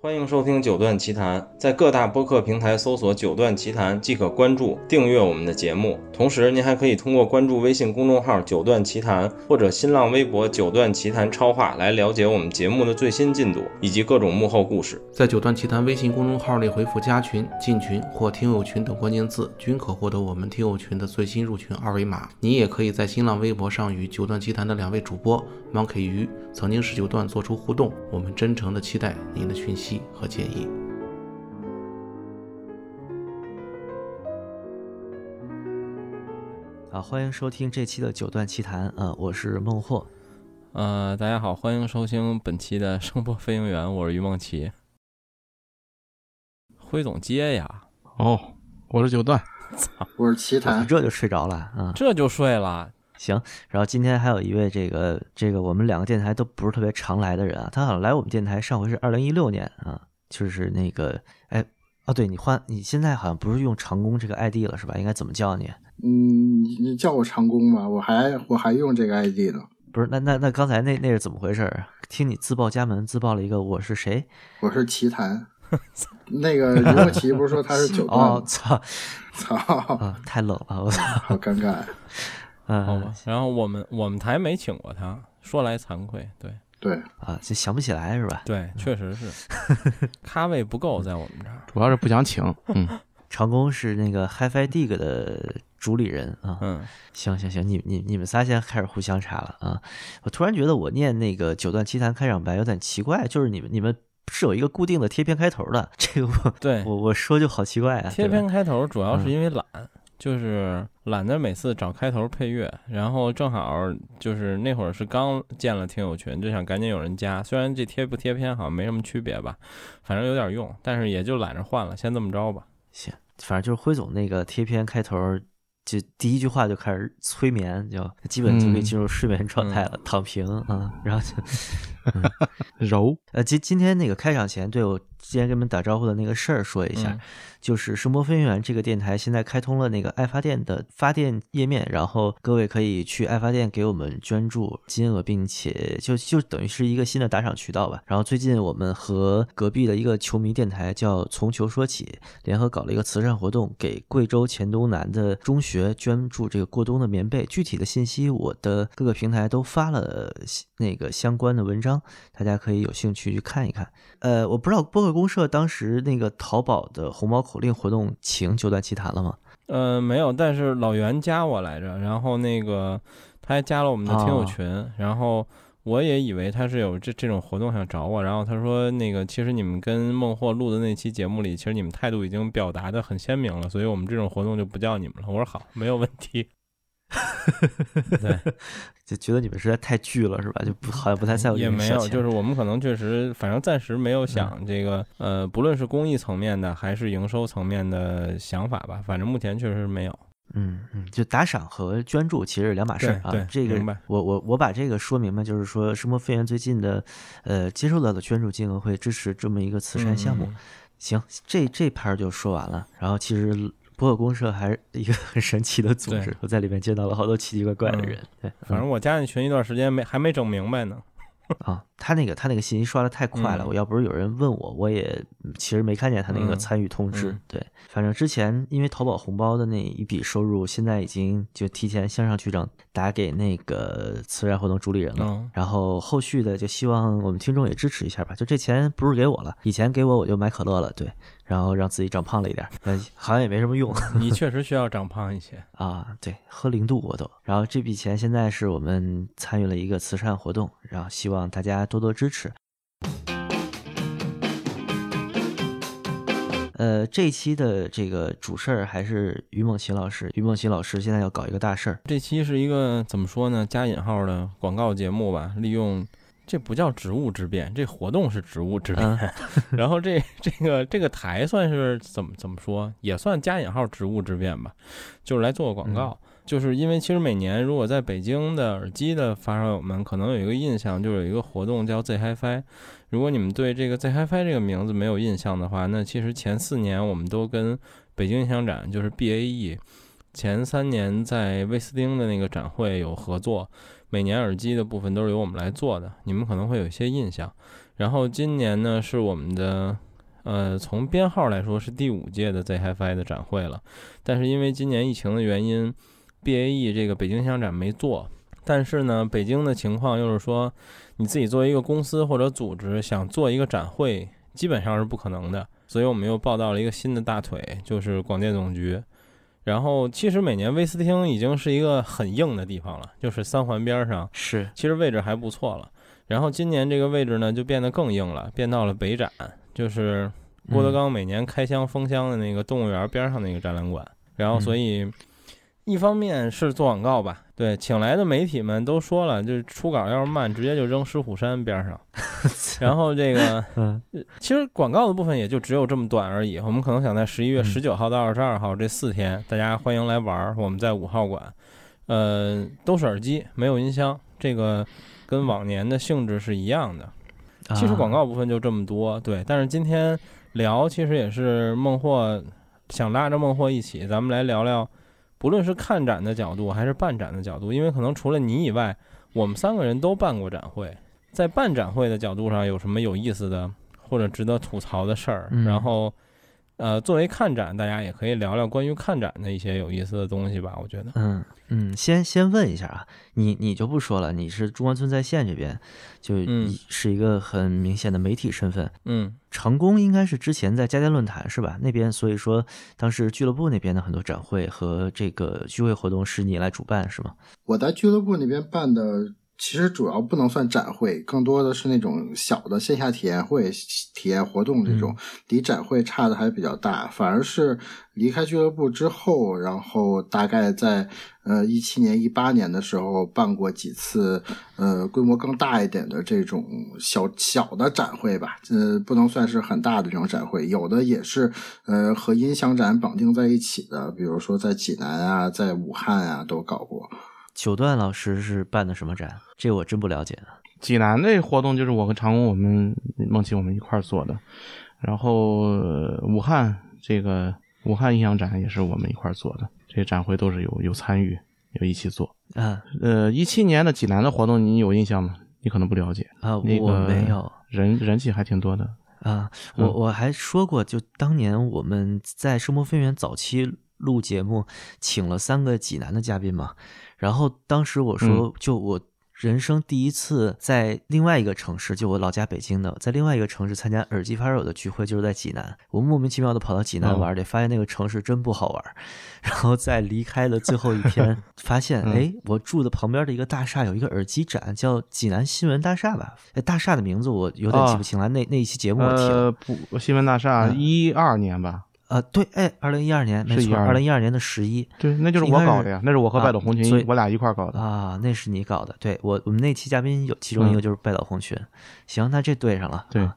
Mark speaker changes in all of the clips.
Speaker 1: 欢迎收听《九段奇谈》，在各大播客平台搜索“九段奇谈”即可关注、订阅我们的节目。同时，您还可以通过关注微信公众号“九段奇谈”或者新浪微博“九段奇谈超话”来了解我们节目的最新进度以及各种幕后故事。
Speaker 2: 在“九段奇谈”微信公众号内回复“加群”“进群”或“听友群”等关键字，均可获得我们听友群的最新入群二维码。你也可以在新浪微博上与“九段奇谈”的两位主播 Monkey 鱼、曾经是九段做出互动。我们真诚的期待您的讯息和建议。
Speaker 3: 啊，欢迎收听这期的九段奇谈啊，我是孟获。
Speaker 1: 呃，大家好，欢迎收听本期的声波飞行员，我是于梦琪。辉总接呀！
Speaker 2: 哦，我是九段，
Speaker 1: 操，
Speaker 4: 我是奇谈，
Speaker 3: 这就睡着了啊，
Speaker 1: 这就睡了。
Speaker 3: 行，然后今天还有一位这个这个我们两个电台都不是特别常来的人啊，他好像来我们电台上回是二零一六年啊，就是那个哎哦，对你换你现在好像不是用长工这个 ID 了是吧？应该怎么叫你？
Speaker 4: 嗯，你叫我长工吧，我还我还用这个 ID 呢。
Speaker 3: 不是，那那那刚才那那是怎么回事啊？听你自报家门，自报了一个我是谁？
Speaker 4: 我是奇谈。那个刘若琪不是说他是九段？
Speaker 3: 哦，操
Speaker 4: 操
Speaker 3: 啊！太冷了，我操，
Speaker 4: 好尴尬呀。
Speaker 3: 嗯，
Speaker 1: 好吧。然后我们我们台没请过他，说来惭愧。对
Speaker 4: 对
Speaker 3: 啊，就想不起来是吧？
Speaker 1: 对，确实是 咖位不够在我们这儿，
Speaker 2: 主要是不想请。嗯，
Speaker 3: 长工是那个 HiFi Dig 的主理人啊。
Speaker 1: 嗯，
Speaker 3: 行行行，你你你们仨现在开始互相查了啊！我突然觉得我念那个九段奇谈开场白有点奇怪，就是你们你们是有一个固定的贴片开头的，这个我
Speaker 1: 对
Speaker 3: 我我说就好奇怪啊。
Speaker 1: 贴片开头主要是因为懒。就是懒得每次找开头配乐，然后正好就是那会儿是刚建了听友群，就想赶紧有人加。虽然这贴不贴片好像没什么区别吧，反正有点用，但是也就懒着换了，先这么着吧。
Speaker 3: 行，反正就是辉总那个贴片开头，就第一句话就开始催眠，就基本就可以进入睡眠状态了，躺平啊，然后就
Speaker 2: 揉。
Speaker 3: 呃，今今天那个开场前，对我之前跟你们打招呼的那个事儿说一下。
Speaker 1: 嗯
Speaker 3: 就是声波飞行员这个电台现在开通了那个爱发电的发电页面，然后各位可以去爱发电给我们捐助金额，并且就就等于是一个新的打赏渠道吧。然后最近我们和隔壁的一个球迷电台叫从球说起，联合搞了一个慈善活动，给贵州黔东南的中学捐助这个过冬的棉被。具体的信息我的各个平台都发了那个相关的文章，大家可以有兴趣去看一看。呃，我不知道播客公社当时那个淘宝的红包口令活动请九段奇谈了吗？
Speaker 1: 呃，没有，但是老袁加我来着，然后那个他还加了我们的听友群，
Speaker 3: 哦、
Speaker 1: 然后我也以为他是有这这种活动想找我，然后他说那个其实你们跟孟获录的那期节目里，其实你们态度已经表达的很鲜明了，所以我们这种活动就不叫你们了。我说好，没有问题。对，
Speaker 3: 就觉得你们实在太巨了，是吧？就不好像不太在乎。
Speaker 1: 也没有，就是我们可能确实，反正暂时没有想这个，
Speaker 3: 嗯、
Speaker 1: 呃，不论是公益层面的还是营收层面的想法吧。反正目前确实没有。
Speaker 3: 嗯嗯，就打赏和捐助其实是两码事儿啊。这个我我我把这个说明白，就是说声波飞员最近的呃接受到的捐助金额会支持这么一个慈善项目。
Speaker 1: 嗯、
Speaker 3: 行，这这盘就说完了。然后其实。博客公社还是一个很神奇的组织，我在里面见到了好多奇奇怪怪的人。
Speaker 1: 嗯、
Speaker 3: 对，
Speaker 1: 反正我加进群一段时间没还没整明白呢。
Speaker 3: 啊，他那个他那个信息刷的太快了，
Speaker 1: 嗯、
Speaker 3: 我要不是有人问我，我也其实没看见他那个参与通知。
Speaker 1: 嗯、
Speaker 3: 对，反正之前因为淘宝红包的那一笔收入，现在已经就提前向上局长打给那个慈善活动主理人了。
Speaker 1: 嗯、
Speaker 3: 然后后续的就希望我们听众也支持一下吧。就这钱不是给我了，以前给我我就买可乐了。对。然后让自己长胖了一点，呃，好像也没什么用。
Speaker 1: 你确实需要长胖一些
Speaker 3: 啊，对，喝零度我都。然后这笔钱现在是我们参与了一个慈善活动，然后希望大家多多支持。呃，这一期的这个主事儿还是于梦琪老师。于梦琪老师现在要搞一个大事儿。
Speaker 1: 这期是一个怎么说呢？加引号的广告节目吧，利用。这不叫职务之便，这活动是职务之便。
Speaker 3: 嗯、
Speaker 1: 然后这这个这个台算是怎么怎么说，也算加引号职务之便吧，就是来做个广告。
Speaker 3: 嗯、
Speaker 1: 就是因为其实每年如果在北京的耳机的发烧友们可能有一个印象，就有一个活动叫 Z HiFi。如果你们对这个 Z HiFi 这个名字没有印象的话，那其实前四年我们都跟北京音响展，就是 BAE，前三年在威斯汀的那个展会有合作。每年耳机的部分都是由我们来做的，你们可能会有一些印象。然后今年呢是我们的，呃，从编号来说是第五届的 Z HiFi 的展会了，但是因为今年疫情的原因，BAE 这个北京箱展没做。但是呢，北京的情况又是说，你自己作为一个公司或者组织想做一个展会，基本上是不可能的。所以我们又报到了一个新的大腿，就是广电总局。然后其实每年威斯汀已经是一个很硬的地方了，就是三环边上，
Speaker 3: 是
Speaker 1: 其实位置还不错了。然后今年这个位置呢就变得更硬了，变到了北展，就是郭德纲每年开箱封箱的那个动物园边上那个展览馆。然后所以。一方面是做广告吧，对，请来的媒体们都说了，就是出稿要是慢，直接就扔石虎山边上。然后这个，其实广告的部分也就只有这么短而已。我们可能想在十一月十九号到二十二号这四天，大家欢迎来玩儿。我们在五号馆，呃，都是耳机，没有音箱，这个跟往年的性质是一样的。其实广告部分就这么多，对。但是今天聊，其实也是孟获想拉着孟获一起，咱们来聊聊。不论是看展的角度还是办展的角度，因为可能除了你以外，我们三个人都办过展会，在办展会的角度上有什么有意思的或者值得吐槽的事儿？然后，呃，作为看展，大家也可以聊聊关于看展的一些有意思的东西吧。我觉得，
Speaker 3: 嗯嗯，先先问一下啊，你你就不说了，你是中关村在线这边，就是一个很明显的媒体身份，
Speaker 1: 嗯。
Speaker 3: 成功应该是之前在家电论坛是吧？那边所以说当时俱乐部那边的很多展会和这个聚会活动是你来主办是吗？
Speaker 4: 我在俱乐部那边办的。其实主要不能算展会，更多的是那种小的线下体验会、体验活动这种，离展会差的还比较大。反而是离开俱乐部之后，然后大概在呃一七年、一八年的时候办过几次，呃规模更大一点的这种小小的展会吧。呃，不能算是很大的这种展会，有的也是呃和音响展绑定在一起的，比如说在济南啊，在武汉啊都搞过。
Speaker 3: 九段老师是办的什么展？这我真不了解。
Speaker 2: 济南的活动就是我和长工我们梦琪我们一块儿做的，然后武汉这个武汉音响展也是我们一块儿做的，这些展会都是有有参与，有一起做。
Speaker 3: 嗯，
Speaker 2: 呃，一七年的济南的活动你有印象吗？你可能不了解
Speaker 3: 啊，
Speaker 2: 我
Speaker 3: 没有，
Speaker 2: 人人气还挺多的
Speaker 3: 啊。我我还说过，就当年我们在声波飞园早期录节目，请了三个济南的嘉宾嘛。然后当时我说，就我人生第一次在另外一个城市，就我老家北京的，在另外一个城市参加耳机发烧友的聚会，就是在济南。我莫名其妙的跑到济南玩，得发现那个城市真不好玩。然后在离开的最后一天，发现哎，我住的旁边的一个大厦有一个耳机展，叫济南新闻大厦吧？哎，大厦的名字我有点记不清了。那那一期节目我听
Speaker 2: 了，不，新闻大厦一二年吧。
Speaker 3: 呃，对，哎，二零一二年，没错，二零一二年的十一，
Speaker 2: 对，那就是我搞的呀，那是我和拜岛红群，我俩一块搞的。
Speaker 3: 啊，那是你搞的，对我，我们那期嘉宾有其中一个就是拜岛红群，行，那这对上了，
Speaker 2: 对，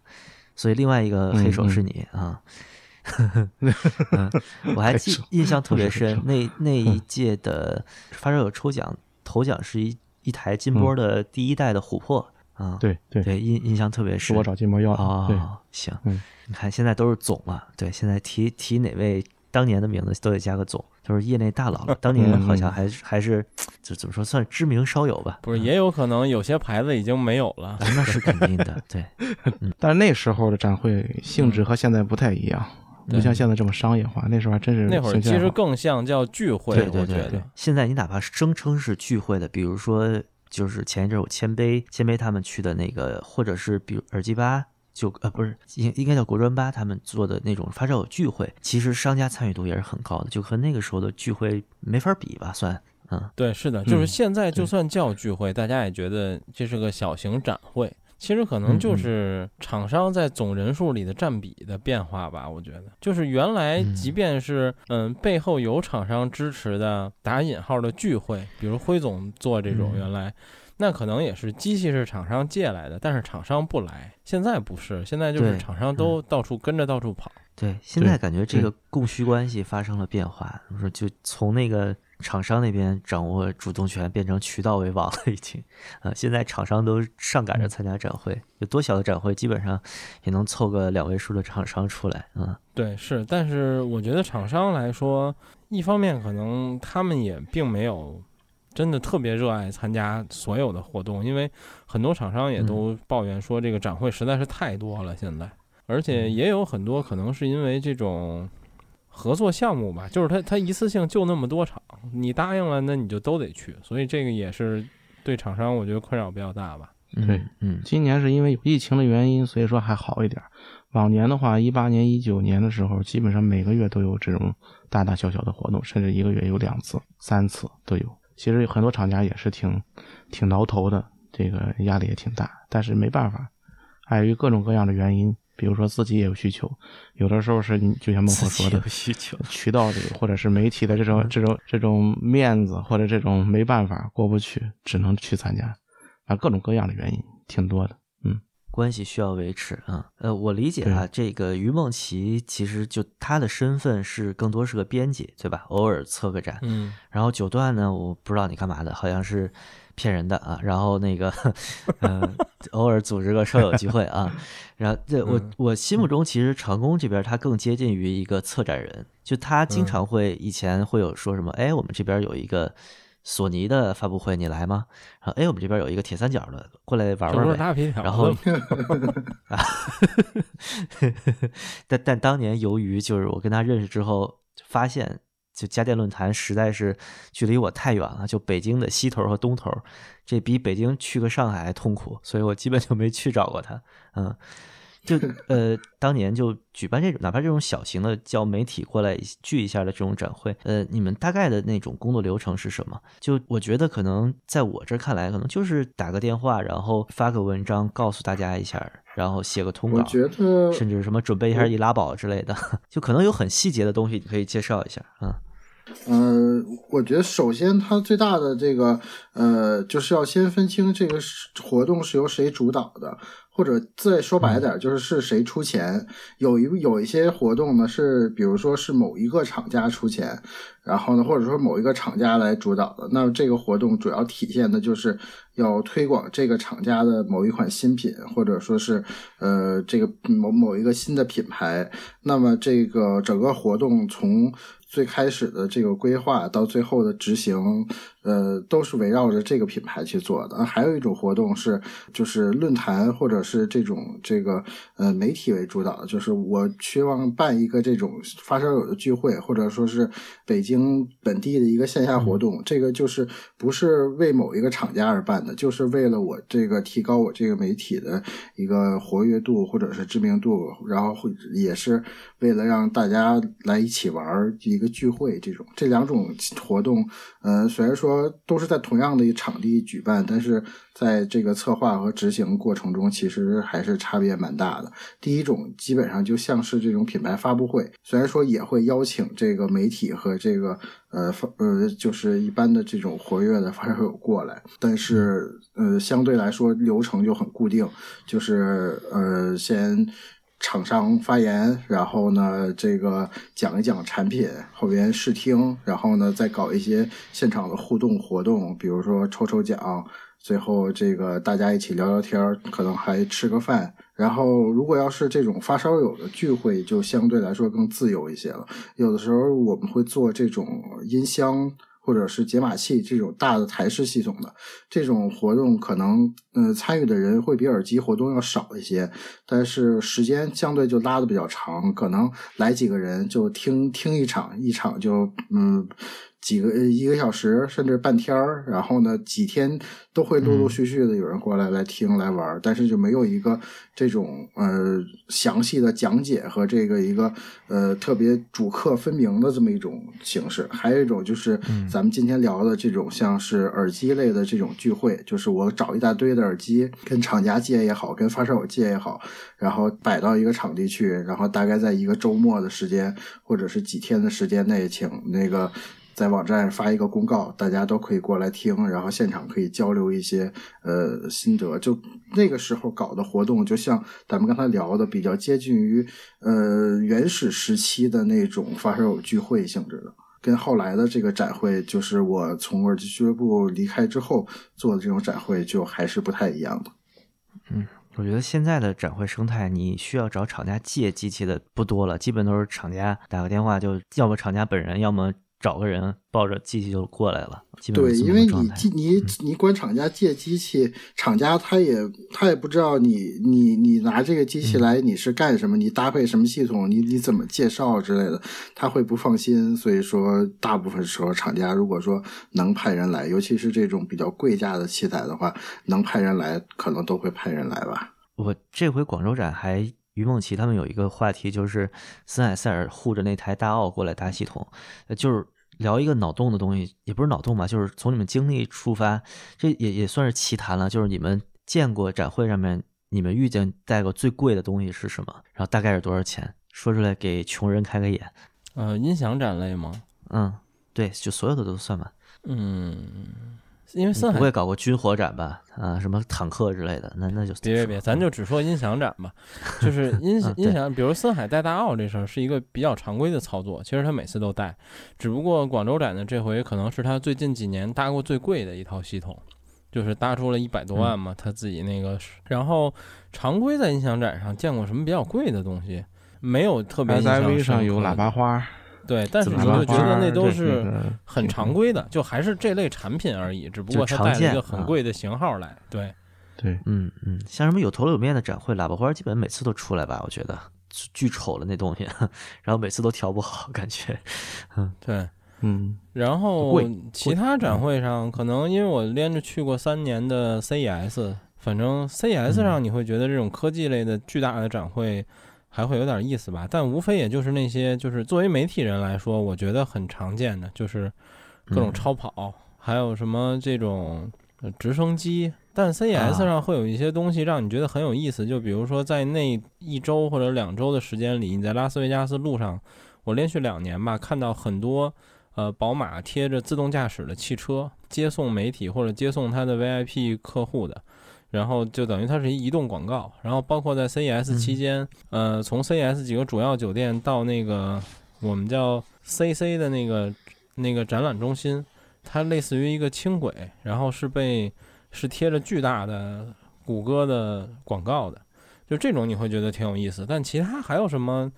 Speaker 3: 所以另外一个黑手是你啊，我还记印象特别深，那那一届的发烧友抽奖，头奖是一一台金波的第一代的琥珀。啊，
Speaker 2: 对对
Speaker 3: 对，印印象特别深。
Speaker 2: 我找金毛要
Speaker 3: 啊，
Speaker 2: 对，
Speaker 3: 行，
Speaker 2: 嗯，
Speaker 3: 你看现在都是总嘛，对，现在提提哪位当年的名字都得加个总，就是业内大佬了。当年好像还还是就怎么说，算知名烧友吧。
Speaker 1: 不是，也有可能有些牌子已经没有了，
Speaker 3: 那是肯定的。对，
Speaker 2: 但是那时候的展会性质和现在不太一样，不像现在这么商业化。那时候还真是
Speaker 1: 那会儿其实更像叫聚会。
Speaker 3: 对对对，现在你哪怕声称是聚会的，比如说。就是前一阵我谦卑谦卑他们去的那个，或者是比如耳机吧，就呃不是应应该叫国专吧，他们做的那种发烧友聚会，其实商家参与度也是很高的，就和那个时候的聚会没法比吧，算嗯
Speaker 1: 对是的，就是现在就算叫聚会，大家也觉得这是个小型展会。其实可能就是厂商在总人数里的占比的变化吧，我觉得就是原来即便是嗯背后有厂商支持的打引号的聚会，比如辉总做这种原来，那可能也是机器是厂商借来的，但是厂商不来。现在不是，现在就是厂商都到处跟着到处跑。
Speaker 3: 对，现在感觉这个供需关系发生了变化，说就从那个。厂商那边掌握主动权，变成渠道为王了，已经。啊，现在厂商都上赶着参加展会，有多小的展会，基本上也能凑个两位数的厂商出来。嗯，
Speaker 1: 对，是。但是我觉得厂商来说，一方面可能他们也并没有真的特别热爱参加所有的活动，因为很多厂商也都抱怨说这个展会实在是太多了，现在，而且也有很多可能是因为这种合作项目吧，就是他他一次性就那么多场，你答应了，那你就都得去，所以这个也是对厂商我觉得困扰比较大吧。
Speaker 2: 对，
Speaker 3: 嗯，
Speaker 2: 今年是因为有疫情的原因，所以说还好一点。往年的话，一八年、一九年的时候，基本上每个月都有这种大大小小的活动，甚至一个月有两次、三次都有。其实很多厂家也是挺挺挠头的，这个压力也挺大，但是没办法，碍于各种各样的原因，比如说自己也有需求，有的时候是你就像孟获说的
Speaker 3: 有需求，
Speaker 2: 渠道里或者是媒体的这种这种这种面子或者这种没办法过不去，只能去参加，啊，各种各样的原因挺多的，嗯。
Speaker 3: 关系需要维持啊，呃，我理解啊，这个于梦琪其实就他的身份是更多是个编辑，对吧？偶尔策个展，
Speaker 1: 嗯，
Speaker 3: 然后九段呢，我不知道你干嘛的，好像是骗人的啊，然后那个，嗯，偶尔组织个车友聚会啊，然后这我我心目中其实长工这边他更接近于一个策展人，就他经常会以前会有说什么，哎，我们这边有一个。索尼的发布会你来吗？然后哎，我们这边有一个铁三角的，过来玩玩呗。然后啊，但但当年由于就是我跟他认识之后，发现就家电论坛实在是距离我太远了，就北京的西头和东头，这比北京去个上海还痛苦，所以我基本就没去找过他。嗯。就呃，当年就举办这种，哪怕这种小型的叫媒体过来聚一下的这种展会，呃，你们大概的那种工作流程是什么？就我觉得可能在我这看来，可能就是打个电话，然后发个文章告诉大家一下，然后写个通稿，
Speaker 4: 我觉得
Speaker 3: 甚至什么准备一下易拉宝之类的，就可能有很细节的东西，你可以介绍一下啊。
Speaker 4: 呃，我觉得首先它最大的这个呃，就是要先分清这个活动是由谁主导的。或者再说白点，就是是谁出钱？有一有一些活动呢，是比如说是某一个厂家出钱，然后呢，或者说某一个厂家来主导的。那这个活动主要体现的就是要推广这个厂家的某一款新品，或者说是呃这个某某一个新的品牌。那么这个整个活动从最开始的这个规划到最后的执行，呃，都是围绕着这个品牌去做的。还有一种活动是，就是论坛或者是这种这个呃媒体为主导的，就是我希望办一个这种发烧友的聚会，或者说是北京本地的一个线下活动。这个就是不是为某一个厂家而办的，就是为了我这个提高我这个媒体的一个活跃度或者是知名度，然后会也是为了让大家来一起玩一。一个聚会，这种这两种活动，呃，虽然说都是在同样的一场地举办，但是在这个策划和执行过程中，其实还是差别蛮大的。第一种基本上就像是这种品牌发布会，虽然说也会邀请这个媒体和这个呃呃就是一般的这种活跃的发烧友过来，但是呃相对来说流程就很固定，就是呃先。厂商发言，然后呢，这个讲一讲产品，后边试听，然后呢，再搞一些现场的互动活动，比如说抽抽奖，最后这个大家一起聊聊天，可能还吃个饭。然后，如果要是这种发烧友的聚会，就相对来说更自由一些了。有的时候我们会做这种音箱。或者是解码器这种大的台式系统的这种活动，可能呃参与的人会比耳机活动要少一些，但是时间相对就拉的比较长，可能来几个人就听听一场，一场就嗯。几个一个小时甚至半天儿，然后呢几天都会陆陆续续的有人过来来听来玩，但是就没有一个这种呃详细的讲解和这个一个呃特别主客分明的这么一种形式。还有一种就是咱们今天聊的这种像是耳机类的这种聚会，就是我找一大堆的耳机，跟厂家借也好，跟发烧友借也好，然后摆到一个场地去，然后大概在一个周末的时间或者是几天的时间内，请那个。在网站发一个公告，大家都可以过来听，然后现场可以交流一些呃心得。就那个时候搞的活动，就像咱们刚才聊的，比较接近于呃原始时期的那种发烧友聚会性质的，跟后来的这个展会，就是我从耳机俱乐部离开之后做的这种展会，就还是不太一样的。
Speaker 3: 嗯，我觉得现在的展会生态，你需要找厂家借机器的不多了，基本都是厂家打个电话，就要么厂家本人，要么。找个人抱着机器就过来了，基本
Speaker 4: 对，因为。你你你管厂家借机器，厂家他也他也不知道你你你拿这个机器来你是干什么，你搭配什么系统，你你怎么介绍之类的，他会不放心。所以说，大部分时候厂家如果说能派人来，尤其是这种比较贵价的器材的话，能派人来，可能都会派人来吧。
Speaker 3: 我这回广州展还于梦琪他们有一个话题，就是森海塞尔护着那台大奥过来搭系统，呃就是聊一个脑洞的东西，也不是脑洞吧，就是从你们经历出发，这也也算是奇谈了。就是你们见过展会上面，你们遇见带过最贵的东西是什么？然后大概是多少钱？说出来给穷人开个眼。
Speaker 1: 呃，音响展类吗？
Speaker 3: 嗯，对，就所有的都算吧。
Speaker 1: 嗯，因为
Speaker 3: 你
Speaker 1: 森海
Speaker 3: 不会搞过军火展吧？啊，什么坦克之类的，那那就
Speaker 1: 别别别，咱就只说音响展吧。就是音
Speaker 3: 嗯对
Speaker 1: 音响，比如森海带大奥这事儿是一个比较常规的操作，其实他每次都带，只不过广州展的这回可能是他最近几年搭过最贵的一套系统，就是搭出了一百多万嘛，他自己那个。然后常规在音响展上见过什么比较贵的东西？没有特别
Speaker 2: SIV 上有喇叭花，
Speaker 1: 对，但是你就觉得那都是很常规的，就还是这类产品而已，只不过它带了一
Speaker 3: 常见
Speaker 1: 个很
Speaker 3: 啊
Speaker 1: 贵的型号来。对，
Speaker 2: 对，
Speaker 3: 嗯嗯，像什么有头有面的展会，喇叭花基本每次都出来吧？我觉得巨巨丑了那东西，然后每次都调不好，感觉。
Speaker 1: 嗯对。
Speaker 2: 嗯，
Speaker 1: 然后
Speaker 3: 贵
Speaker 1: 其他展会上，可能因为我连着去过三年的 CES，反正 CES 上你会觉得这种科技类的巨大的展会还会有点意思吧。但无非也就是那些，就是作为媒体人来说，我觉得很常见的，就是各种
Speaker 3: 嗯
Speaker 1: 超跑，还有什么这种呃直升机。但 CES
Speaker 3: 啊
Speaker 1: 上会有一些东西让你觉得很有意思，就比如说在那一周或者两周的时间里，你在拉斯维加斯路上，我连续两年吧看到很多。呃，宝马贴着自动驾驶的汽车接送媒体或者接送它的 VIP 客户的，然后就等于它是一移动广告。然后包括在 CES 期间，呃，从 CES 几个主要酒店到那个我们叫 CC 的那个那个展览中心，它类似于一个轻轨，然后是被是贴着巨大的谷歌的广告的，就这种你会觉得挺有意思。但其他还有什么，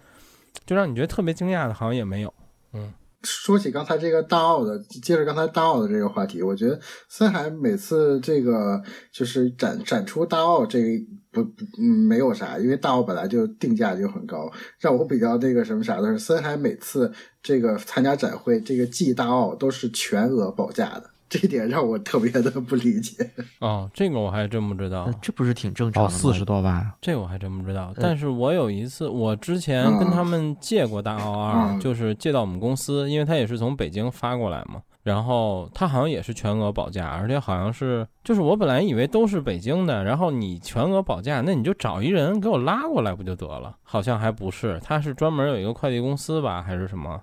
Speaker 1: 就让你觉得特别惊讶的，好像也没有。嗯。
Speaker 4: 说起刚才这个大奥的，接着刚才大奥的这个话题，我觉得森海每次这个就是展展出大奥这个不嗯没有啥，因为大奥本来就定价就很高。让我比较那个什么啥的是，森海每次这个参加展会，这个季大奥都是全额保价的，这点让我特别的不理解。
Speaker 1: 哦，这个我还真不知道，
Speaker 3: 这不是挺正常吗？
Speaker 2: 四十多万，
Speaker 1: 这我还真不知道。
Speaker 3: 呃
Speaker 1: 但是我有一次，我之前跟他们借过大奥二，
Speaker 4: 嗯
Speaker 1: 就是借到我们公司，因为他也是从北京发过来嘛。然后他好像也是全额保价，而且好像是，就是我本来以为都是北京的，然后你全额保价，那你就找一人给我拉过来不就得了？好像还不是，他是专门有一个快递公司吧，还是什么，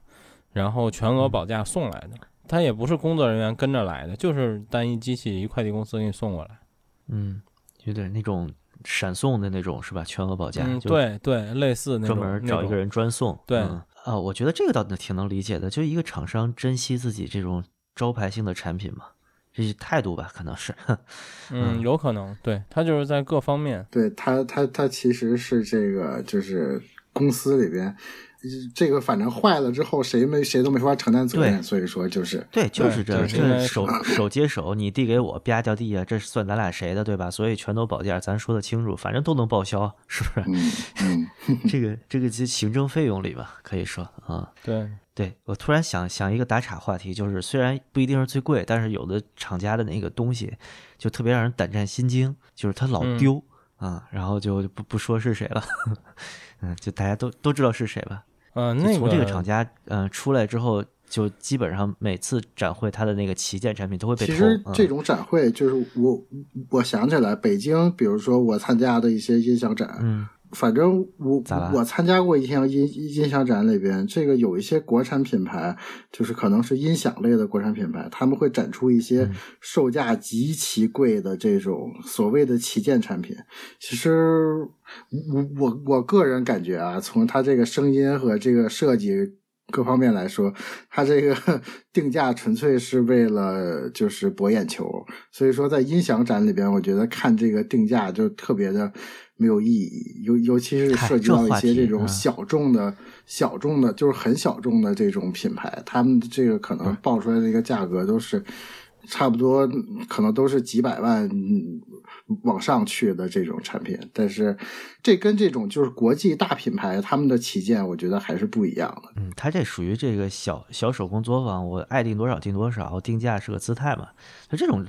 Speaker 1: 然后全额保价送来的。他也不是工作人员跟着来的，就是单一机器一快递公司给你送过来。
Speaker 3: 嗯，有点那种闪送的那种是吧？全额保价，
Speaker 1: 嗯，对对，类似那
Speaker 3: 专
Speaker 1: 种专
Speaker 3: 门找一个人专送。
Speaker 1: 对
Speaker 3: 嗯啊，我觉得这个倒挺能理解的，就一个厂商珍惜自己这种招牌性的产品嘛，这是态度吧，可能是。
Speaker 1: 嗯，有可能，对他就是在各方面，
Speaker 4: 对他，他他其实是这个，就是公司里边，这个反正坏了之后，谁没谁都没法承担责任，
Speaker 3: 对
Speaker 4: 所以说就是
Speaker 3: 对，就是这，这手 手接手，你递给我，啪掉地下，这算咱俩谁的，对吧？所以全都保价，咱说的清楚，反正都能报销，是不是？
Speaker 4: 嗯嗯，
Speaker 3: 这个这个这行政费用里吧，可以说啊。
Speaker 1: 对，
Speaker 3: 对我突然想想一个打岔话题，就是虽然不一定是最贵，但是有的厂家的那个东西就特别让人胆战心惊，就是它老
Speaker 1: 嗯
Speaker 3: 丢、啊，然后就不不说是谁了，嗯，就大家都都知道是谁吧。
Speaker 1: 呃，那
Speaker 3: 就从这个厂家嗯、呃出来之后，就基本上每次展会它的那个旗舰产品都会被偷。
Speaker 4: 其实
Speaker 3: 嗯
Speaker 4: 这种展会就是我我想起来，北京比如说我参加的一些音响展，
Speaker 3: 嗯
Speaker 4: 反正我我参加过一项音音响展里边，这个有一些国产品牌，就是可能是音响类的国产品牌，他们会展出一些
Speaker 3: 嗯
Speaker 4: 售价极其贵的这种所谓的旗舰产品。其实我我我个人感觉啊，从它这个声音和这个设计各方面来说，它这个 定价纯粹是为了就是博眼球。所以说，在音响展里边，我觉得看这个定价就特别的没有意义，尤尤其是涉及到一些这种小众的、小众的，就是很小众的这种品牌，他们这个可能报出来的一个价格都是。差不多可能都是几百万往上去的这种产品，但是这跟这种就是国际大品牌他们的旗舰，我觉得还是不一样的。
Speaker 3: 嗯，它这属于这个小小手工作坊，我爱定多少定多少，定价是个姿态嘛。就这种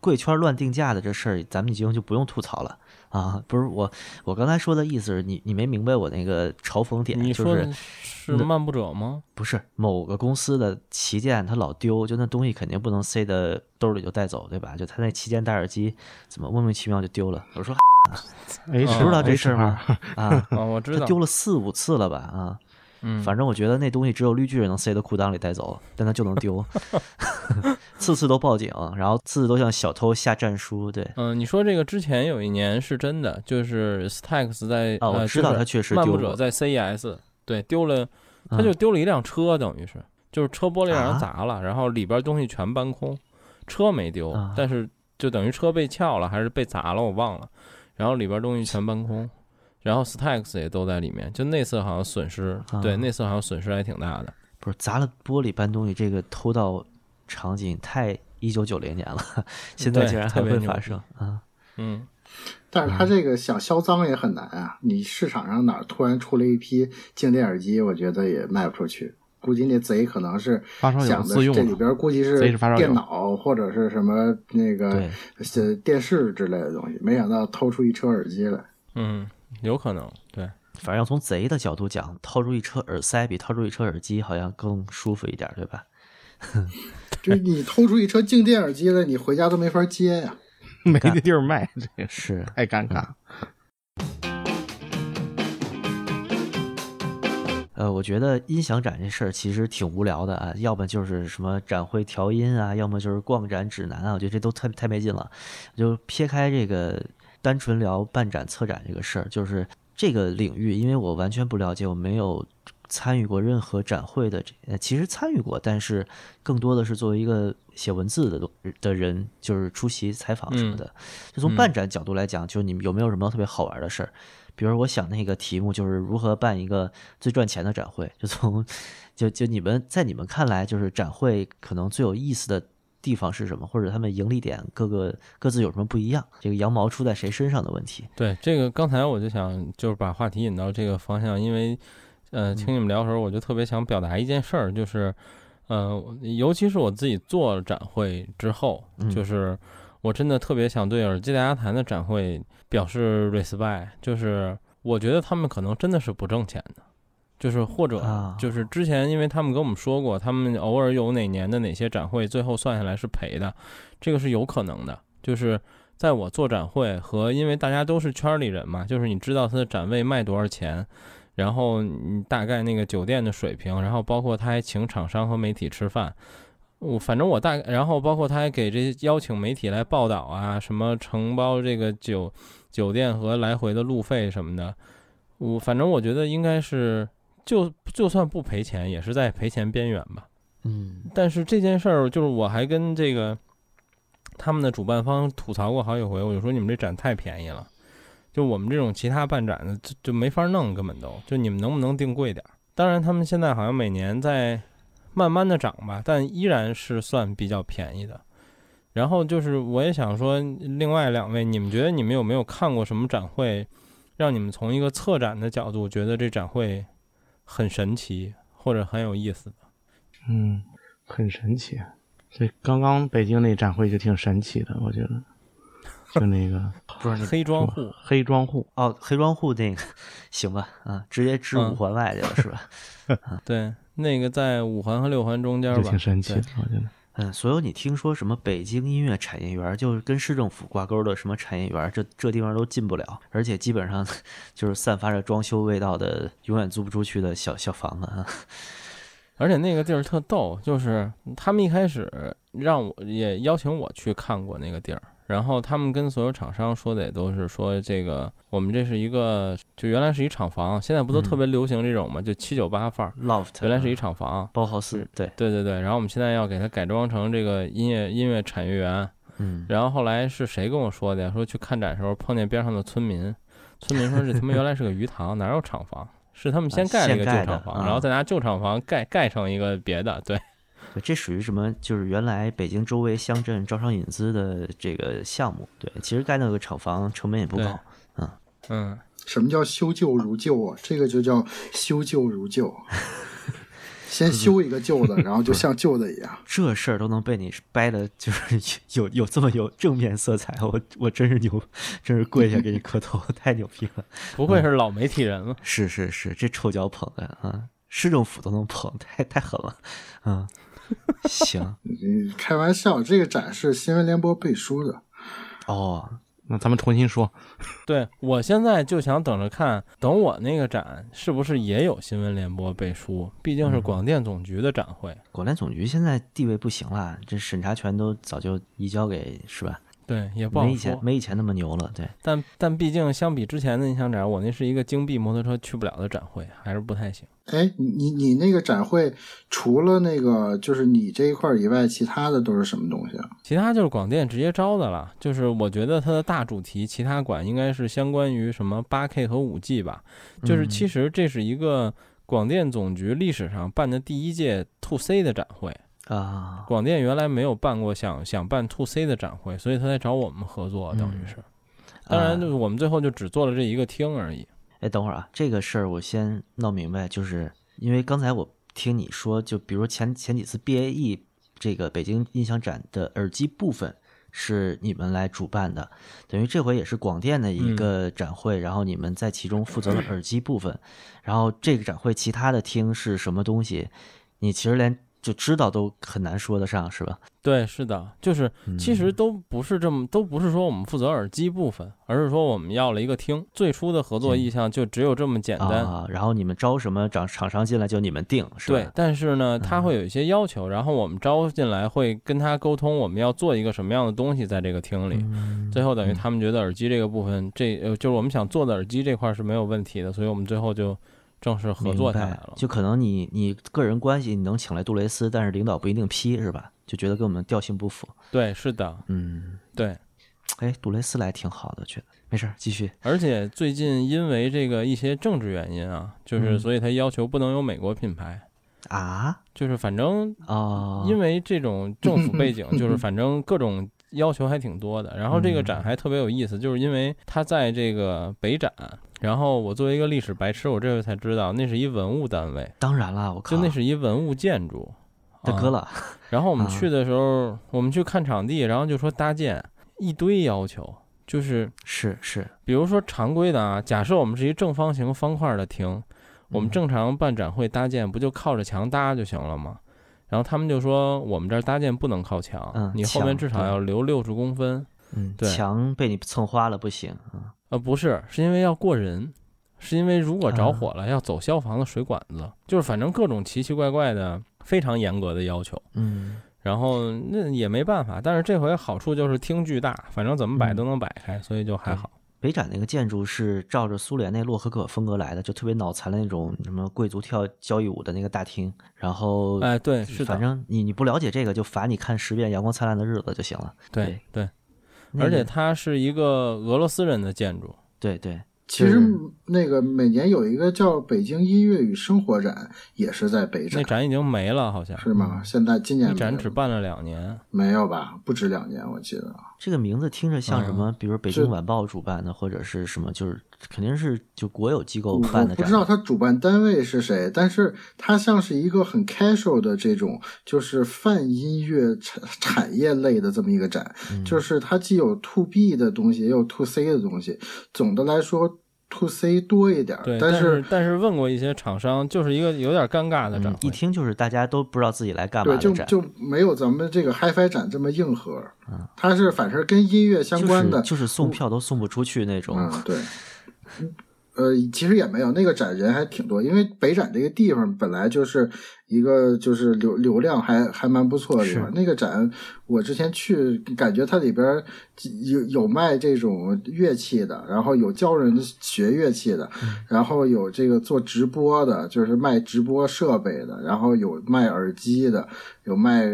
Speaker 3: 贵圈乱定价的这事儿，咱们已经就不用吐槽了。啊，不是我，我刚才说的意思是你，你没明白我那个嘲讽点，就是
Speaker 1: 是漫步者吗？
Speaker 3: 不是，某个公司的旗舰它老丢，就那东西肯定不能塞的兜里就带走，对吧？就他那旗舰戴耳机怎么莫名其妙就丢了？我说，
Speaker 5: 哎，
Speaker 3: 知道这事儿吗？啊，
Speaker 1: 我知道，
Speaker 3: 丢了四五次了吧？啊。
Speaker 1: 嗯，
Speaker 3: 反正我觉得那东西只有绿巨人能塞到裤裆里带走，但他就能丢，次次都报警，然后次次都向小偷下战书。对，
Speaker 1: 嗯，你说这个之前有一年是真的，就是 Stax 在
Speaker 3: 哦，我知道他确实
Speaker 1: 漫步者在 CES 对丢了，他就丢了一辆车，等于是就是车玻璃让人砸了，然后里边东西全搬空，车没丢，但是就等于车被撬了还是被砸了，我忘了，然后里边东西全搬空。然后 Stax 也都在里面，就内侧好像损失，对内侧好像损失还挺大的。
Speaker 3: 不是砸了玻璃搬东西，这个偷盗场景太一九九零年了，现在竟然还会发生啊！
Speaker 1: 嗯，
Speaker 4: 但是他这个想销赃也很难啊！你市场上哪突然出了一批静电耳机，我觉得也卖不出去。估计那贼可能是想的这里边估计是电脑或者是什么那个电视之类的东西，没想到偷出一车耳机来。
Speaker 1: 嗯。有可能，对，
Speaker 3: 反正要从贼的角度讲，掏出一车耳塞比掏出一车耳机好像更舒服一点，对吧？
Speaker 4: 就是你偷出一车静电耳机来，你回家都没法接呀，
Speaker 5: 没地儿卖，这个
Speaker 3: 是
Speaker 5: 太尴尬。
Speaker 3: 呃，我觉得音响展这事儿其实挺无聊的啊，要么就是什么展会调音啊，要么就是逛展指南啊，我觉得这都太太没劲了。就撇开这个。单纯聊办展策展这个事儿，就是这个领域，因为我完全不了解，我没有参与过任何展会的。这其实参与过，但是更多的是作为一个写文字的的人，就是出席采访什么的。就从办展角度来讲，就你们有没有什么特别好玩的事儿？比如我想那个题目就是如何办一个最赚钱的展会。就从就就你们在你们看来，就是展会可能最有意思的。地方是什么，或者他们盈利点各个各自有什么不一样？这个羊毛出在谁身上的问题？
Speaker 1: 对，这个刚才我就想就是把话题引到这个方向，因为呃，听你们聊的时候，我就特别想表达一件事儿，就是呃，尤其是我自己做展会之后，就是我真的特别想对耳机大家谈的展会表示 respect，就是我觉得他们可能真的是不挣钱的。就是或者就是之前，因为他们跟我们说过，他们偶尔有哪年的哪些展会，最后算下来是赔的，这个是有可能的。就是在我做展会和因为大家都是圈里人嘛，就是你知道他的展位卖多少钱，然后你大概那个酒店的水平，然后包括他还请厂商和媒体吃饭，我反正我大，然后包括他还给这些邀请媒体来报道啊，什么承包这个酒酒店和来回的路费什么的，我反正我觉得应该是。就就算不赔钱，也是在赔钱边缘吧。
Speaker 3: 嗯，
Speaker 1: 但是这件事儿，就是我还跟这个他们的主办方吐槽过好几回，我就说你们这展太便宜了，就我们这种其他办展的就就没法弄，根本都就你们能不能定贵点儿？当然，他们现在好像每年在慢慢的涨吧，但依然是算比较便宜的。然后就是我也想说，另外两位，你们觉得你们有没有看过什么展会，让你们从一个策展的角度觉得这展会？很神奇或者很有意思的，
Speaker 5: 嗯，很神奇。这刚刚北京那展会就挺神奇的，我觉得，就那个
Speaker 3: 不是
Speaker 1: 黑庄户，
Speaker 5: 黑庄户
Speaker 3: 哦，黑庄户那个行吧，啊，直接支五环外去了是吧？
Speaker 1: 对，那个在五环和六环中间吧，
Speaker 5: 挺神奇的，我觉得。
Speaker 3: 嗯，所有你听说什么北京音乐产业园，就是跟市政府挂钩的什么产业园，这这地方都进不了，而且基本上 就是散发着装修味道的，永远租不出去的小小房子啊。
Speaker 1: 而且那个地儿特逗，就是他们一开始让我也邀请我去看过那个地儿，然后他们跟所有厂商说的也都是说这个我们这是一个就原来是一厂房，现在不都特别流行这种嘛，就七九八范儿
Speaker 3: ，loft
Speaker 1: 原来是一厂房。
Speaker 3: 包豪斯，对，
Speaker 1: 对对对，然后我们现在要给它改装成这个音乐音乐产业园，
Speaker 3: 嗯，
Speaker 1: 然后后来是谁跟我说的呀？说去看展的时候碰见边上的村民，村民说这他妈原来是个鱼塘，哪有厂房？是他们先
Speaker 3: 啊
Speaker 1: 盖了一个旧厂房，
Speaker 3: 啊
Speaker 1: 然后再拿旧厂房盖盖成一个别的。对，
Speaker 3: 对，这属于什么？就是原来北京周围乡镇招商引资的这个项目。对，其实盖那个厂房成本也不
Speaker 1: 对
Speaker 3: 高。
Speaker 1: 嗯嗯，
Speaker 4: 什么叫修旧如旧啊？这个就叫修旧如旧。先修一个旧的，然后就像旧的一样。
Speaker 3: 这事儿都能被你掰的，就是有有这么有正面色彩，我我真是牛，真是跪下给你磕头，太牛逼了！
Speaker 1: 不愧是老媒体人了。
Speaker 3: 是是是，这臭脚捧的啊，市政府都能捧，太太狠了，啊，行
Speaker 4: 嗯，开玩笑，这个展是新闻联播背书的。
Speaker 3: 哦，
Speaker 5: 那咱们重新说，
Speaker 1: 对我现在就想等着看，等我那个展是不是也有新闻联播背书？毕竟是广电总局的展会。
Speaker 3: 广电总局现在地位不行了，这审查权都早就移交给是吧？
Speaker 1: 对，也不好
Speaker 3: 没以前
Speaker 1: 说。
Speaker 3: 没以前那么牛了，对。
Speaker 1: 但但毕竟相比之前的印象展，我那是一个京 B 摩托车去不了的展会，还是不太行。
Speaker 4: 哎，你你你那个展会除了那个就是你这一块儿以外，其他的都是什么东西啊？
Speaker 1: 其他就是广电直接招的了，就是我觉得它的大主题，其他馆应该是相关于什么八 K 和五 G 吧。就是其实这是一个广电总局历史上办的第一届 To C 的展会。
Speaker 3: 啊，
Speaker 1: 广电原来没有办过想想办 To C 的展会，所以他才找我们合作，等于是。当然，就是我们最后就只做了这一个厅而已。
Speaker 3: 哎，等会儿啊，这个事儿我先闹明白，就是因为刚才我听你说，就比如前前几次 BAE 这个北京音响展的耳机部分是你们来主办的，等于这回也是广电的一个展会，然后你们在其中负责了耳机部分，然后这个展会其他的厅是什么东西，你其实连就知道都很难说得上，是吧？
Speaker 1: 对，是的，就是其实都不是这么，都不是说我们负责耳机部分，而是说我们要了一个厅。最初的合作意向就只有这么简单。
Speaker 3: 啊，然后你们招什么厂厂商进来就你们定，是吧？
Speaker 1: 对，但是呢，他会有一些要求，然后我们招进来会跟他沟通，我们要做一个什么样的东西在这个厅里。
Speaker 3: 嗯
Speaker 1: 最后等于他们觉得耳机这个部分，这呃就是我们想做的耳机这块是没有问题的，所以我们最后就正式合作下来了。
Speaker 3: 就可能你你个人关系你能请来杜蕾斯，但是领导不一定批，是吧？就觉得跟我们调性不符。
Speaker 1: 对，是的，
Speaker 3: 嗯，
Speaker 1: 对。
Speaker 3: 哎，杜蕾斯来挺好的，觉得没事儿，继续。
Speaker 1: 而且最近因为这个一些政治原因啊，就是
Speaker 3: 嗯
Speaker 1: 所以他要求不能有美国品牌，
Speaker 3: 啊
Speaker 1: 就是反正
Speaker 3: 哦，
Speaker 1: 因为这种政府背景，就是反正各种要求还挺多的。然后这个展还特别有意思，就是因为它在这个北展，然后我作为一个历史白痴，我这回才知道那是一文物单位，
Speaker 3: 当然了，我靠，
Speaker 1: 就那是一文物建筑。啊
Speaker 3: 大哥了，
Speaker 1: 然后我们
Speaker 3: 啊
Speaker 1: 去的时候，我们去看场地，然后就说搭建一堆要求，就是
Speaker 3: 是是，
Speaker 1: 比如说常规的啊，假设我们是一正方形方块的厅，我们
Speaker 3: 嗯
Speaker 1: 正常办展会搭建不就靠着墙搭就行了吗？然后他们就说我们这儿搭建不能靠墙，
Speaker 3: 嗯
Speaker 1: 你后面至少要留六十公分。
Speaker 3: 嗯，
Speaker 1: 对
Speaker 3: 墙被你蹭花了不行啊，
Speaker 1: 呃，不是，是因为要过人，是因为如果着
Speaker 3: 啊
Speaker 1: 火了要走消防的水管子，就是反正各种奇奇怪怪的非常严格的要求。
Speaker 3: 嗯
Speaker 1: 然后那也没办法，但是这回好处就是厅巨大，反正怎么摆
Speaker 3: 嗯
Speaker 1: 都能摆开，所以就还好。
Speaker 3: 北展那个建筑是照着苏联那洛可可风格来的，就特别脑残的那种什么贵族跳交谊舞的那个大厅，然后
Speaker 1: 哎，对，是的，
Speaker 3: 反正你你不了解这个，就罚你看十遍《阳光灿烂的日子》就行了。
Speaker 1: 对对，
Speaker 3: 那个
Speaker 1: 而且它是一个俄罗斯人的建筑。
Speaker 3: 对对，
Speaker 4: 其实那个每年有一个叫北京音乐与生活展，也是在北展，
Speaker 1: 那展已经没了，好像
Speaker 4: 是吗？现在今年
Speaker 1: 那展只办了两年。
Speaker 4: 没有吧？不止两年，我记得。
Speaker 3: 这个名字听着像什
Speaker 1: 嗯
Speaker 3: 么？比如北京晚报主办的，或者是什么，就是肯定是就国有机构
Speaker 4: 我
Speaker 3: 办的展。
Speaker 4: 不知道它主办单位是谁，但是它像是一个很 casual 的这种，就是泛音乐产产业类的这么一个展，
Speaker 3: 嗯
Speaker 4: 就是它既有 to B 的东西，也有 to C 的东西。总的来说，to C 多一点儿，
Speaker 1: 对，
Speaker 4: 但
Speaker 1: 是但是问过一些厂商，就是一个有点尴尬的展
Speaker 3: 嗯，一。听就是大家都不知道自己来干嘛
Speaker 4: 对，就
Speaker 3: 的展，
Speaker 4: 就没有咱们这个 HiFi 展这么硬核。它是反正跟音乐相关的，
Speaker 3: 就是就是送票都送不出去那种。
Speaker 4: 嗯，对。呃，其实也没有，那个展人还挺多，因为北展这个地方本来就是一个就是流流量还还蛮不错的地方。那个展我之前去，感觉它里边有有卖这种乐器的，然后有教人学乐器的，然后有这个做直播的，就是卖直播设备的，然后有卖耳机的，有卖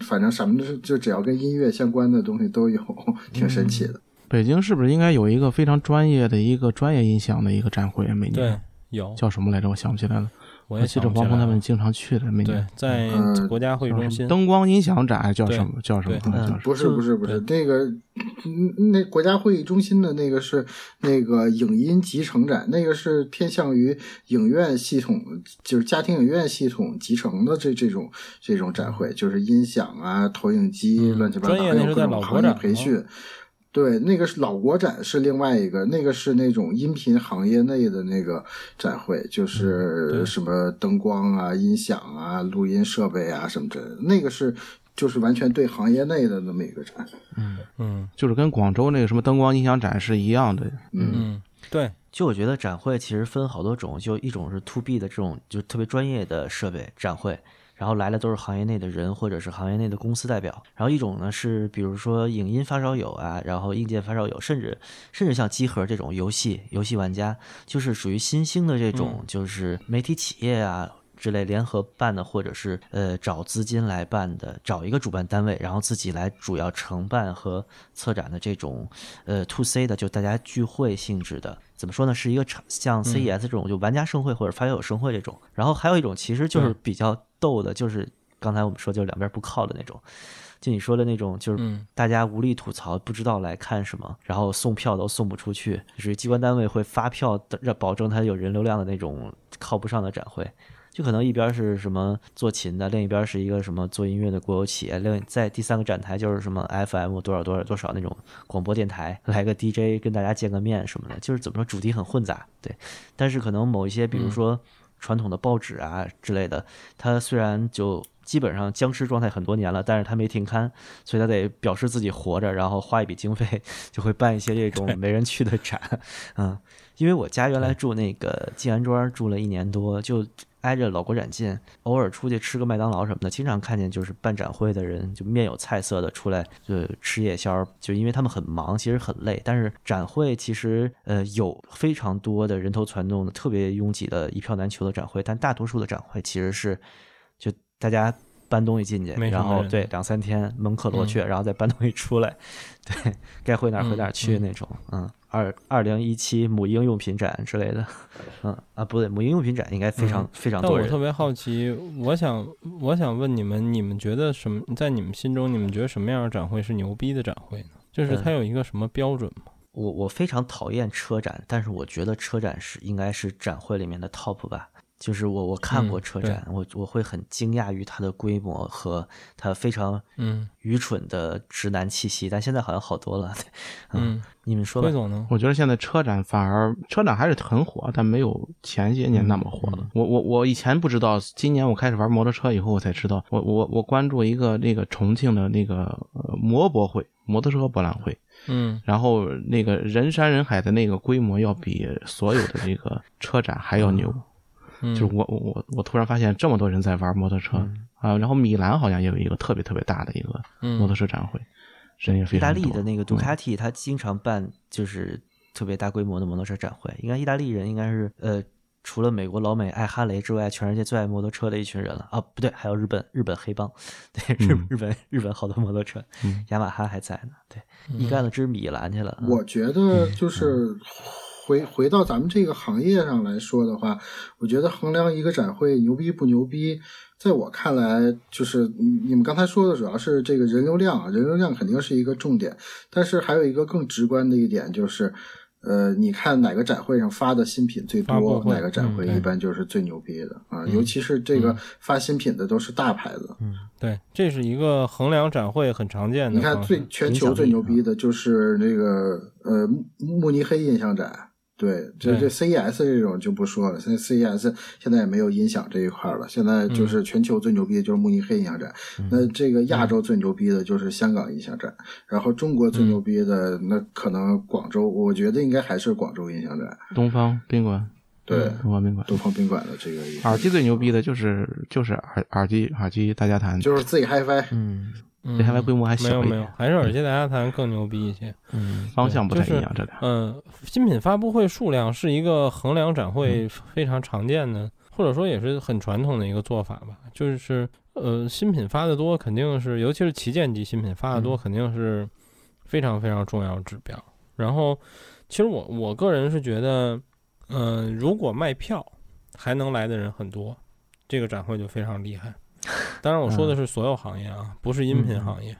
Speaker 4: 反正什么就只要跟音乐相关的东西都有，挺神奇的。
Speaker 5: 北京是不是应该有一个非常专业的一个专业音响的一个展会啊？每年
Speaker 1: 对有
Speaker 5: 叫什么来着？我想不起来了。
Speaker 1: 我也
Speaker 5: 记得黄鹏他们经常去的。每年，
Speaker 1: 在国家会议中心
Speaker 5: 灯光音响展叫什么？叫什么？
Speaker 1: 对
Speaker 5: 叫什么？
Speaker 4: 不是不是不是那个，嗯那国家会议中心的那个是那个影音集成展，那个是偏向于影院系统，就是家庭影院系统集成的这这种这种展会，就是音响啊、投影机乱七八糟，
Speaker 1: 专业
Speaker 4: 还有各
Speaker 1: 那是在老
Speaker 4: 种行业
Speaker 1: 国展吗
Speaker 4: 培训。对，那个是老国展，是另外一个，那个是那种音频行业内的那个展会，就是什么灯光啊、音响啊、录音设备啊什么之类的，那个是就是完全对行业内的那么一个展。
Speaker 1: 嗯
Speaker 5: 就是跟广州那个什么灯光音响展是一样的。
Speaker 4: 嗯，
Speaker 1: 嗯对
Speaker 3: 就我觉得展会其实分好多种，就一种是 to B 的这种，就特别专业的设备展会，然后来的都是行业内的人或者是行业内的公司代表。然后一种呢是比如说影音发烧友啊，然后硬件发烧友，甚至甚至像机核这种游戏游戏玩家，就是属于新兴的这种，就是媒体企业啊。之类联合办的，或者是呃找资金来办的，找一个主办单位，然后自己来主要承办和策展的这种呃 to C 的，就大家聚会性质的，怎么说呢？是一个场像 CES 这种就玩家盛会或者发烧友盛会这种。然后还有一种其实就是比较逗的，就是刚才我们说就是两边不靠的那种。就你说的那种，就是
Speaker 1: 嗯
Speaker 3: 大家无力吐槽，不知道来看什么，然后送票都送不出去，就是机关单位会发票的，让保证它有人流量的那种靠不上的展会。就可能一边是什么做琴的，另一边是一个什么做音乐的国有企业，另在第三个展台就是什么 FM 多少多少多少那种广播电台，来个 DJ 跟大家见个面什么的，就是怎么说主题很混杂，对。但是可能某一些，比如说传统的报纸啊之类的，它虽然就基本上僵尸状态很多年了，但是他没停刊，所以他得表示自己活着，然后花一笔经费，就会办一些这种没人去的展，嗯。因为我家原来住那个静安庄，住了一年多，就挨着老国展近，偶尔出去吃个麦当劳什么的，经常看见就是办展会的人就面有菜色的出来就吃夜宵，就因为他们很忙，其实很累。但是展会其实呃有非常多的人头攒动的、特别拥挤的一票难求的展会，但大多数的展会其实是就大家。搬东西进去，然后对两三天门可罗雀，然后再搬东西出来，对该回哪儿回哪儿去那种，嗯，二二零一七母婴用品展之类的，嗯啊不对，母婴用品展应该非常、
Speaker 1: 嗯
Speaker 3: 非常多人
Speaker 1: 但我特，别好奇，我想我想问你们，你们觉得什么？在你们心中，你们觉得什么样的展会是牛逼的展会呢？就是它有一个什么标准吗？
Speaker 3: 我我非常讨厌车展，但是我觉得车展是应该是展会里面的 top 吧。就是我我看过车展，我我会很惊讶于它的规模和它非常
Speaker 1: 嗯
Speaker 3: 愚蠢的直男气息，但现在好像好多了。对
Speaker 1: 嗯，
Speaker 3: 你们说吧。
Speaker 1: 总呢？
Speaker 5: 我觉得现在车展反而车展还是很火，但没有前些年那么火了。我我我以前不知道，今年我开始玩摩托车以后，我才知道。我我我关注一个那个重庆的那个呃摩博会，摩托车博览会，
Speaker 1: 嗯
Speaker 5: 然后那个人山人海的那个规模要比所有的这个车展还要牛。
Speaker 1: 嗯，
Speaker 5: 就是我我我我突然发现这么多人在玩摩托车啊，然后米兰好像也有一个特别特别大的一个摩托车展会，人也非
Speaker 3: 意大。利的那个杜
Speaker 5: 嗯
Speaker 3: 卡迪，他经常办就是特别大规模的摩托车展会。应该意大利人应该是呃，除了美国老美爱哈雷之外，全世界最爱摩托车的一群人了啊！不对，还有日本日本黑帮，对日
Speaker 5: 嗯
Speaker 3: 日本日本好多摩托车，
Speaker 5: 嗯
Speaker 3: 雅马哈还在呢。对，一干了支米兰去了。嗯
Speaker 4: 我觉得就是回回到咱们这个行业上来说的话，我觉得衡量一个展会牛逼不牛逼，在我看来，就是你你们刚才说的主要是这个人流量啊，人流量肯定是一个重点，但是还有一个更直观的一点就是。呃，你看哪个展会上发的新品最多，哪个展会一般就是最牛逼的啊、尤其是这个发新品的都是大牌子。
Speaker 1: 嗯对，这是一个衡量展会很常见的
Speaker 4: 你看最全球最牛逼的就是那个呃慕慕尼黑印象展，对，这
Speaker 1: 对。
Speaker 4: 这 CES 这种就不说了，现在 CES 现在也没有音响这一块了，现在就是全球最牛逼的就是慕尼黑音响展，那这个亚洲最牛逼的就是香港音响展，然后中国最牛逼的那可能广州，我觉得应该还是广州音响展，
Speaker 5: 东方宾馆，
Speaker 4: 对，
Speaker 5: 东方宾馆。
Speaker 4: 东方宾馆的这个
Speaker 5: 耳机最牛逼的就是就是耳耳机耳机大家谈，
Speaker 4: 就是自己 HiFi，
Speaker 3: 嗯
Speaker 5: 这还规模还
Speaker 1: 没有没有还是耳机大家谈更牛逼一些。
Speaker 3: 嗯
Speaker 5: 方向不太一样，这俩。
Speaker 1: 嗯，新品发布会数量是一个衡量展会非常常见的，或者说也是很传统的一个做法吧。就是呃，新品发的多，肯定是，尤其是旗舰级新品发的多，肯定是非常非常重要的指标。然后，其实我我个人是觉得，嗯、如果卖票还能来的人很多，这个展会就非常厉害。当然，我说的是所有行业啊，不是音频行业。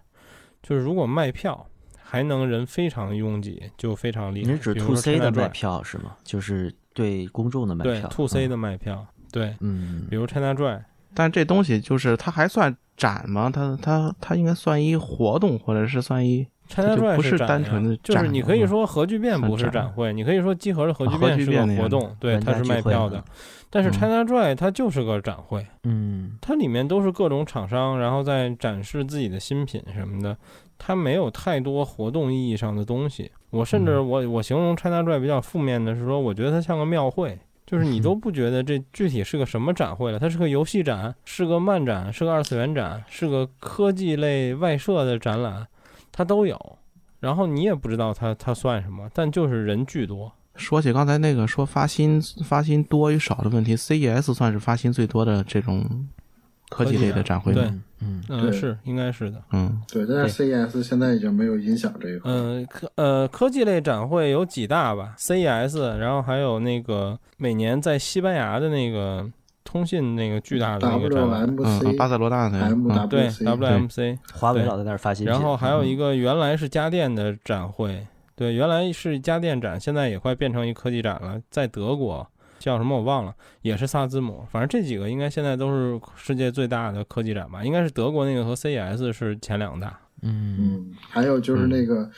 Speaker 1: 就是如果卖票还能人非常拥挤，就非常厉害。
Speaker 3: 你指 to C 的卖票是吗？就是对公众的卖
Speaker 1: 对
Speaker 3: 票
Speaker 1: to C
Speaker 3: 嗯
Speaker 1: 的卖票，对，
Speaker 3: 嗯
Speaker 1: 比如 China Drive
Speaker 5: 但这东西就是它还算展吗？它它它应该算一活动，或者是算一
Speaker 1: ChinaJoy
Speaker 5: 不是单纯的
Speaker 1: 就是你可以说核聚变不是
Speaker 5: 展
Speaker 1: 展会，你可以说集合的核聚变是个活动，对，它是卖票的。但是
Speaker 5: 嗯
Speaker 1: ChinaJoy 它就是个展会，
Speaker 3: 嗯
Speaker 1: 它里面都是各种厂商，然后在展示自己的新品什么的，它没有太多活动意义上的东西。我甚至
Speaker 5: 嗯
Speaker 1: 我我形容 ChinaJoy 比较负面的是说，我觉得它像个庙会，就是你都不觉得这具体是个什么展会了，它是个游戏展，是个漫展，是个二次元展，是个科技类外设的展览，它都有。然后你也不知道它它算什么，但就是人巨多。
Speaker 5: 说起刚才那个说发新发新多与少的问题，CES 算是发新最多的这种科技类的展会
Speaker 1: 对
Speaker 5: 吗？
Speaker 3: 嗯
Speaker 1: 嗯，
Speaker 4: 对
Speaker 1: 是应该是的。
Speaker 5: 嗯，
Speaker 4: 对，但是 CES 现在已经没有影响这一块，
Speaker 1: 嗯，科呃科技类展会有几大吧，CES，然后还有那个每年在西班牙的那个通信那个巨大的一个展览，
Speaker 5: 嗯巴塞罗那的，嗯。
Speaker 4: MWC
Speaker 1: 对 WMC，
Speaker 3: 华为老在那儿发新品，
Speaker 1: 然后还有一
Speaker 3: 嗯
Speaker 1: 个原来是家电的展会，对，原来是家电展，现在也快变成一科技展了，在德国叫什么我忘了，也是萨兹姆，反正这几个应该现在都是世界最大的科技展吧，应该是德国那个和 CES 是前两大。
Speaker 3: 嗯。
Speaker 4: 嗯，还有就是那个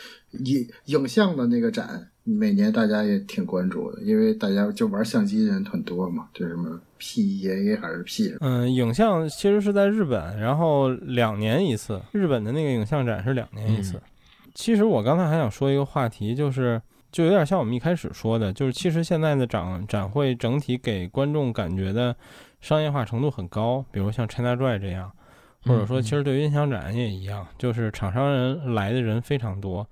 Speaker 4: 影影像的那个展，每年大家也挺关注的，因为大家就玩相机的人很多嘛，就什么 PEA 还是 P
Speaker 1: 嗯，影像其实是在日本，然后两年一次，日本的那个影像展是两年一次。
Speaker 3: 嗯
Speaker 1: 其实我刚才还想说一个话题，就是就有点像我们一开始说的，就是其实现在的展展会整体给观众感觉的商业化程度很高，比如像 ChinaJoy 这样，或者说其实对于音响展也一样，就是厂商人来的人非常多。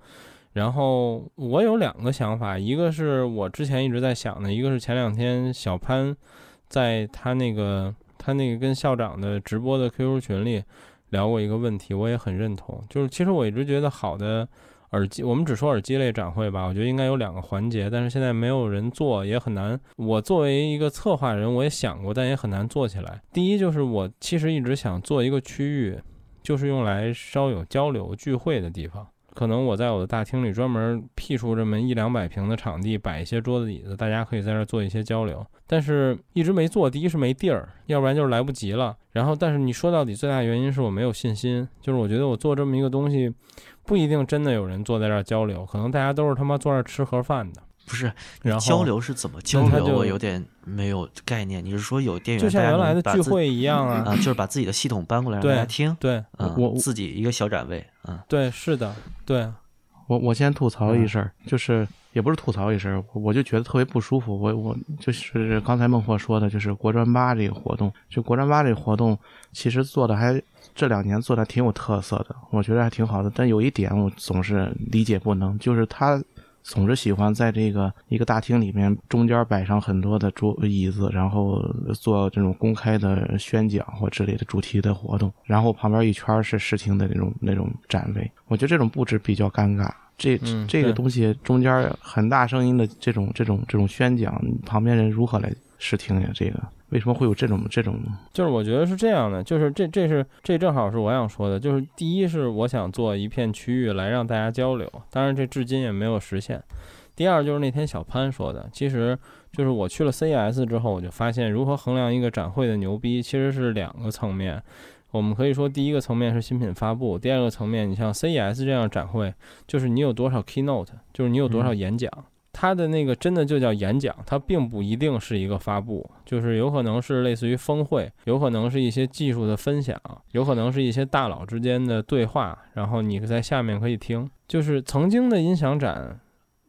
Speaker 1: 然后我有两个想法，一个是我之前一直在想的，一个是前两天小潘在他那个他那个跟校长的直播的 QQ 群里聊过一个问题，我也很认同，就是其实我一直觉得好的耳机，我们只说耳机类展会吧，我觉得应该有两个环节，但是现在没有人做，也很难。我作为一个策划人，我也想过，但也很难做起来。第一就是我其实一直想做一个区域，就是用来稍有交流聚会的地方。可能我在我的大厅里专门辟出这么一两百平的场地，摆一些桌子椅子，大家可以在这做一些交流。但是一直没做，第一是没地儿，要不然就是来不及了。然后，但是你说到底最大原因是我没有信心，就是我觉得我做这么一个东西，不一定真的有人坐在这儿交流，可能大家都是他妈坐那儿吃盒饭的。
Speaker 3: 不是
Speaker 1: 然后
Speaker 3: 交流是怎么交流？我有点没有概念。你是说有店员
Speaker 1: 就像原来的聚会一样
Speaker 3: 啊，
Speaker 1: 啊，
Speaker 3: 就是把自己的系统搬过来让
Speaker 1: 对
Speaker 3: 大家听，
Speaker 1: 对
Speaker 3: 嗯，
Speaker 5: 我
Speaker 3: 自己一个小展位，嗯
Speaker 1: 对，是的，对，
Speaker 5: 我我先吐槽一
Speaker 1: 嗯
Speaker 5: 事儿，就是也不是吐槽一事儿，我我就觉得特别不舒服。我我就是刚才孟获说的，就是国专八这个活动，就国专八这个活动，其实做的还这两年做的挺有特色的，我觉得还挺好的。但有一点我总是理解不能，就是他总是喜欢在这个一个大厅里面中间摆上很多的桌椅子，然后做这种公开的宣讲或之类的主题的活动，然后旁边一圈是视听的那种那种展位。我觉得这种布置比较尴尬。这
Speaker 1: 嗯
Speaker 5: 这个东西中间很大声音的这种这种这种宣讲，旁边人如何来试听呀？这个为什么会有这种这种？
Speaker 1: 就是我觉得是这样的，就是这这是这正好是我想说的，就是第一是我想做一片区域来让大家交流，当然这至今也没有实现。第二就是那天小潘说的，其实就是我去了 CES 之后，我就发现如何衡量一个展会的牛逼，其实是两个层面。我们可以说，第一个层面是新品发布，第二个层面，你像 CES 这样展会，就是你有多少 keynote，就是你有多少演讲。它的那个真的就叫演讲，它并不一定是一个发布，就是有可能是类似于峰会，有可能是一些技术的分享，有可能是一些大佬之间的对话，然后你在下面可以听。就是曾经的音响展，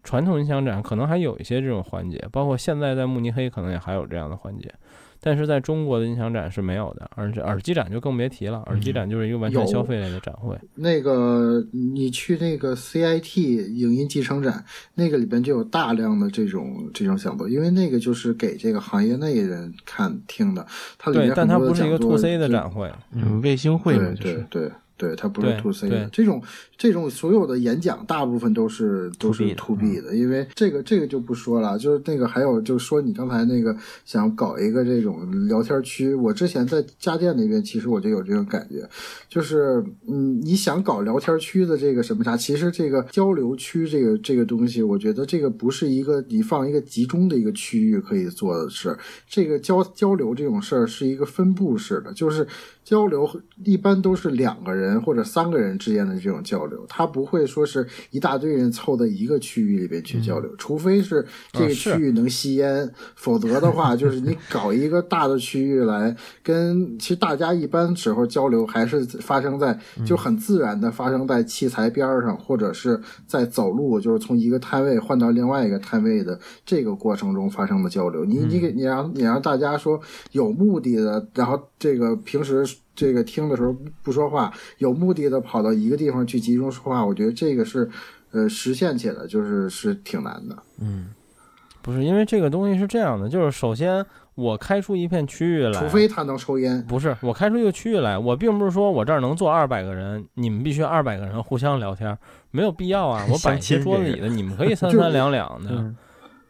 Speaker 1: 传统音响展可能还有一些这种环节，包括现在在慕尼黑可能也还有这样的环节。但是在中国的音响展是没有的，而且耳机展就更别提了。耳机展就是一个完全消费类的展会。
Speaker 4: 那个你去那个 CIT 影音集成展，那个里边就有大量的这种这种讲座，因为那个就是给这个行业内人看听的。它里面
Speaker 1: 对，但它不是一个 to C 的展会。
Speaker 5: 嗯，卫星会嘛，就是
Speaker 4: 对对对，它不是 to C 的。这种这种所有的演讲，大部分都是都是 to B 的，因为这个这个就不说了。就是那个还有就是说你刚才那个想搞一个这种聊天区，我之前在家电那边其实我就有这种感觉，就是嗯，你想搞聊天区的这个什么啥，其实这个交流区这个这个东西，我觉得这个不是一个你放一个集中的一个区域可以做的事，这个交交流这种事儿是一个分布式的，就是交流一般都是两个人或者三个人之间的这种交流，他不会说是一大堆人凑在一个区域里边去交流，除非是这个区域能吸烟，否则的话就是你搞一个大的区域来跟，其实大家一般时候交流还是发生在就很自然的发生在器材边儿上，或者是在走路，就是从一个摊位换到另外一个摊位的这个过程中发生的交流。你你给你让你让大家说有目的的，然后这个平时这个听的时候不说话，有目的的跑到一个地方去集中说话，我觉得这个是呃实现起来就是是挺难的。
Speaker 1: 嗯不是因为这个东西是这样的，就是首先我开出一片区域来，
Speaker 4: 除非他能抽烟，
Speaker 1: 不是我开出一个区域来，我并不是说我这儿能坐二百个人，你们必须二百个人互相聊天，没有必要啊。我摆一些桌子椅子，你们可以三三两两的，
Speaker 3: 嗯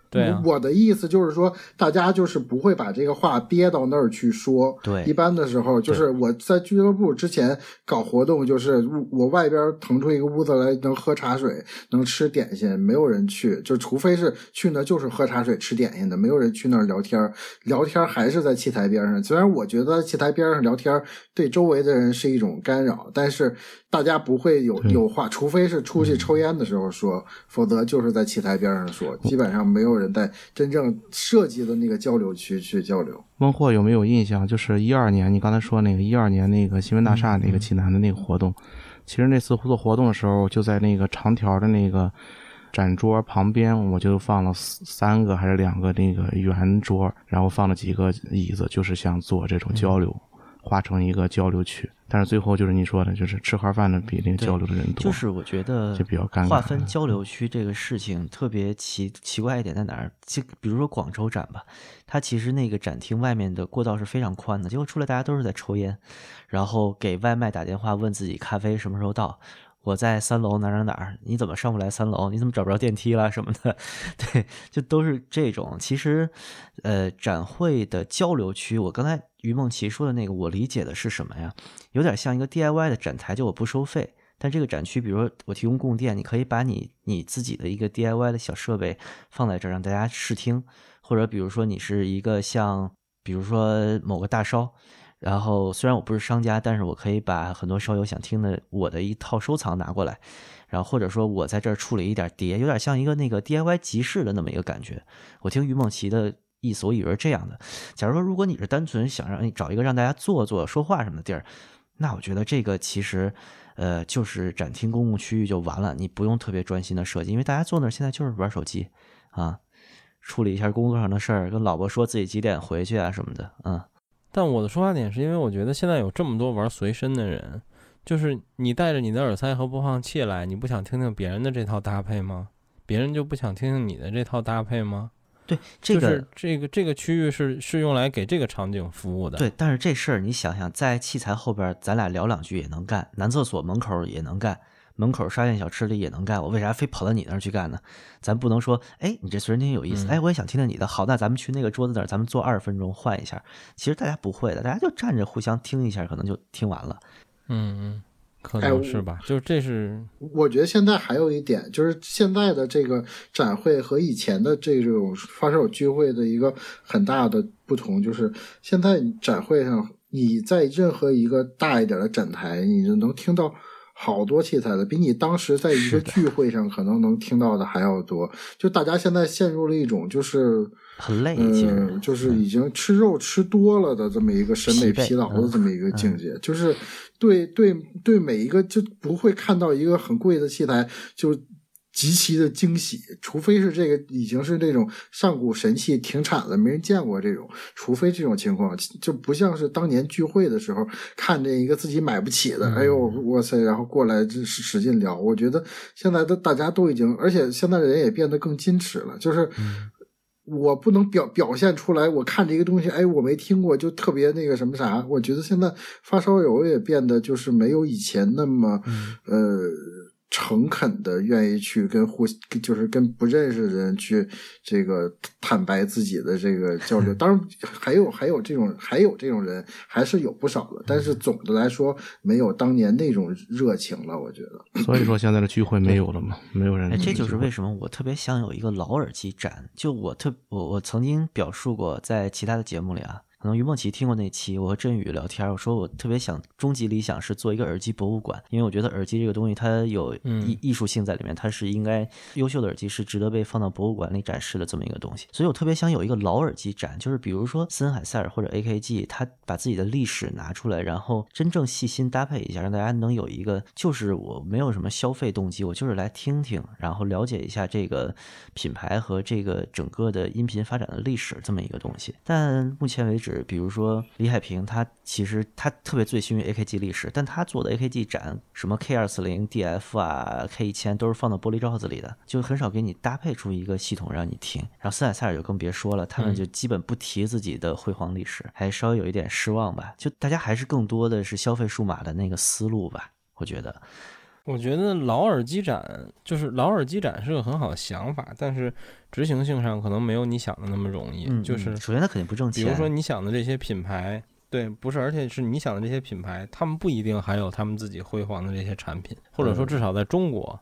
Speaker 1: 对啊。
Speaker 4: 我的意思就是说，大家就是不会把这个话憋到那儿去说。
Speaker 3: 对
Speaker 4: 一般的时候，就是我在俱乐部之前搞活动，就是我外边腾出一个屋子来，能喝茶水，能吃点心，没有人去，就除非是去那就是喝茶水、吃点心的，没有人去那儿聊天儿。聊天儿还是在器材边上，虽然我觉得器材边上聊天儿对周围的人是一种干扰，但是大家不会有有话，除非是出去抽烟的时候说，否则就是在棋台边上说，基本上没有人在真正设计的那个交流区去交流。
Speaker 5: 孟获有没有印象？就是一二年，你刚才说那个一二年那个新闻大厦那个济南的那个活动，其实那次做活动的时候，就在那个长条的那个展桌旁边，我就放了三个还是两个那个圆桌，然后放了几个椅子，就是想做这种交流，划成一个交流区。但是最后就是你说的，就是吃盒饭的比那个交流的人多，
Speaker 3: 就是我觉得
Speaker 5: 就比较尴尬
Speaker 3: 划分交流区这个事情特别奇奇怪一点在哪儿？就比如说广州展吧，它其实那个展厅外面的过道是非常宽的，结果出来大家都是在抽烟，然后给外卖打电话问自己咖啡什么时候到。我在三楼哪哪哪儿，你怎么上不来三楼？你怎么找不着电梯了什么的？对，就都是这种。其实，呃，展会的交流区，我刚才于梦琪说的那个，我理解的是什么呀？有点像一个 DIY 的展台，就我不收费，但这个展区，比如说我提供供电，你可以把你你自己的一个 DIY 的小设备放在这儿，让大家试听，或者比如说你是一个像，比如说某个大烧。然后虽然我不是商家，但是我可以把很多烧友想听的我的一套收藏拿过来，然后或者说我在这儿处理一点碟，有点像一个那个 DIY 集市的那么一个感觉。我听于梦琪的意思，我以为是这样的。假如说如果你是单纯想让你找一个让大家坐坐、说话什么的地儿，那我觉得这个其实，呃，就是展厅公共区域就完了，你不用特别专心的设计，因为大家坐那儿现在就是玩手机啊，处理一下工作上的事儿，跟老婆说自己几点回去啊什么的，嗯。
Speaker 1: 但我的出发点是因为我觉得现在有这么多玩随身的人，就是你带着你的耳塞和播放器来，你不想听听别人的这套搭配吗？别人就不想听听你的这套搭配吗？
Speaker 3: 对，这个、
Speaker 1: 就是这个这个区域是是用来给这个场景服务的。
Speaker 3: 对，但是这事儿你想想，在器材后边，咱俩聊两句也能干，男厕所门口也能干，门口沙县小吃里也能干，我为啥非跑到你那儿去干呢？咱不能说，哎，你这随身听有意思，
Speaker 1: 嗯
Speaker 3: 哎，我也想听听你的，好，那咱们去那个桌子那儿，咱们坐二十分钟换一下。其实大家不会的，大家就站着互相听一下，可能就听完了。
Speaker 1: 嗯嗯，可能是吧。就是这是
Speaker 4: 我觉得现在还有一点，就是现在的这个展会和以前的这种发烧友聚会的一个很大的不同，就是现在展会上，你在任何一个大一点的展台，你就能听到好多器材了，比你当时在一个聚会上可能能听到的还要多。就大家现在陷入了一种就是
Speaker 3: 很累，其实
Speaker 4: 嗯，就是已经吃肉吃多了的这么一个审美疲劳的这么一个境界，就是对对对每一个就不会看到一个很贵的器材就。极其的惊喜，除非是这个已经是那种上古神器停产了，没人见过这种，除非这种情况，就不像是当年聚会的时候看见一个自己买不起的，哎呦哇塞，然后过来这使使劲聊。我觉得现在的大家都已经，而且现在人也变得更矜持了，就是我不能表表现出来，我看这个东西，哎，我没听过，就特别那个什么啥。我觉得现在发烧友也变得就是没有以前那么呃。诚恳的愿意去跟互，就是跟不认识的人去这个坦白自己的这个交流。当然还有还有这种还有这种人还是有不少的，但是总的来说没有当年那种热情了。我觉得，
Speaker 5: 所以说现在的聚会没有了嘛，没有人。
Speaker 3: 哎，这就是为什么我特别想有一个老耳机展。就我特我我曾经表述过，在其他的节目里啊。可能于梦琪听过那期，我和振宇聊天，我说我特别想，终极理想是做一个耳机博物馆，因为我觉得耳机这个东西它有艺艺术性在里面，它是应该优秀的耳机是值得被放到博物馆里展示的这么一个东西。所以我特别想有一个老耳机展，就是比如说森海塞尔或者 AKG，它把自己的历史拿出来，然后真正细心搭配一下，让大家能有一个，就是我没有什么消费动机，我就是来听听，然后了解一下这个品牌和这个整个的音频发展的历史这么一个东西。但目前为止。比如说李海平，他其实他特别醉心于 AKG 历史，但他做的 AKG 展，什么 K 二四零、DF 啊、K 一千，都是放到玻璃罩子里的，就很少给你搭配出一个系统让你听。然后斯坦塞尔就更别说了，他们就基本不提自己的辉煌历史，还稍微有一点失望吧。就大家还是更多的是消费数码的那个思路吧，我觉得。
Speaker 1: 我觉得老耳机展就是老耳机展是个很好的想法，但是执行性上可能没有你想的那么容易。就是
Speaker 3: 首先它肯定不挣钱。
Speaker 1: 比如说你想的这些品牌，对，不是，而且是你想的这些品牌，他们不一定还有他们自己辉煌的这些产品，或者说至少在中国。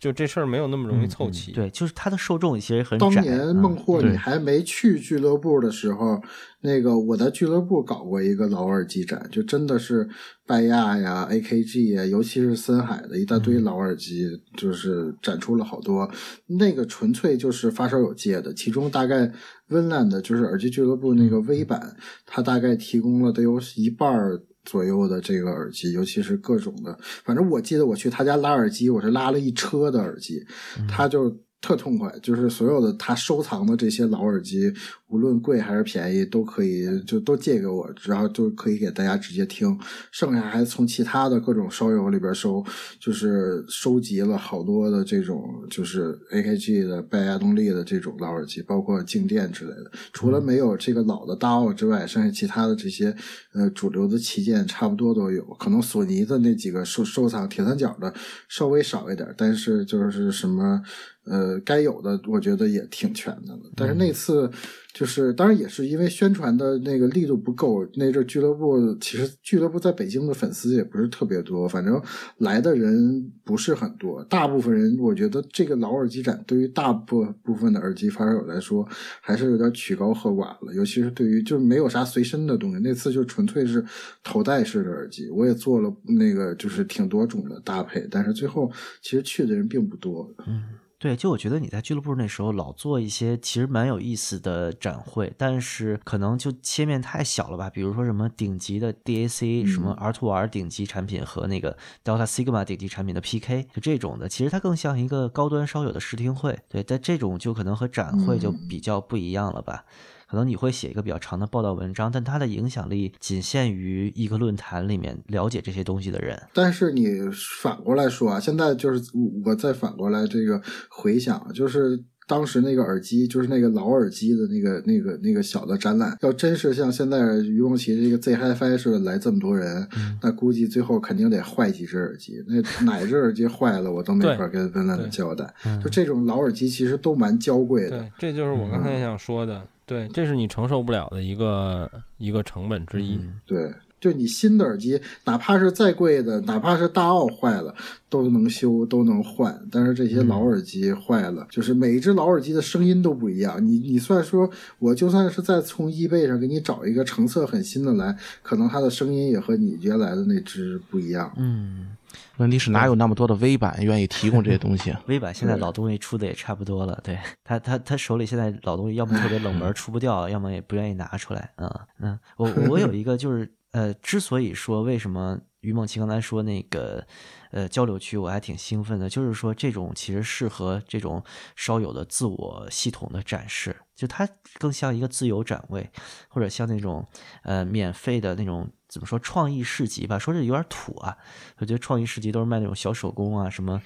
Speaker 1: 就这事儿没有那么容易凑齐，
Speaker 3: 对，就是它的受众其实很
Speaker 4: 窄。当年孟获你还没去俱乐部的时候，那个我在俱乐部搞过一个老耳机展，就真的是拜亚呀、AKG 呀，尤其是森海的一大堆老耳机，就是展出了好多。那个纯粹就是发烧友借的，其中大概温岚的，就是耳机俱乐部那个微版，它大概提供了得有一半儿。左右的这个耳机，尤其是各种的，反正我记得我去他家拉耳机，我是拉了一车的耳机，他就特痛快，就是所有的他收藏的这些老耳机。无论贵还是便宜，都可以就都借给我，然后就可以给大家直接听。剩下还从其他的各种烧友里边收，就是收集了好多的这种，就是 AKG 的、拜亚动力的这种老耳机，包括静电之类的。除了没有这个老的 DAW 之外，剩下其他的这些呃主流的旗舰差不多都有。可能索尼的那几个收收藏铁三角的稍微少一点，但是就是什么呃该有的，我觉得也挺全的了。但是那次。就是，当然也是因为宣传的那个力度不够。那阵俱乐部其实俱乐部在北京的粉丝也不是特别多，反正来的人不是很多。大部分人，我觉得这个老耳机展对于大部部分的耳机发烧友来说，还是有点曲高和寡了。尤其是对于就是没有啥随身的东西，那次就纯粹是头戴式的耳机。我也做了那个就是挺多种的搭配，但是最后其实去的人并不多。
Speaker 3: 嗯。对，就我觉得你在俱乐部那时候老做一些其实蛮有意思的展会，但是可能就切面太小了吧。比如说什么顶级的 DAC，什么 R to R 顶级产品和那个 Delta Sigma 顶级产品的 PK，就这种的，其实它更像一个高端烧友的试听会。对，但这种就可能和展会就比较不一样了吧。可能你会写一个比较长的报道文章，但它的影响力仅限于一个论坛里面了解这些东西的人。
Speaker 4: 但是你反过来说啊，现在就是我再反过来这个回想，就是当时那个耳机，就是那个老耳机的那个那个那个小的展览，要真是像现在于梦琪这个 Z HiFi 似的来这么多人，那估计最后肯定得坏几只耳机。那 哪只耳机坏了，我都没法跟温岚的交代。就这种老耳机其实都蛮娇贵的。
Speaker 1: 对，这就是我刚才想说的。对，这是你承受不了的一个一个成本之一。
Speaker 4: 对，就你新的耳机，哪怕是再贵的，哪怕是大奥坏了，都能修，都能换。但是这些老耳机坏了，就是每一只老耳机的声音都不一样。你你算说，我就算是再从 eBay 上给你找一个成色很新的来，可能它的声音也和你原来的那只不一样。
Speaker 3: 嗯，
Speaker 5: 问题是哪有那么多的微版愿意提供这些东西？啊？
Speaker 3: 微版现在老东西出的也差不多了，对。他他他手里现在老东西要么特别冷门出不掉，要么也不愿意拿出来啊。嗯，我 我有一个就是呃，之所以说为什么于梦琪刚才说那个呃交流区，我还挺兴奋的，就是说这种其实适合这种稍有的自我系统的展示，就它更像一个自由展位，或者像那种呃免费的那种怎么说创意市集吧，说这有点土啊。我觉得创意市集都是卖那种小手工啊，什么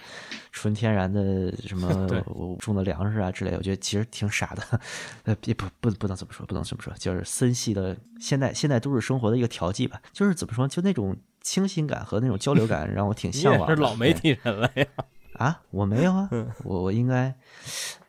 Speaker 3: 纯天然的什么 我种的粮食啊之类的，我觉得其实挺傻的。呃，也不不不能这么说，不能这么说，就是森系的现代现代都市生活的一个调剂吧。就是怎么说，就那种清新感和那种交流感，让我挺向往
Speaker 1: 是老媒体人了呀。
Speaker 3: 啊？我没有啊，我我应该，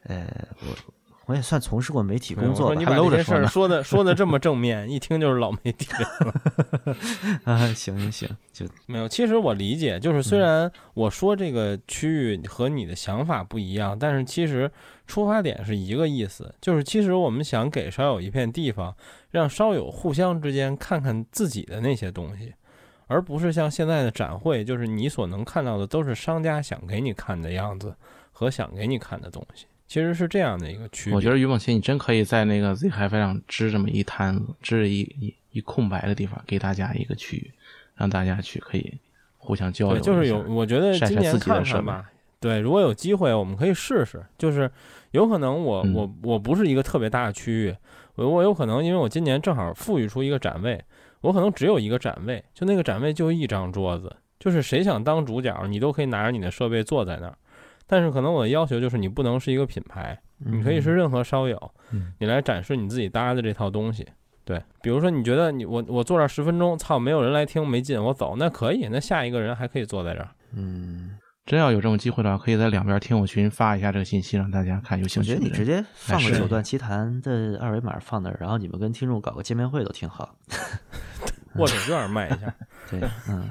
Speaker 3: 呃，我我也算从事过媒体工作
Speaker 1: 你。把这些事儿
Speaker 5: 说
Speaker 1: 的说的这么正面，一听就是老媒体了。
Speaker 3: 啊，行行行，就
Speaker 1: 没有，其实我理解，就是虽然我说这个区域和你的想法不一样，但是其实出发点是一个意思，就是其实我们想给烧友一片地方，让烧友互相之间看看自己的那些东西，而不是像现在的展会，就是你所能看到的都是商家想给你看的样子和想给你看的东西，其实是这样的一个区别。
Speaker 5: 我觉得于梦琪，你真可以在那个 Z HiFi 上支这么一摊子，支一一一空白的地方，给大家一个区域，让大家去可以互相交流
Speaker 1: 对，就是有，我觉得今年
Speaker 5: 自己的设备
Speaker 1: 看看吧。对，如果有机会，我们可以试试。就是有可能我、
Speaker 5: 嗯
Speaker 1: 我我不是一个特别大的区域，我我有可能因为我今年正好富裕出一个展位，我可能只有一个展位，就那个展位就一张桌子，就是谁想当主角，你都可以拿着你的设备坐在那儿。但是可能我的要求就是你不能是一个品牌，你可以是任何烧友，
Speaker 5: 嗯
Speaker 1: 你来展示你自己搭的这套东西。对，比如说你觉得你我我坐这儿十分钟，操，没有人来听没劲，我走，那可以，那下一个人还可以坐在这儿。
Speaker 3: 嗯，
Speaker 5: 真要有这种机会的话，可以在两边听友群发一下这个信息，让大家看有兴
Speaker 3: 我觉
Speaker 5: 趣的人。
Speaker 3: 得你直接放个九段奇谭的二维码放那儿，然后你们跟听众搞个见面会都挺好。
Speaker 1: 握手券卖一下。
Speaker 3: 对，嗯，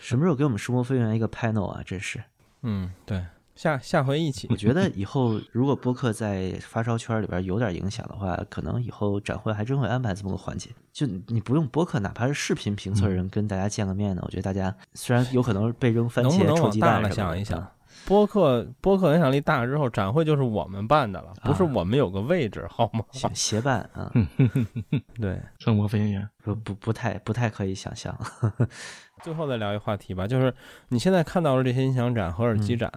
Speaker 3: 什么时候给我们生活飞员一个 panel 啊？真是，
Speaker 1: 嗯，对，下下回一起
Speaker 3: 我。觉得以后如果播客在发烧圈里边有点影响的话，可能以后展会还真会安排这么个环节。就你你不用播客，哪怕是视频评测人跟大家见个面呢，我觉得大家虽然有可能被扔番茄、臭鸡蛋什么的
Speaker 1: 了想一想
Speaker 3: 啊？
Speaker 1: 播客播客影响力大了之后，展会就是我们办的了，不是
Speaker 3: 啊
Speaker 1: 我们有个位置，好吗？
Speaker 3: 协协办啊，
Speaker 1: 对，
Speaker 5: 生活飞行员，
Speaker 3: 不不不太不太可以想象。
Speaker 1: 最后再聊一话题吧，就是你现在看到的这些音响展和耳机展，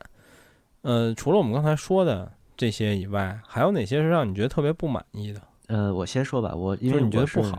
Speaker 1: 呃，除了我们刚才说的这些以外，还有哪些是让你觉得特别不满意的？
Speaker 3: 呃，我先说吧，我因为
Speaker 1: 就是你觉得不好。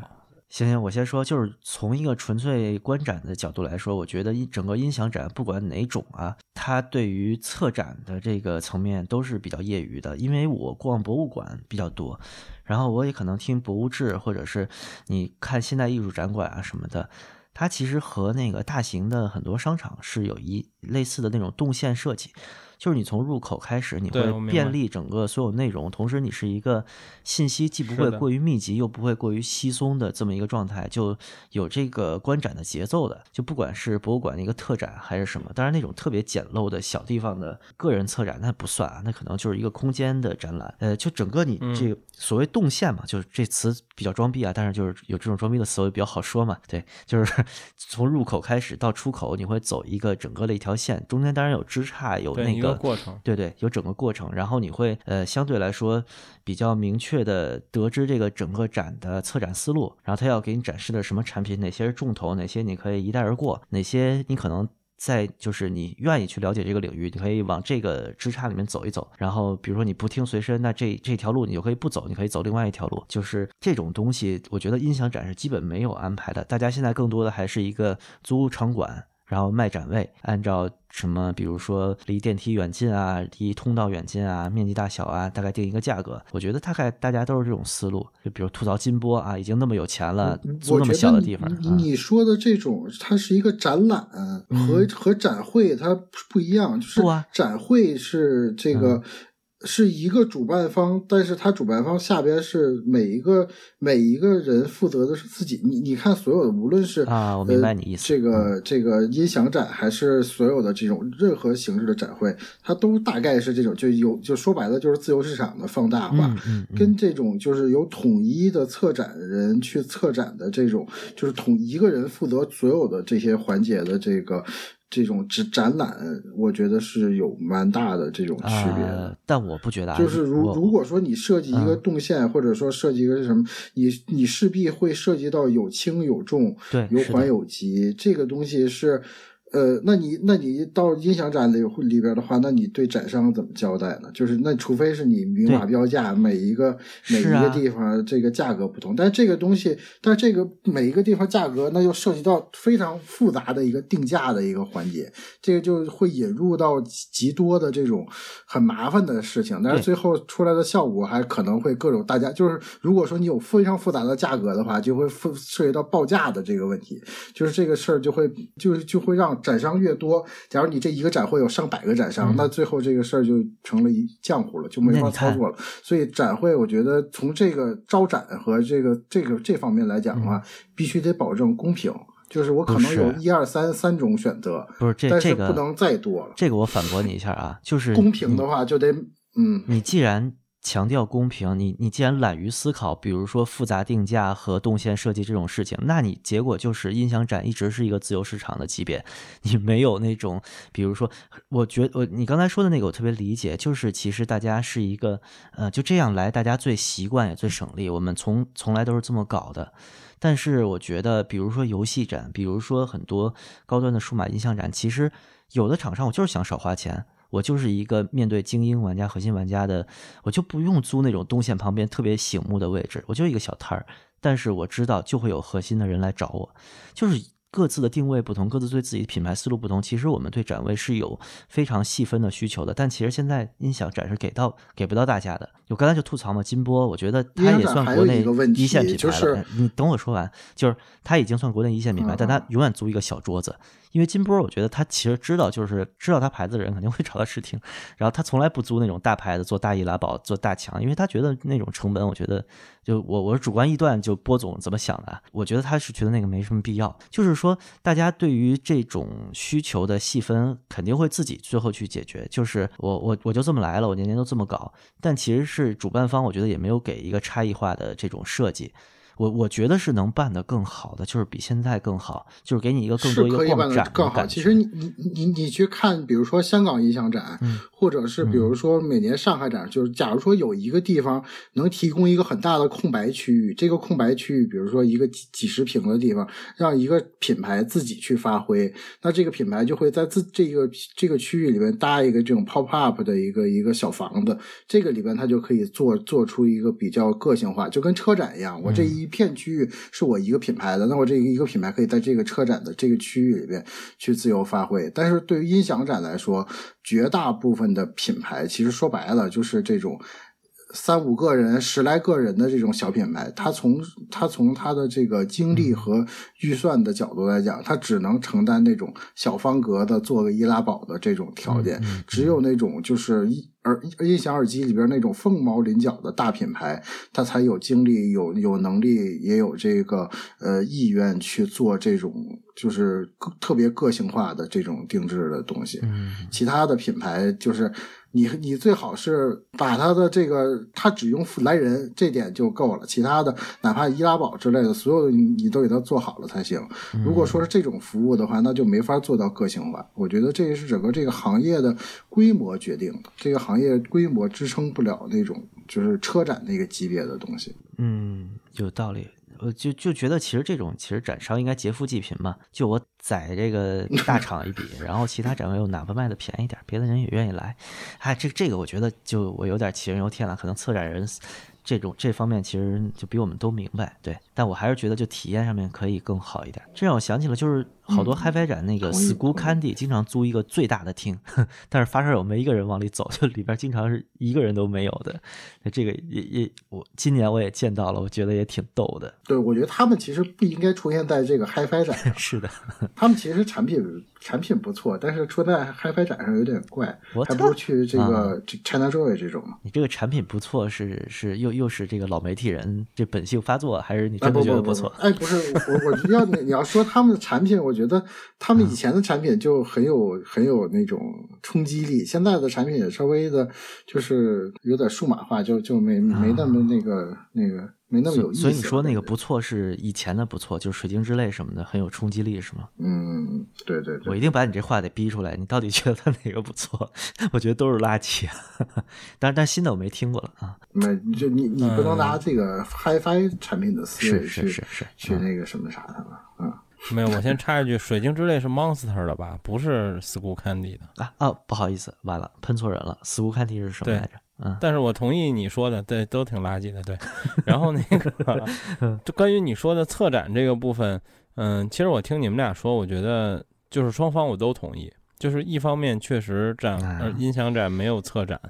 Speaker 3: 行行，我先说，就是从一个纯粹观展的角度来说，我觉得一整个音响展不管哪种啊，它对于策展的这个层面都是比较业余的。因为我逛博物馆比较多，然后我也可能听博物志，或者是你看现代艺术展馆啊什么的，它其实和那个大型的很多商场是有一类似的那种动线设计。就是你从入口开始，你会便利整个所有内容，同时你是一个信息既不会过于密集，又不会过于稀松的这么一个状态，就有这个观展的节奏的。就不管是博物馆的一个特展还是什么，当然那种特别简陋的小地方的个人策展那不算啊，那可能就是一个空间的展览。呃，就整个你
Speaker 1: 嗯
Speaker 3: 这个所谓动线嘛，就是这词比较装逼啊，但是就是有这种装逼的词汇比较好说嘛。对，就是 从入口开始到出口，你会走一个整个的一条线，中间当然有枝杈，有那个
Speaker 1: 个过程
Speaker 3: 对对，有整个过程，然后你会呃相对来说比较明确的得知这个整个展的策展思路，然后他要给你展示的什么产品，哪些是重头，哪些你可以一带而过，哪些你可能。在就是你愿意去了解这个领域，你可以往这个枝杈里面走一走。然后比如说你不听随身，那这这条路你就可以不走，你可以走另外一条路。就是这种东西，我觉得音响展是基本没有安排的。大家现在更多的还是一个租场馆，然后卖展位，按照什么，比如说离电梯远近啊，离通道远近啊，面积大小啊，大概定一个价格。我觉得大概大家都是这种思路，就比如吐槽金波啊，已经那么有钱了，租那么小的地方，
Speaker 4: 你说的这种，它是一个展览，和和展会它不一样。就是
Speaker 3: 啊
Speaker 4: 展会是这个是一个主办方，但是他主办方下边是每一个每一个人负责的是自己。你你看，所有的无论是
Speaker 3: 啊我明白你意思
Speaker 4: 这个这个音响展，还是所有的这种任何形式的展会，它都大概是这种，就有就说白了就是自由市场的放大化。
Speaker 3: 嗯嗯嗯
Speaker 4: 跟这种就是有统一的策展人去策展的这种，就是统一个人负责所有的这些环节的这个这种展展览，我觉得是有蛮大的这种区别的。
Speaker 3: 呃，但我不觉得啊，
Speaker 4: 就是如如果说你设计一个
Speaker 3: 嗯
Speaker 4: 动线，或者说设计一个什么，你你势必会涉及到有轻有重，
Speaker 3: 对有缓
Speaker 4: 有急，这个东西是。呃，那你那你到音响展里里边的话，那你对展商怎么交代呢？就是那除非是你明码标价，每一个每一个地方这个价格不同，但这个东西，但是这个每一个地方价格，那又涉及到非常复杂的一个定价的一个环节，这个就会引入到极极多的这种很麻烦的事情，但是最后出来的效果还可能会各种大家就是，如果说你有非常复杂的价格的话，就会复涉及到报价的这个问题，就是这个事儿就会就就会让展商越多，假如你这一个展会有上百个展商，
Speaker 3: 嗯
Speaker 4: 那最后这个事儿就成了一浆糊了，就没法操作了。所以展会，我觉得从这个招展和这个这个这方面来讲的话，必须得保证公平。就是我可能有一二三三种选择，
Speaker 3: 不是这
Speaker 4: 但是
Speaker 3: 这个
Speaker 4: 不能再多了。
Speaker 3: 这个我反驳你一下啊，就是
Speaker 4: 公平的话就得，嗯，
Speaker 3: 你既然强调公平，你你既然懒于思考，比如说复杂定价和动线设计这种事情，那你结果就是音响展一直是一个自由市场的级别，你没有那种，比如说，我觉我你刚才说的那个我特别理解，就是其实大家是一个呃就这样来，大家最习惯也最省力，我们从从来都是这么搞的。但是我觉得，比如说游戏展，比如说很多高端的数码音像展，其实有的厂商我就是想少花钱，我就是一个面对精英玩家、核心玩家的，我就不用租那种东线旁边特别醒目的位置，我就一个小摊儿。但是我知道就会有核心的人来找我，就是各自的定位不同，各自对自己的品牌思路不同。其实我们对展位是有非常细分的需求的，但其实现在音响展是给到给不到大家的。我刚才就吐槽嘛，金波，我觉得它也算国内
Speaker 4: 一
Speaker 3: 线品牌了。
Speaker 4: 就是
Speaker 3: 哎你等我说完，就是它已经算国内一线品牌，但它永远租一个小桌子。因为金波，我觉得他其实知道，就是知道他牌子的人肯定会 找他试听，然后他从来不租那种大牌子做大易拉宝、做大墙，因为他觉得那种成本，我觉得就我我是主观臆断，就波总怎么想的啊？我觉得他是觉得那个没什么必要，就是说大家对于这种需求的细分，肯定会自己最后去解决。就是我我我就这么来了，我年年都这么搞，但其实是是主办方，我觉得也没有给一个差异化的这种设计。我我觉得是能办得更好的，就是比现在更好，就是给你一个更
Speaker 4: 是
Speaker 3: 多一个
Speaker 4: 可以办
Speaker 3: 逛展的
Speaker 4: 得更好。其实你你你你去看，比如说香港音响展，
Speaker 3: 嗯
Speaker 4: 或者是比如说每年上海展，就是假如说有一个地方能提供一个很大的空白区域，这个空白区域，比如说一个几几十平的地方，让一个品牌自己去发挥，那这个品牌就会在自这个这个区域里面搭一个这种 pop up 的一个一个小房子，这个里边它就可以做做出一个比较个性化，就跟车展一样，我这一片区域是我一个品牌的，那我这一个品牌可以在这个车展的这个区域里边去自由发挥。但是对于音响展来说，绝大部分的品牌其实说白了就是这种。三五个人、十来个人的这种小品牌，他从他从他的这个精力和预算的角度来讲，他只能承担那种小方格的做个易拉宝的这种条件。只有那种就是一耳音响耳机里边那种凤毛麟角的大品牌，他才有精力、有有能力，也有这个呃意愿去做这种就是个特别个性化的这种定制的东西。
Speaker 3: 嗯
Speaker 4: 其他的品牌就是你你最好是把他的这个，他只用来人这点就够了，其他的哪怕易拉宝之类的，所有的你你都给他做好了才行。如果说是这种服务的话，那就没法做到个性化。我觉得这是整个这个行业的规模决定的，这个行业规模支撑不了那种就是车展那个级别的东西。
Speaker 3: 嗯，有道理。我就就觉得，其实这种其实展商应该劫富济贫嘛，就我宰这个 大厂一笔，然后其他展位又哪怕卖的便宜点，别的人也愿意来。哎，这这个我觉得就我有点杞人忧天了，可能策展人这种这方面其实就比我们都明白，对。但我还是觉得就体验上面可以更好一点。这让我想起了，就是好多 HiFi 展那个 School Candy 经常租一个最大的厅，但是发烧友没一个人往里走，就里边经常是一个人都没有的。那这个也也我今年我也见到了，我觉得也挺逗的。
Speaker 4: 对，我觉得他们其实不应该出现在这个 HiFi 展上，
Speaker 3: 是的，
Speaker 4: 他们其实产品产品不错，但是出在 HiFi 展上有点怪，
Speaker 3: 我
Speaker 4: 还不如去这
Speaker 3: 啊
Speaker 4: 个 China Joy 这种。
Speaker 3: 你这个产品不错，是是又又是这个老媒体人这本性发作，还是你
Speaker 4: 哎
Speaker 3: 真的觉得不错？
Speaker 4: 哎，不是我，我要你你要说他们的产品，我觉得他们以前的产品就很有很有那种冲击力，现在的产品也稍微的，就是有点数码化，就就没没那么那个那个没那么有意思。
Speaker 3: 所以你说那个不错是以前的不错，就是水晶之泪什么的很有冲击力，是吗？
Speaker 4: 嗯，对对对，
Speaker 3: 我一定把你这话得逼出来，你到底觉得哪个不错？我觉得都是垃圾。但是但新的我没听过了啊。
Speaker 4: 没就你你不能拿这个 HiFi 产品的思维
Speaker 3: 是
Speaker 4: 去
Speaker 3: 是是是嗯
Speaker 4: 去那个什么啥的了，嗯。
Speaker 1: 没有，我先插一句，水晶之泪是 Monster 的吧，不是 School Candy 的。
Speaker 3: 啊哦，不好意思，完了喷错人了。School Candy 是什么
Speaker 1: 对
Speaker 3: 来着？嗯，
Speaker 1: 但是我同意你说的，对，都挺垃圾的，对。然后那个，就关于你说的策展这个部分，嗯，其实我听你们俩说，我觉得就是双方我都同意。就是一方面确实展音响展没有策展，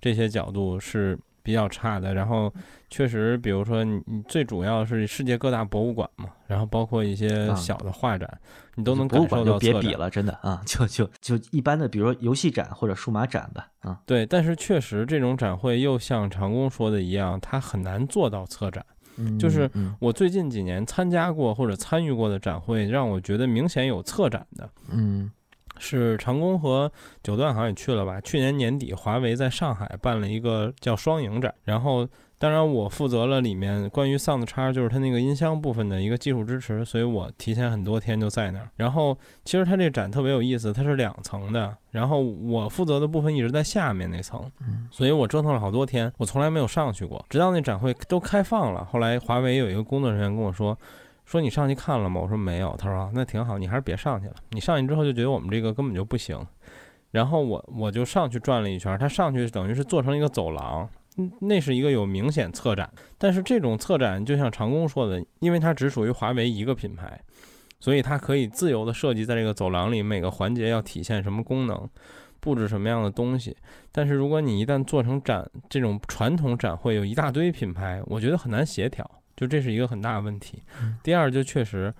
Speaker 1: 这些角度是比较差的。然后确实，比如说你你最主要是世界各大博物馆嘛，然后包括一些
Speaker 3: 啊
Speaker 1: 小的画展，你都能感受到策展。
Speaker 3: 比了，真的啊，就就就一般的，比如说游戏展或者数码展吧，啊，
Speaker 1: 对，但是确实这种展会又像长工说的一样，它很难做到策展。
Speaker 3: 嗯
Speaker 1: 就是
Speaker 3: 嗯
Speaker 1: 我最近几年参加过或者参与过的展会，让我觉得明显有策展的，
Speaker 3: 嗯
Speaker 1: 是长工和九段好像也去了吧？去年年底，华为在上海办了一个叫双赢展，然后当然我负责了里面关于 Sound 叉，就是它那个音箱部分的一个技术支持，所以我提前很多天就在那儿。然后其实它这展特别有意思，它是两层的，然后我负责的部分一直在下面那层，所以我折腾了好多天，我从来没有上去过，直到那展会都开放了，后来华为有一个工作人员跟我说。说你上去看了吗？我说没有。他说啊那挺好，你还是别上去了。你上去之后就觉得我们这个根本就不行。然后我我就上去转了一圈，他上去等于是做成一个走廊，嗯，那是一个有明显策展。但是这种策展就像长工说的，因为它只属于华为一个品牌，所以它可以自由的设计在这个走廊里每个环节要体现什么功能，布置什么样的东西。但是如果你一旦做成展这种传统展会，有一大堆品牌，我觉得很难协调，就这是一个很大的问题。第二，就确实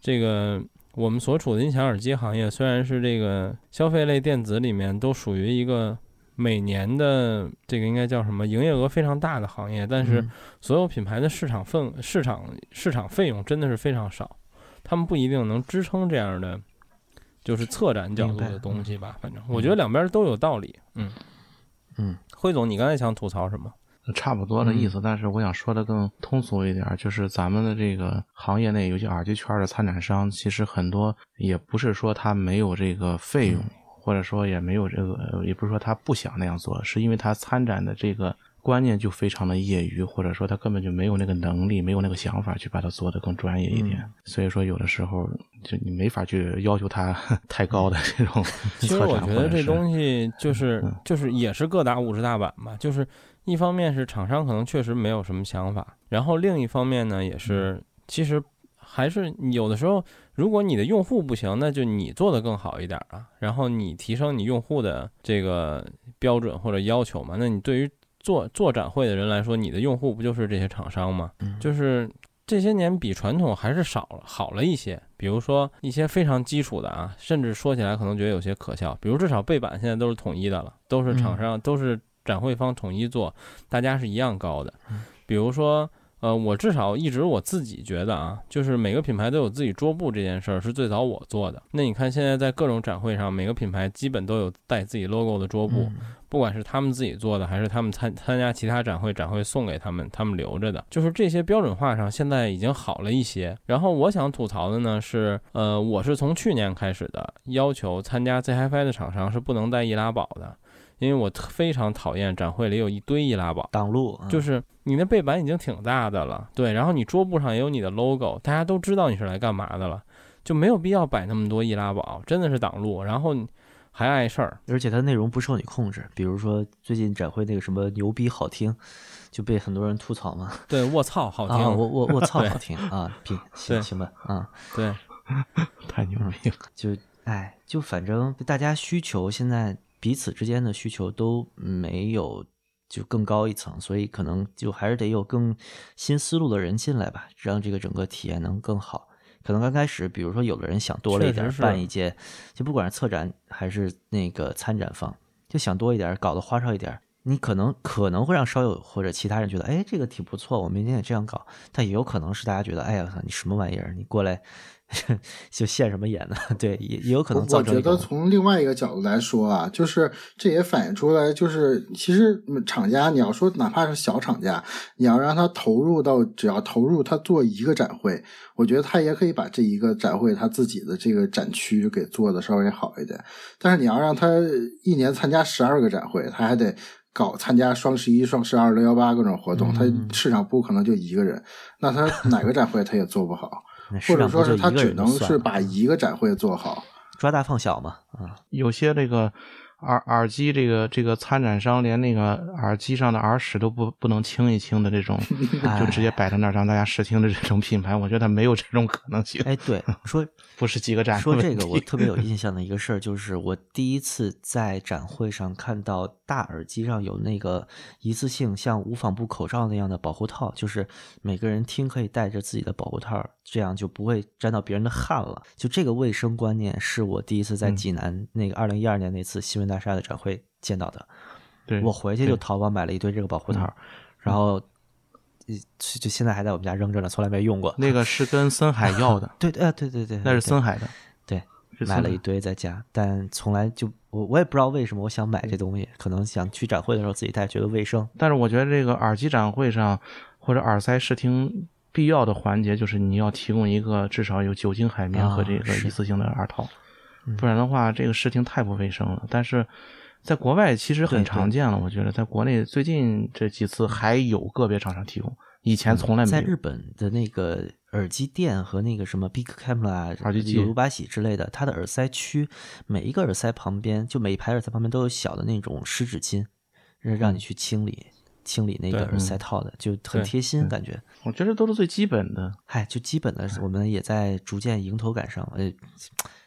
Speaker 1: 这个我们所处的音响耳机行业，虽然是这个消费类电子里面都属于一个每年的这个应该叫什么营业额非常大的行业，但是
Speaker 3: 嗯
Speaker 1: 所有品牌的市场份市场市场费用真的是非常少，他们不一定能支撑这样的就是策展角度的东西吧。反正我觉得两边都有道理。嗯
Speaker 3: 嗯，
Speaker 1: 辉总，你刚才想吐槽什么？
Speaker 5: 差不多的意思，但是我想说的更通俗一点儿，就是咱们的这个行业内，尤其耳机圈的参展商，其实很多也不是说他没有这个费用，或者说也没有这个，呃也不是说他不想那样做，是因为他参展的这个观念就非常的业余，或者说他根本就没有那个能力，没有那个想法去把它做得更专业一点。所以说，有的时候就你没法去要求他 太高的这种
Speaker 1: 其实我觉得这东西就是
Speaker 5: 嗯。
Speaker 1: 就是也是各打五十大板吧，就是一方面是厂商可能确实没有什么想法，然后另一方面呢也是其实还是有的时候，如果你的用户不行，那就你做的更好一点啊，然后你提升你用户的这个标准或者要求嘛，那你对于做做展会的人来说，你的用户不就是这些厂商吗？就是这些年比传统还是少了好了一些，比如说一些非常基础的啊，甚至说起来可能觉得有些可笑，比如至少背板现在都是统一的了，都是厂商、都是展会方统一做，大家是一样高的。比如说，呃，我至少一直我自己觉得啊，就是每个品牌都有自己桌布这件事儿是最早我做的。那你看现在在各种展会上，每个品牌基本都有带自己 logo 的桌布，不管是他们自己做的，还是他们参参加其他展会，展会送给他们，他们留着的，就是这些标准化上现在已经好了一些。然后我想吐槽的呢是，呃，我是从去年开始的，要求参加 Z HiFi 的厂商是不能带易拉宝的，因为我非常讨厌展会里有一堆易拉宝。
Speaker 3: 挡路啊
Speaker 1: 就是你那背板已经挺大的了，对，然后你桌布上也有你的 logo，大家都知道你是来干嘛的了，就没有必要摆那么多易拉宝，真的是挡路。然后还碍事儿。
Speaker 3: 而且它内容不受你控制，比如说最近展会那个什么牛逼好听，就被很多人吐槽嘛。
Speaker 1: 对，卧槽，好听，
Speaker 3: 啊，我我我操，好听啊，行行行吧，啊，
Speaker 1: 对，
Speaker 5: 太牛逼了。
Speaker 3: 就哎，就反正大家需求现在彼此之间的需求都没有就更高一层，所以可能就还是得有更新思路的人进来吧，让这个整个体验能更好。可能刚开始，比如说有的人想多了一点办一届，就不管是策展还是那个参展方，就想多一点，搞得花哨一点。你可能可能会让烧友或者其他人觉得，哎，这个挺不错，我明天也这样搞。但也有可能是大家觉得，哎呀，你什么玩意儿？你过来 就现什么眼呢？对，也也有可能
Speaker 4: 我我觉
Speaker 3: 造成一种
Speaker 4: 得从另外一个角度来说啊，就是这也反映出来，就是其实嗯厂家你要说哪怕是小厂家，你要让他投入到只要投入他做一个展会，我觉得他也可以把这一个展会他自己的这个展区给做的稍微好一点。但是你要让他一年参加十二个展会，他还得。搞参加双十一、双十二、六幺八各种活动，他
Speaker 3: 嗯。
Speaker 4: 市场部可能就一个人，那他哪个展会他也做不好，或者说是他只能是把一个展会做好。
Speaker 3: 抓大放小嘛，啊，
Speaker 5: 有些这个耳耳机这个这个参展商连那个耳机上的耳屎都不不能清一清的这种，就直接摆在那儿让大家试听的这种品牌，我觉得没有这种可能性。
Speaker 3: 哎，对，说
Speaker 5: 不是几个展
Speaker 3: 说这个我特别有印象的一个事儿，就是我第一次在展会上看到大耳机上有那个一次性像无纺布口罩那样的保护套，就是每个人听可以带着自己的保护套，这样就不会沾到别人的汗了。就这个卫生观念，是我第一次在
Speaker 5: 嗯
Speaker 3: 济南那个二零一二年那次新闻大厦的展会见到的。
Speaker 5: 对，
Speaker 3: 我回去就淘宝买了一堆这个保护套，
Speaker 5: 嗯
Speaker 3: 然后呃就现在还在我们家扔着呢，从来没用过。
Speaker 5: 那个是跟森海要的，
Speaker 3: 对，呃，对对对，
Speaker 5: 那是森海的。
Speaker 3: 对，买了一堆在家，但从来就我我也不知道为什么我想买这东西，可能想去展会的时候自己带，觉得卫生。
Speaker 5: 但是我觉得这个耳机展会上或者耳塞试听必要的环节就是你要提供一个至少有酒精海绵和这个一次性的耳套，
Speaker 3: 嗯
Speaker 5: 不然的话这个事情太不卫生了。但是在国外其实很常见了，我觉得在国内最近这几次还有个别厂商提供，以前从来没有。
Speaker 3: 在日本的那个耳机店和那个什么 Big Camera、
Speaker 5: 耳机机
Speaker 3: 有如巴喜之类的，它的耳塞区每一个耳塞旁边，就每一排耳塞旁边都有小的那种湿纸巾，让让你去清理。清理那个
Speaker 1: 对
Speaker 3: 耳塞套的，就很贴心，感觉。
Speaker 5: 我觉得都是最基本的。
Speaker 3: 嗨，就基本的，我们也在逐渐迎头赶上。哎，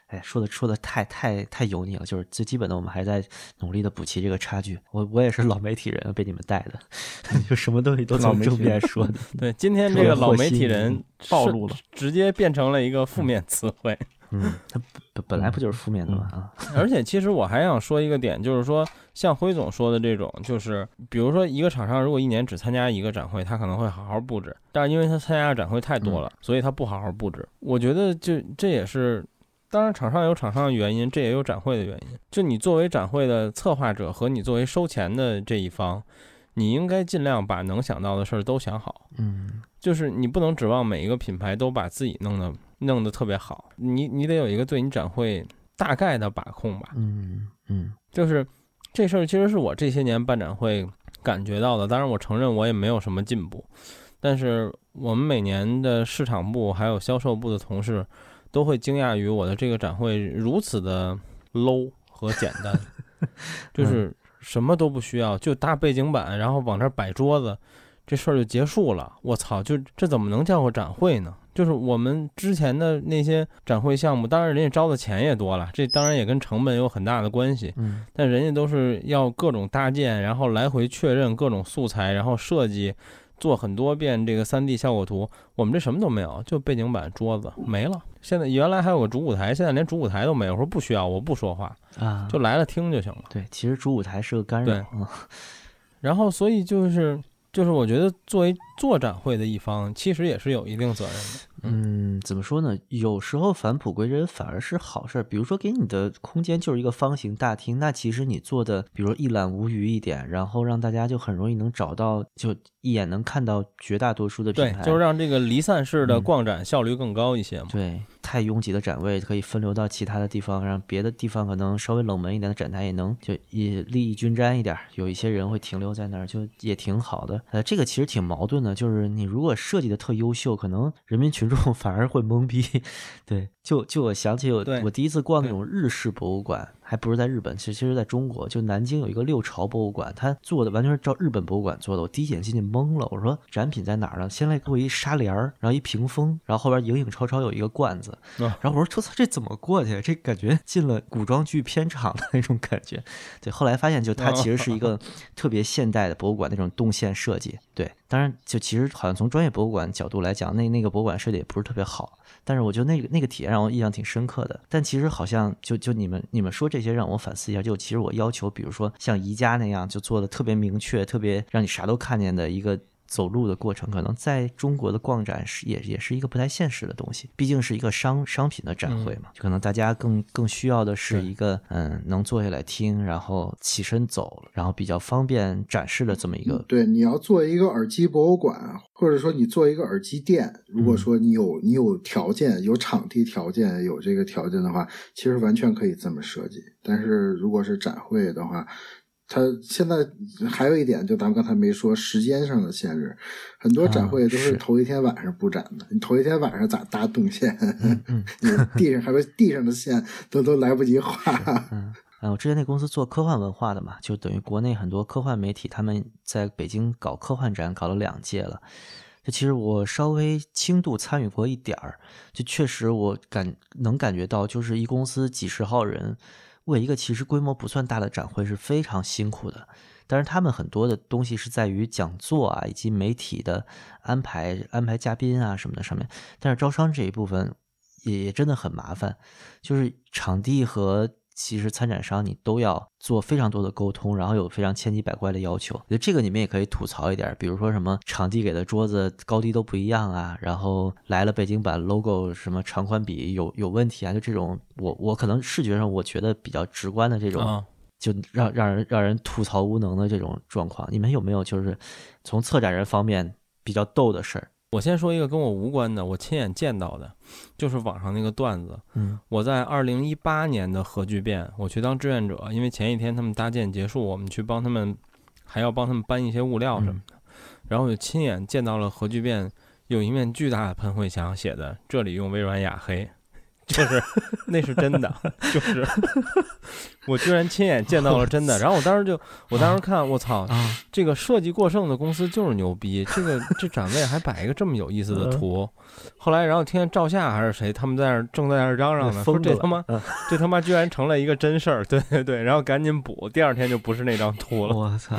Speaker 3: 哎，说的说的太太太油腻了，就是最基本的，我们还在努力的补齐这个差距。我我也是老媒体人，被你们带的，就什么东西都从正
Speaker 5: 老媒体
Speaker 3: 面说的。
Speaker 1: 对，今天这个老媒体人
Speaker 5: 暴露了，
Speaker 1: 直接变成了一个负面词汇。
Speaker 3: 嗯，它本本来不就是负面的嘛？啊，
Speaker 1: 而且其实我还想说一个点，就是说像辉总说的这种，就是比如说一个厂商如果一年只参加一个展会，他可能会好好布置，但是因为他参加的展会太多了，所以他不好好布置。我觉得就这也是。当然，厂商有厂商的原因，这也有展会的原因。就你作为展会的策划者和你作为收钱的这一方，你应该尽量把能想到的事儿都想好。
Speaker 3: 嗯
Speaker 1: 就是你不能指望每一个品牌都把自己弄得弄得特别好，你你得有一个对你展会大概的把控吧。
Speaker 3: 嗯嗯
Speaker 1: 就是这事儿其实是我这些年办展会感觉到的，当然我承认我也没有什么进步，但是我们每年的市场部还有销售部的同事都会惊讶于我的这个展会如此的 low 和简单，就是什么都不需要，就搭背景板，然后往这儿摆桌子，这事儿就结束了。我操，就这怎么能叫个展会呢？就是我们之前的那些展会项目，当然人家招的钱也多了，这当然也跟成本有很大的关系。
Speaker 3: 嗯
Speaker 1: 但人家都是要各种搭建，然后来回确认各种素材，然后设计，做很多遍这个 3D 效果图。我们这什么都没有，就背景板、桌子没了。现在原来还有个主舞台，现在连主舞台都没有。我说不需要，我不说话，
Speaker 3: 啊，
Speaker 1: 就来了听就行了。
Speaker 3: 对，其实主舞台是个干扰。
Speaker 1: 对
Speaker 3: 嗯
Speaker 1: 然后所以就是就是我觉得作为做展会的一方，其实也是有一定责任的。
Speaker 3: 嗯，怎么说呢？有时候返璞归真反而是好事儿。比如说，给你的空间就是一个方形大厅，那其实你做的，比如一览无余一点，然后让大家就很容易能找到，就一眼能看到绝大多数的品牌。，
Speaker 1: 对就是让这个离散式的
Speaker 3: 嗯
Speaker 1: 逛展效率更高一些嘛。
Speaker 3: 对，太拥挤的展位可以分流到其他的地方，让别的地方可能稍微冷门一点的展台也能就也利益均沾一点儿。有一些人会停留在那儿，就也挺好的。呃，这个其实挺矛盾的，就是你如果设计的特优秀，可能人民群众 反而会懵逼。对，就就我想起我我第一次逛那种日式博物馆，还还不是在日本，其实其实在中国，就南京有一个六朝博物馆，它做的完全是照日本博物馆做的。我第一眼进去懵了，我说展品在哪儿呢？先来给我一纱帘儿，然后一屏风，然后后边影影绰绰有一个罐子，然后我说我操，这怎么过去？这感觉进了古装剧片场的那种感觉。对，后来发现就它其实是一个 特别现代的博物馆那种动线设计。对，当然就其实好像从专业博物馆角度来讲，那那个博物馆设计也不是特别好。但是我觉得那个那个体验让我印象挺深刻的。但其实好像就就你们你们说这些让我反思一下。就其实我要求，比如说像宜家那样，就做的特别明确、特别让你啥都看见的一个。走路的过程，可能在中国的逛展是也也是一个不太现实的东西，毕竟是一个商商品的展会嘛，就可能大家更更需要的是一个嗯能坐下来听，然后起身走，然后比较方便展示的这么一个。
Speaker 4: 对，你要做一个耳机博物馆，或者说你做一个耳机店，如果说你有你有条件、有场地条件、有这个条件的话，其实完全可以这么设计。但是如果是展会的话，它现在还有一点，就咱们刚才没说时间上的限制，很多展会都是头一天晚上布展的。你头一天晚上咋搭动线？你地上还有地上的线都都来不及画。
Speaker 3: 嗯，我之前那公司做科幻文化的嘛，就等于国内很多科幻媒体他们在北京搞科幻展，搞了两届了。就其实我稍微轻度参与过一点儿，就确实我感能感觉到，就是一公司几十号人。为一个其实规模不算大的展会是非常辛苦的，但是他们很多的东西是在于讲座啊，以及媒体的安排、安排嘉宾啊什么的上面。但是招商这一部分也真的很麻烦，就是场地和。其实参展商你都要做非常多的沟通，然后有非常千奇百怪的要求。我觉得这个你们也可以吐槽一点，比如说什么场地给的桌子高低都不一样啊，然后来了北京版 logo 什么长宽比有有问题啊，就这种我我可能视觉上我觉得比较直观的这种，就让让人让人吐槽无能的这种状况，你们有没有就是从策展人方面比较逗的事儿？
Speaker 1: 我先说一个跟我无关的，我亲眼见到的，就是网上那个段子。
Speaker 3: 嗯，
Speaker 1: 我在二零一八年的核聚变，我去当志愿者，因为前一天他们搭建结束，我们去帮他们，还要帮他们搬一些物料什么的，然后我就亲眼见到了核聚变有一面巨大的喷绘墙，写的“这里用微软雅黑”。就是那是真的，就是我居然亲眼见到了真的。然后我当时就，我当时看，我操，这个设计过剩的公司就是牛逼。这个这展位还摆一个这么有意思的图。后来，然后听见赵夏还是谁，他们在那正在那嚷嚷呢，说这他妈这他妈居然成了一个真事儿。对对对，然后赶紧补，第二天就不是那张图了。
Speaker 3: 我操，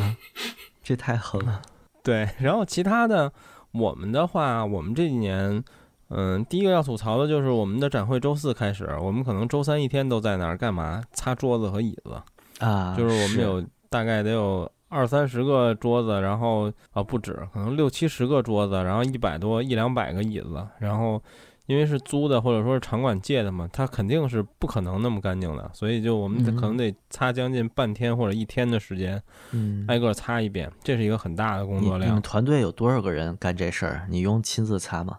Speaker 3: 这太狠了。
Speaker 1: 对，然后其他的，我们的话，我们这几年。嗯，第一个要吐槽的就是我们的展会周四开始，我们可能周三一天都在那儿干嘛？擦桌子和椅子
Speaker 3: 啊，
Speaker 1: 就是我们有大概得有二三十个桌子，然后啊不止，可能六七十个桌子，然后一百多一两百个椅子，然后因为是租的或者说是场馆借的嘛，它肯定是不可能那么干净的，所以就我们可能得擦将近半天或者一天的时间，
Speaker 3: 嗯，
Speaker 1: 挨个擦一遍，这是一个很大的工作量。你
Speaker 3: 们团队有多少个人干这事儿？你用亲自擦吗？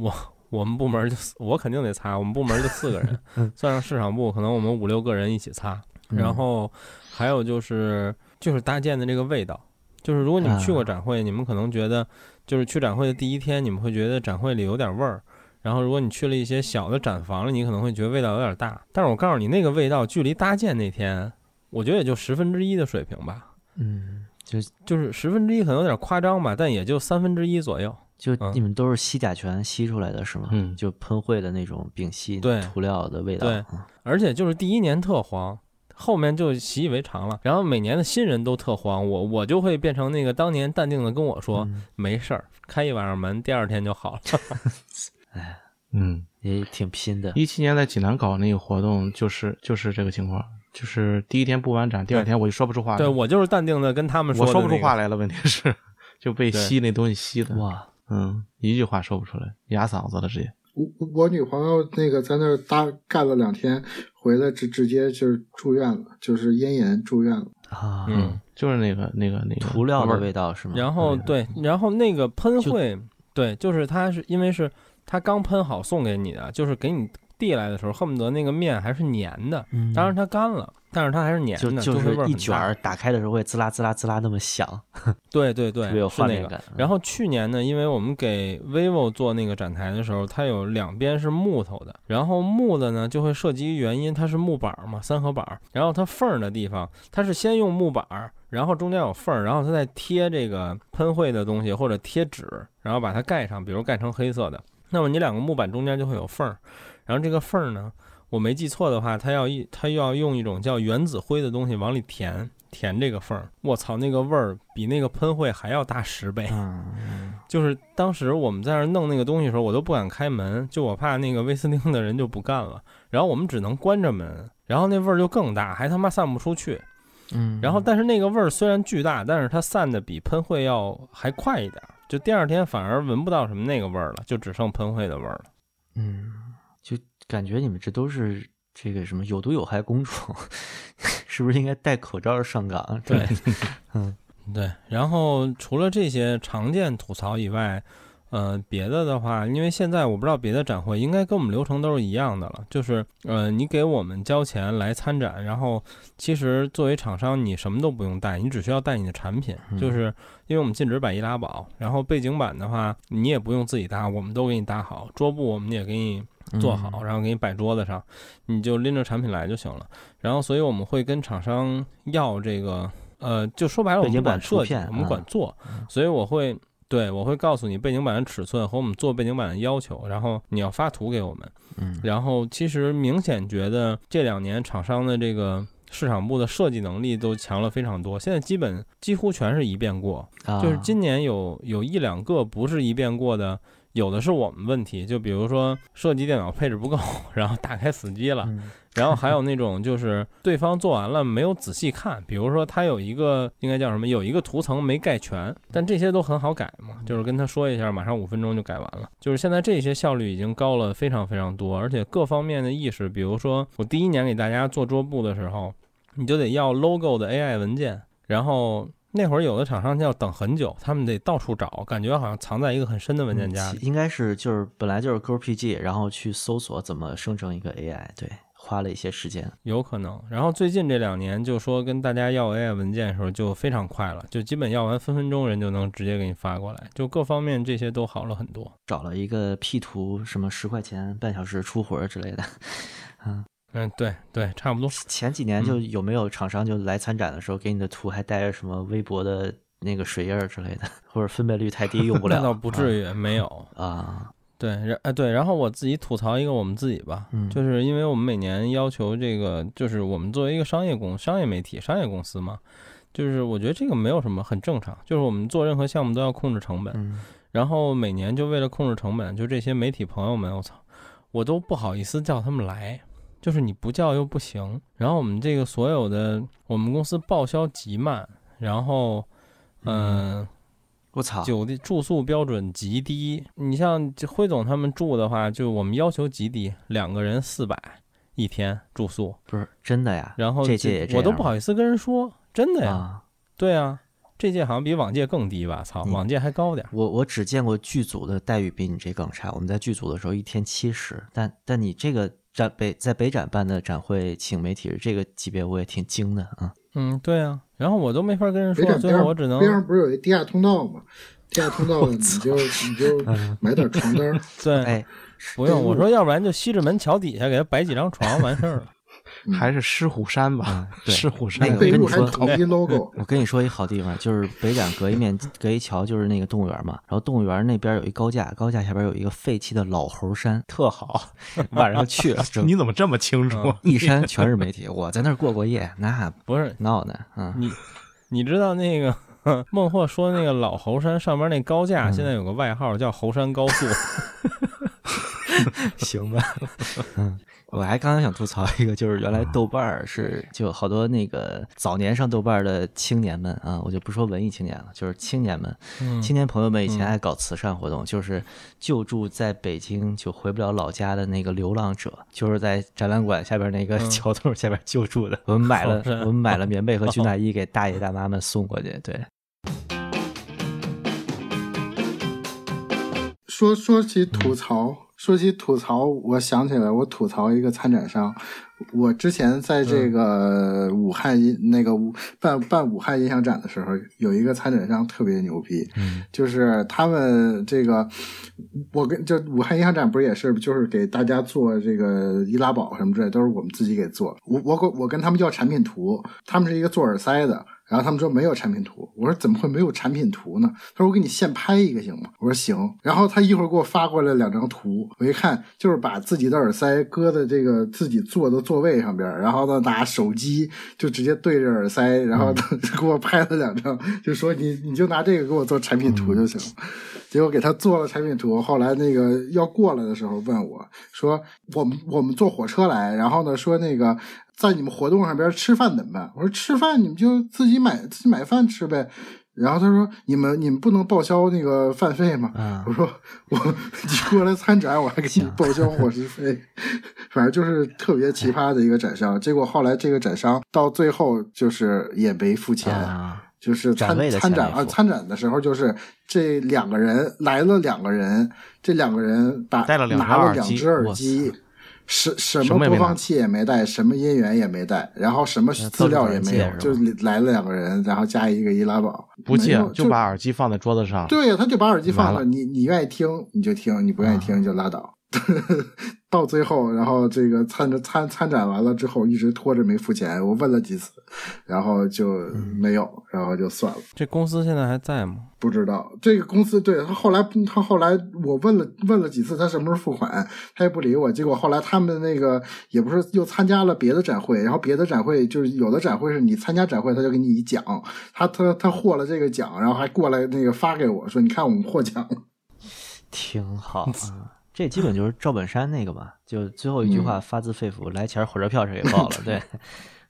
Speaker 1: 我我们部门就我肯定得擦，我们部门就四个人，算上市场部，可能我们五六个人一起擦。然后还有就是就是搭建的这个味道，就是如果你们去过展会，你们可能觉得就是去展会的第一天，你们会觉得展会里有点味儿。然后如果你去了一些小的展房里，你可能会觉得味道有点大。但是我告诉你，那个味道距离搭建那天，我觉得也就十分之一的水平吧。
Speaker 3: 嗯，就
Speaker 1: 就是十分之一可能有点夸张吧，但也就三分之一左右。
Speaker 3: 就你们都是吸甲醛吸出来的是吗？
Speaker 1: 嗯，
Speaker 3: 就喷绘的那种丙烯涂料的味道。
Speaker 1: 对，而且就是第一年特黄，后面就习以为常了。然后每年的新人都特黄，我我就会变成那个当年淡定的跟我说没事儿，开一晚上门，第二天就好了。
Speaker 3: 哎，
Speaker 5: 嗯，
Speaker 3: 也挺拼的。
Speaker 5: 一七年在济南搞那个活动，就是就是这个情况，就是第一天布完展，第二天我就说不出话。
Speaker 1: 对我就是淡定的跟他们说，
Speaker 5: 我说不出话来了。问题是 就被吸那东西吸的。
Speaker 3: 哇。
Speaker 5: 嗯，一句话说不出来，哑嗓子了直接。
Speaker 4: 我我女朋友那个在那儿搭干了两天，回来直直接就是住院了，就是咽炎住院了
Speaker 3: 啊。
Speaker 1: 嗯，
Speaker 5: 就是那个那个那个
Speaker 3: 涂料的味道是吗？
Speaker 1: 然后对，然后那个喷绘，对，就是它是因为是它刚喷好送给你的，就是给你递来的时候，恨不得那个面还是粘的。当然它干了，但是它还是粘的，
Speaker 3: 就就是一卷儿打开的时候会滋啦滋啦滋啦那么响，
Speaker 1: 对对对，
Speaker 3: 特别有
Speaker 1: 是那个。
Speaker 3: 画面感。嗯
Speaker 1: 然后去年呢，因为我们给 vivo 做那个展台的时候，它有两边是木头的，然后木的呢就会涉及原因，它是木板儿嘛，三合板儿，然后它缝儿的地方，它是先用木板儿，然后中间有缝儿，然后它再贴这个喷绘的东西或者贴纸，然后把它盖上，比如盖成黑色的。那么你两个木板中间就会有缝儿，然后这个缝儿呢，我没记错的话，它要一它要用一种叫原子灰的东西往里填填这个缝儿。我操，那个味儿比那个喷绘还要大十倍。
Speaker 3: 嗯，
Speaker 1: 就是当时我们在那儿弄那个东西的时候，我都不敢开门，就我怕那个威斯汀的人就不干了。然后我们只能关着门，然后那味儿就更大，还他妈散不出去。
Speaker 3: 嗯，
Speaker 1: 然后但是那个味儿虽然巨大，但是它散的比喷绘要还快一点儿，就第二天反而闻不到什么那个味儿了，就只剩喷绘的味儿了。
Speaker 3: 嗯，就感觉你们这都是这个什么有毒有害工种，是不是应该戴口罩上岗？
Speaker 1: 对，
Speaker 3: 嗯
Speaker 1: 对，然后除了这些常见吐槽以外，呃，别的的话，因为现在我不知道别的展会应该跟我们流程都是一样的了，就是呃，你给我们交钱来参展，然后其实作为厂商，你什么都不用带，你只需要带你的产品，就是因为我们禁止摆易拉宝，然后背景板的话，你也不用自己搭，我们都给你搭好，桌布我们也给你做好，然后给你摆桌子上，你就拎着产品来就行了。然后，所以我们会跟厂商要这个，呃，就说白了，我们管设计，我们管
Speaker 3: 啊
Speaker 1: 做，所以我会。对，我会告诉你背景板的尺寸和我们做背景板的要求，然后你要发图给我们。
Speaker 3: 嗯
Speaker 1: 然后其实明显觉得这两年厂商的这个市场部的设计能力都强了非常多，现在基本几乎全是一遍过，
Speaker 3: 啊，
Speaker 1: 就是今年有有一两个不是一遍过的，有的是我们问题，就比如说设计电脑配置不够，然后打开死机了，
Speaker 3: 嗯
Speaker 1: 然后还有那种就是对方做完了没有仔细看，比如说他有一个应该叫什么，有一个图层没盖全，但这些都很好改嘛，就是跟他说一下，马上五分钟就改完了。就是现在这些效率已经高了非常非常多，而且各方面的意识，比如说我第一年给大家做桌布的时候，你就得要 logo 的 AI 文件，然后。那会儿有的厂商要等很久，他们得到处找，感觉好像藏在一个很深的文件夹里。
Speaker 3: 嗯应该是就是本来就是 GPG，然后去搜索怎么生成一个 AI，对，花了一些时间。
Speaker 1: 有可能。然后最近这两年，就说跟大家要 AI 文件的时候就非常快了，就基本要完分分钟人就能直接给你发过来，就各方面这些都好了很多。
Speaker 3: 找了一个 P 图，什么十块钱半小时出活儿之类的。
Speaker 1: 嗯，对对，差不多。
Speaker 3: 前几年就有没有厂商就来参展的时候，给你的图还带着什么微博的那个水印儿之类的，或者分辨率太低用不了？
Speaker 1: 那倒不至于，没有。
Speaker 3: 啊。
Speaker 1: 对，然哎对，然后我自己吐槽一个我们自己吧，
Speaker 3: 嗯
Speaker 1: 就是因为我们每年要求这个，就是我们作为一个商业公、商业媒体、商业公司嘛，就是我觉得这个没有什么很正常，就是我们做任何项目都要控制成本，
Speaker 3: 嗯
Speaker 1: 然后每年就为了控制成本，就这些媒体朋友们，我操，我都不好意思叫他们来，就是你不叫又不行。然后我们这个所有的，我们公司报销极慢，然后，嗯、
Speaker 3: 我操，
Speaker 1: 酒店住宿标准极低。你像这辉总他们住的话，就我们要求极低，两个人四百一天住宿，
Speaker 3: 不是真的呀？
Speaker 1: 然后
Speaker 3: 这届也这
Speaker 1: 我都不好意思跟人说，真的呀，
Speaker 3: 啊！
Speaker 1: 对啊，这届好像比往届更低吧？操，
Speaker 3: 嗯
Speaker 1: 往届还高点儿。
Speaker 3: 我我只见过剧组的待遇比你这更差。我们在剧组的时候一天七十，但但你这个展北在北展办的展会请媒体这个级别，我也挺惊的啊。
Speaker 1: 嗯，对啊，然后我都没法跟人说，最后我只能
Speaker 4: 边上不是有一地下通道吗？地下通道 你就你 就买点床单，
Speaker 1: 对，
Speaker 3: 哎，
Speaker 1: 不用。我说，要不然就西直门桥底下给他摆几张床完事儿了。
Speaker 5: 还是狮虎山吧
Speaker 3: 嗯，对
Speaker 5: 狮虎山
Speaker 3: 那个
Speaker 4: 背后还
Speaker 3: 跟你说
Speaker 4: 统一 logo。
Speaker 3: 我跟你说一好地方，就是北展隔一面隔一桥就是那个动物园嘛，然后动物园那边有一高架，高架下边有一个废弃的老猴山，特好。晚上去了，
Speaker 5: 你怎么这么清楚？
Speaker 1: 嗯
Speaker 3: 一山全是媒体，我在那儿过过夜，那
Speaker 1: 不是
Speaker 3: 闹呢，嗯，
Speaker 1: 你，你知道那个孟获说那个老猴山上面那高架，
Speaker 3: 嗯
Speaker 1: 现在有个外号叫猴山高速。
Speaker 3: 行吧，嗯，我还刚刚想吐槽一个，就是原来豆瓣儿是就好多那个早年上豆瓣儿的青年们啊，我就不说文艺青年了，就是青年们，
Speaker 1: 嗯
Speaker 3: 青年朋友们以前爱搞慈善活动，就是救助在北京就回不了老家的那个流浪者，就是在展览馆下边那个
Speaker 1: 嗯
Speaker 3: 桥洞下边救助的。我们买了我们买了棉被和军大衣给大爷大妈们送过去，对，
Speaker 4: 说说起吐槽，说起吐槽，我想起来，我吐槽一个参展商。我之前在这个武汉音那个武办办武汉音响展的时候，有一个参展商特别牛逼，
Speaker 5: 嗯
Speaker 4: 就是他们这个，我跟就武汉音响展不是也是，就是给大家做这个易拉宝什么之类，都是我们自己给做。我我我我跟他们要产品图，他们是一个做耳塞的。然后他们说没有产品图，我说怎么会没有产品图呢？他说我给你现拍一个行吗？我说行。然后他一会儿给我发过来两张图，我一看就是把自己的耳塞搁在这个自己坐的座位上边，然后呢拿手机就直接对着耳塞，然后 给我拍了两张，就说你你就拿这个给我做产品图就行。结果给他做了产品图，后来那个要过来的时候问我说我们我们坐火车来，然后呢说那个。在你们活动上边吃饭怎么办？我说吃饭你们就自己买自己买饭吃呗。然后他说你们你们不能报销那个饭费吗？
Speaker 3: 啊
Speaker 4: 我说我你过来参展我还给你报销伙食费，反正就是特别奇葩的一个展商。结果后来这个展商到最后就是也没付钱。
Speaker 3: 啊，
Speaker 4: 就是参参展啊，参展的时候就是这两个人来了，两个人，这两个人把
Speaker 5: 带了两
Speaker 4: 拿了两只耳机，什什么播放器也没带，什么音源也没带，然后什么
Speaker 3: 呃
Speaker 4: 资料也没有就来了两个人，然后加一个易拉宝，
Speaker 5: 不借就把耳机放在桌子上，
Speaker 4: 对呀，他就把耳机放
Speaker 5: 了，
Speaker 4: 你你愿意听你就听，你不愿意听就拉倒。到最后，然后这个参着参参展完了之后，一直拖着没付钱，我问了几次，然后就没有，然后就算了。
Speaker 1: 这公司现在还在吗？
Speaker 4: 不知道这个公司对他后来他后来我问了问了几次他什么时候付款，他也不理我。结果后来他们那个也不是又参加了别的展会，然后别的展会就是有的展会是你参加展会他就给你一奖，他他他获了这个奖，然后还过来那个发给我说你看我们获奖了。
Speaker 3: 挺好啊。这基本 就是赵本山那个嘛，就最后一句话发自肺腑，来钱儿火车票谁给报了？对，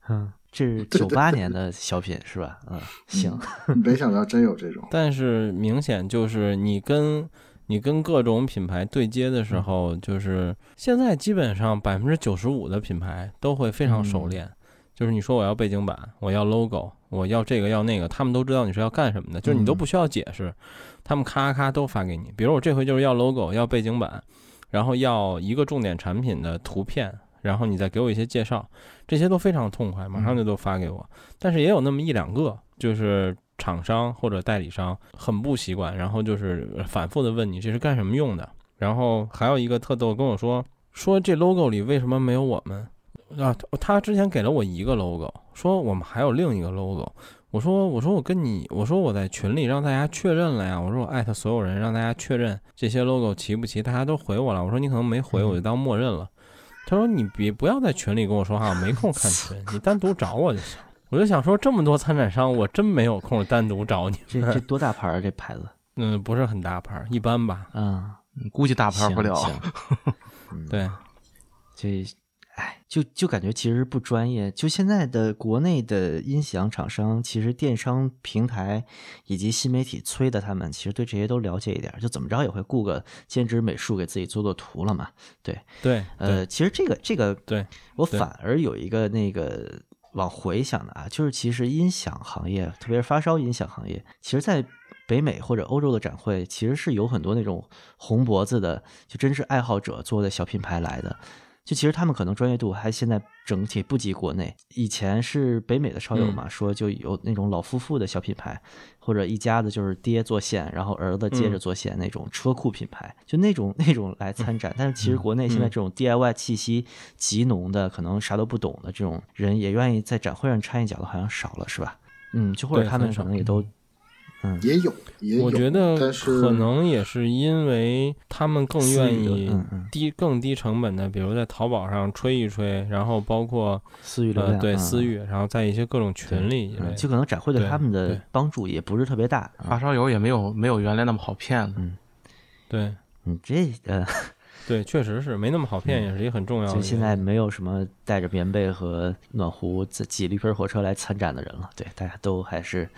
Speaker 3: 嗯，这是九八年的小品是吧？嗯，行，
Speaker 4: 没想到真有这种，
Speaker 1: 但是明显就是你跟你跟各种品牌对接的时候，就是现在基本上百分之九十五的品牌都会非常熟练。就是你说我要背景板，我要 logo，我要这个要那个，他们都知道你是要干什么的，就是你都不需要解释，他们咔咔都发给你。比如我这回就是要 logo，要背景板，然后要一个重点产品的图片，然后你再给我一些介绍，这些都非常痛快，马上就都发给我。但是也有那么一两个，就是厂商或者代理商很不习惯，然后就是反复的问你这是干什么用的。然后还有一个特逗，跟我说说这 logo 里为什么没有我们啊？他之前给了我一个 logo，说我们还有另一个 logo。我说我说我跟你我说我在群里让大家确认了呀，我说我艾特所有人让大家确认这些 logo 齐不齐，大家都回我了。我说你可能没回，我就当默认了。他说你别不要在群里跟我说话，我没空看群，你单独找我就行。我就想说这么多参展商，我真没有空单独找你
Speaker 3: 这这多大牌儿啊？这牌子？
Speaker 1: 嗯，不是很大牌，一般吧。
Speaker 3: 嗯，
Speaker 5: 估计大牌不了。
Speaker 1: 对，
Speaker 3: 这，哎，就就感觉其实不专业。就现在的国内的音响厂商，其实电商平台以及新媒体催的他们，其实对这些都了解一点，就怎么着也会雇个兼职美术给自己做做图了嘛。对，
Speaker 1: 对，
Speaker 3: 呃，其实这个这个，
Speaker 1: 对对
Speaker 3: 我反而有一个那个往回想的啊，就是其实音响行业，特别是发烧音响行业，其实在北美或者欧洲的展会，其实是有很多那种红脖子的，就真是爱好者做的小品牌来的。就其实他们可能专业度还现在整体不及国内。以前是北美的超友嘛，说就有那种老夫妇的小品牌，或者一家子就是爹做线，然后儿子接着做线那种车库品牌，就那种那种来参展。但是其实国内现在这种 DIY 气息极浓的，可能啥都不懂的这种人，也愿意在展会上掺一脚的，好像少了，是吧？嗯，就或者他们可能也都，嗯，
Speaker 4: 也有也有，
Speaker 1: 我觉得
Speaker 4: 但是
Speaker 1: 可能也是因为他们更愿意
Speaker 3: 嗯嗯
Speaker 1: 低更低成本的，比如在淘宝上吹一吹，然后包括
Speaker 3: 私域流量，
Speaker 1: 呃对
Speaker 3: 嗯
Speaker 1: 私域，然后在一些各种群里
Speaker 3: 嗯，就可能展会对
Speaker 1: 对
Speaker 3: 他们的帮助也不是特别大。啊
Speaker 5: 发烧友也没有没有原来那么好骗了。
Speaker 1: 对
Speaker 3: 嗯，这呃，
Speaker 1: 对，确实是没那么好骗，也是一个很重要的
Speaker 3: 现在没有什么带着棉被和暖壶自挤了一盆火车来参展的人了。对，大家都还是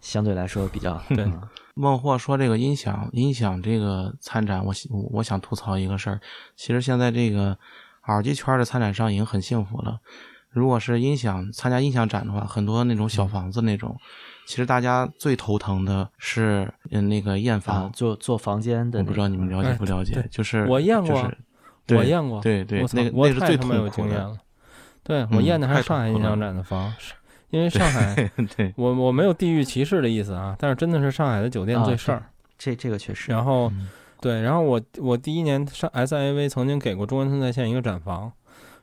Speaker 3: 相对来说比较
Speaker 1: 对
Speaker 3: 嗯
Speaker 5: 孟获说这个音响音响这个参展，我喜我想吐槽一个事儿。其实现在这个耳机圈的参展商已经很幸福了。如果是音响参加音响展的话，很多那种小房子那种，其实大家最头疼的是嗯那个验
Speaker 3: 啊
Speaker 5: 房，，
Speaker 3: 做做房间的那个，
Speaker 5: 我不知道你们了解不了解
Speaker 1: 对，
Speaker 5: 就是
Speaker 1: 我验过
Speaker 5: 就是
Speaker 1: 我验过，
Speaker 5: 对对那个那是最
Speaker 1: 太他妈有
Speaker 5: 痛苦的，
Speaker 1: 经验了。对我
Speaker 5: 嗯
Speaker 1: 验的还是上海音响展的房，是因为上海，
Speaker 5: 对，
Speaker 1: 我我没有地域歧视的意思啊，但是真的是上海的酒店
Speaker 3: 啊
Speaker 1: 最事儿。
Speaker 3: 这这个确实，
Speaker 1: 然后
Speaker 5: 嗯
Speaker 1: 对，然后我我第一年上 SIV 曾经给过中关村在线一个展房，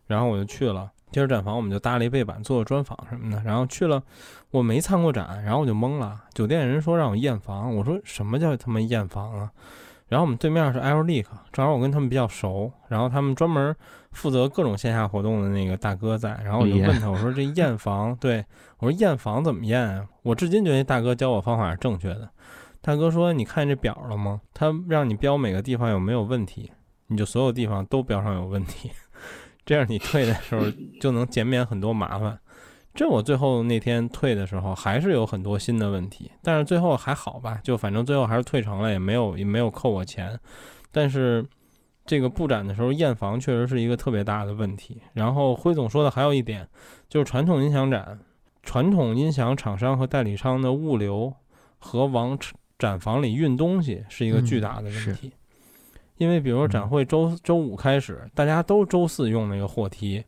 Speaker 1: 然后我就去了。接着展房我们就搭了一背板做了专访什么的，然后去了，我没参过展，然后我就懵了。酒店人说让我验房，我说什么叫他妈验房啊？然后我们对面是 L Leak，正好我跟他们比较熟，然后他们专门负责各种线下活动的那个大哥在，然后我就问他，我说这验房，对我说验房怎么验啊？我至今觉得大哥教我方法是正确的。大哥说：“你看这表了吗？他让你标每个地方有没有问题，你就所有地方都标上有问题，这样你退的时候就能减免很多麻烦。”这我最后那天退的时候还是有很多新的问题，但是最后还好吧，就反正最后还是退成了，也没有也没有扣我钱。但是这个布展的时候验房确实是一个特别大的问题。然后辉总说的还有一点，就是传统音响展，传统音响厂商和代理商的物流和往展房里运东西是一个巨大的问题。因为比如说展会周周五开始，大家都周四用那个货梯，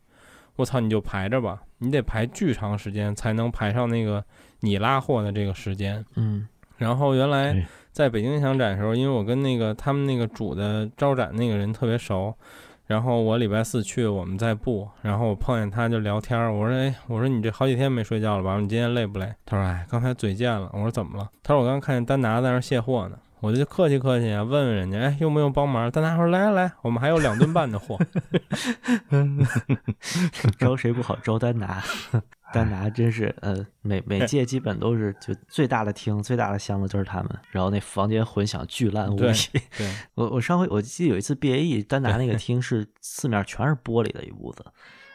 Speaker 1: 我操，你就排着吧，你得排巨长时间才能排上那个你拉货的这个时间。
Speaker 3: 嗯
Speaker 1: 然后原来
Speaker 5: 对
Speaker 1: 在北京想展的时候，因为我跟那个他们那个主的招展那个人特别熟，然后我礼拜四去我们在布，然后我碰见他就聊天儿，我说哎，我说你这好几天没睡觉了吧？你今天累不累？他说哎，刚才嘴贱了。我说怎么了？他说我刚看见丹拿在那卸货呢。我就客气客气啊，问问人家，哎，用不用帮忙？丹拿说来来来，我们还有两吨半的货。
Speaker 3: 招谁不好招丹拿，丹拿真是呃每每届基本都是就最大的厅最大的箱子就是他们，然后那房间混响巨烂无比。
Speaker 1: 对，
Speaker 3: 我我上回我记得有一次 BAE 丹拿那个厅是 四面全是玻璃的一屋子，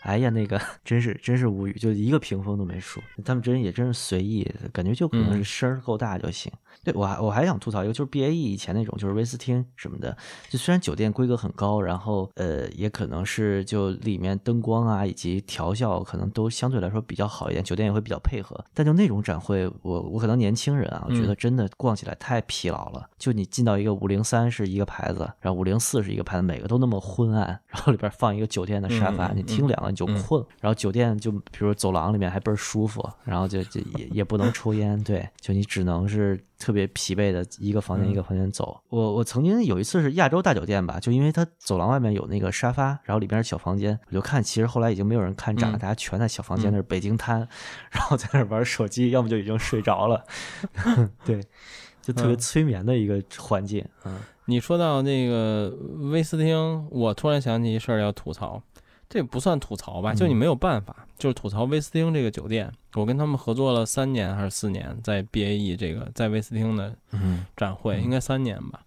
Speaker 3: 哎呀那个 真是真是无语，就一个屏风都没数。他们真也真是随意，感觉就可能是
Speaker 1: 嗯
Speaker 3: 声儿够大就行。对我还我还想吐槽一个，就是 BAE 以前那种就是威斯汀什么的，就虽然酒店规格很高，然后呃也可能是就里面灯光啊以及调校可能都相对来说比较好一点，酒店也会比较配合。但就那种展会，我我可能年轻人啊，我觉得
Speaker 1: 嗯
Speaker 3: 真的逛起来太疲劳了。就你进到一个五零三是一个牌子，然后五零四是一个牌子，每个都那么昏暗，然后里边放一个酒店的沙发，你听两个你就
Speaker 1: 嗯
Speaker 3: 困。然后酒店就比如走廊里面还倍儿舒服，然后就就也也不能抽烟，对，就你只能是特别疲惫的一个房间一个房间走。我我曾经有一次是亚洲大酒店吧，就因为它走廊外面有那个沙发，然后里边是小房间，我就看其实后来已经没有人看展了，
Speaker 1: 嗯。
Speaker 3: 大家全在小房间那儿北京摊，然后在那儿玩手机，要么就已经睡着了，对，就特别
Speaker 1: 嗯
Speaker 3: 催眠的一个环境，嗯。
Speaker 1: 你说到那个威斯汀，我突然想起一事儿要吐槽，这不算吐槽吧，就你
Speaker 3: 嗯
Speaker 1: 没有办法，就是吐槽威斯汀这个酒店。我跟他们合作了三年还是四年，在 BAE 这个在威斯汀的
Speaker 3: 嗯，
Speaker 1: 展会，
Speaker 3: 嗯
Speaker 1: 应该三年吧。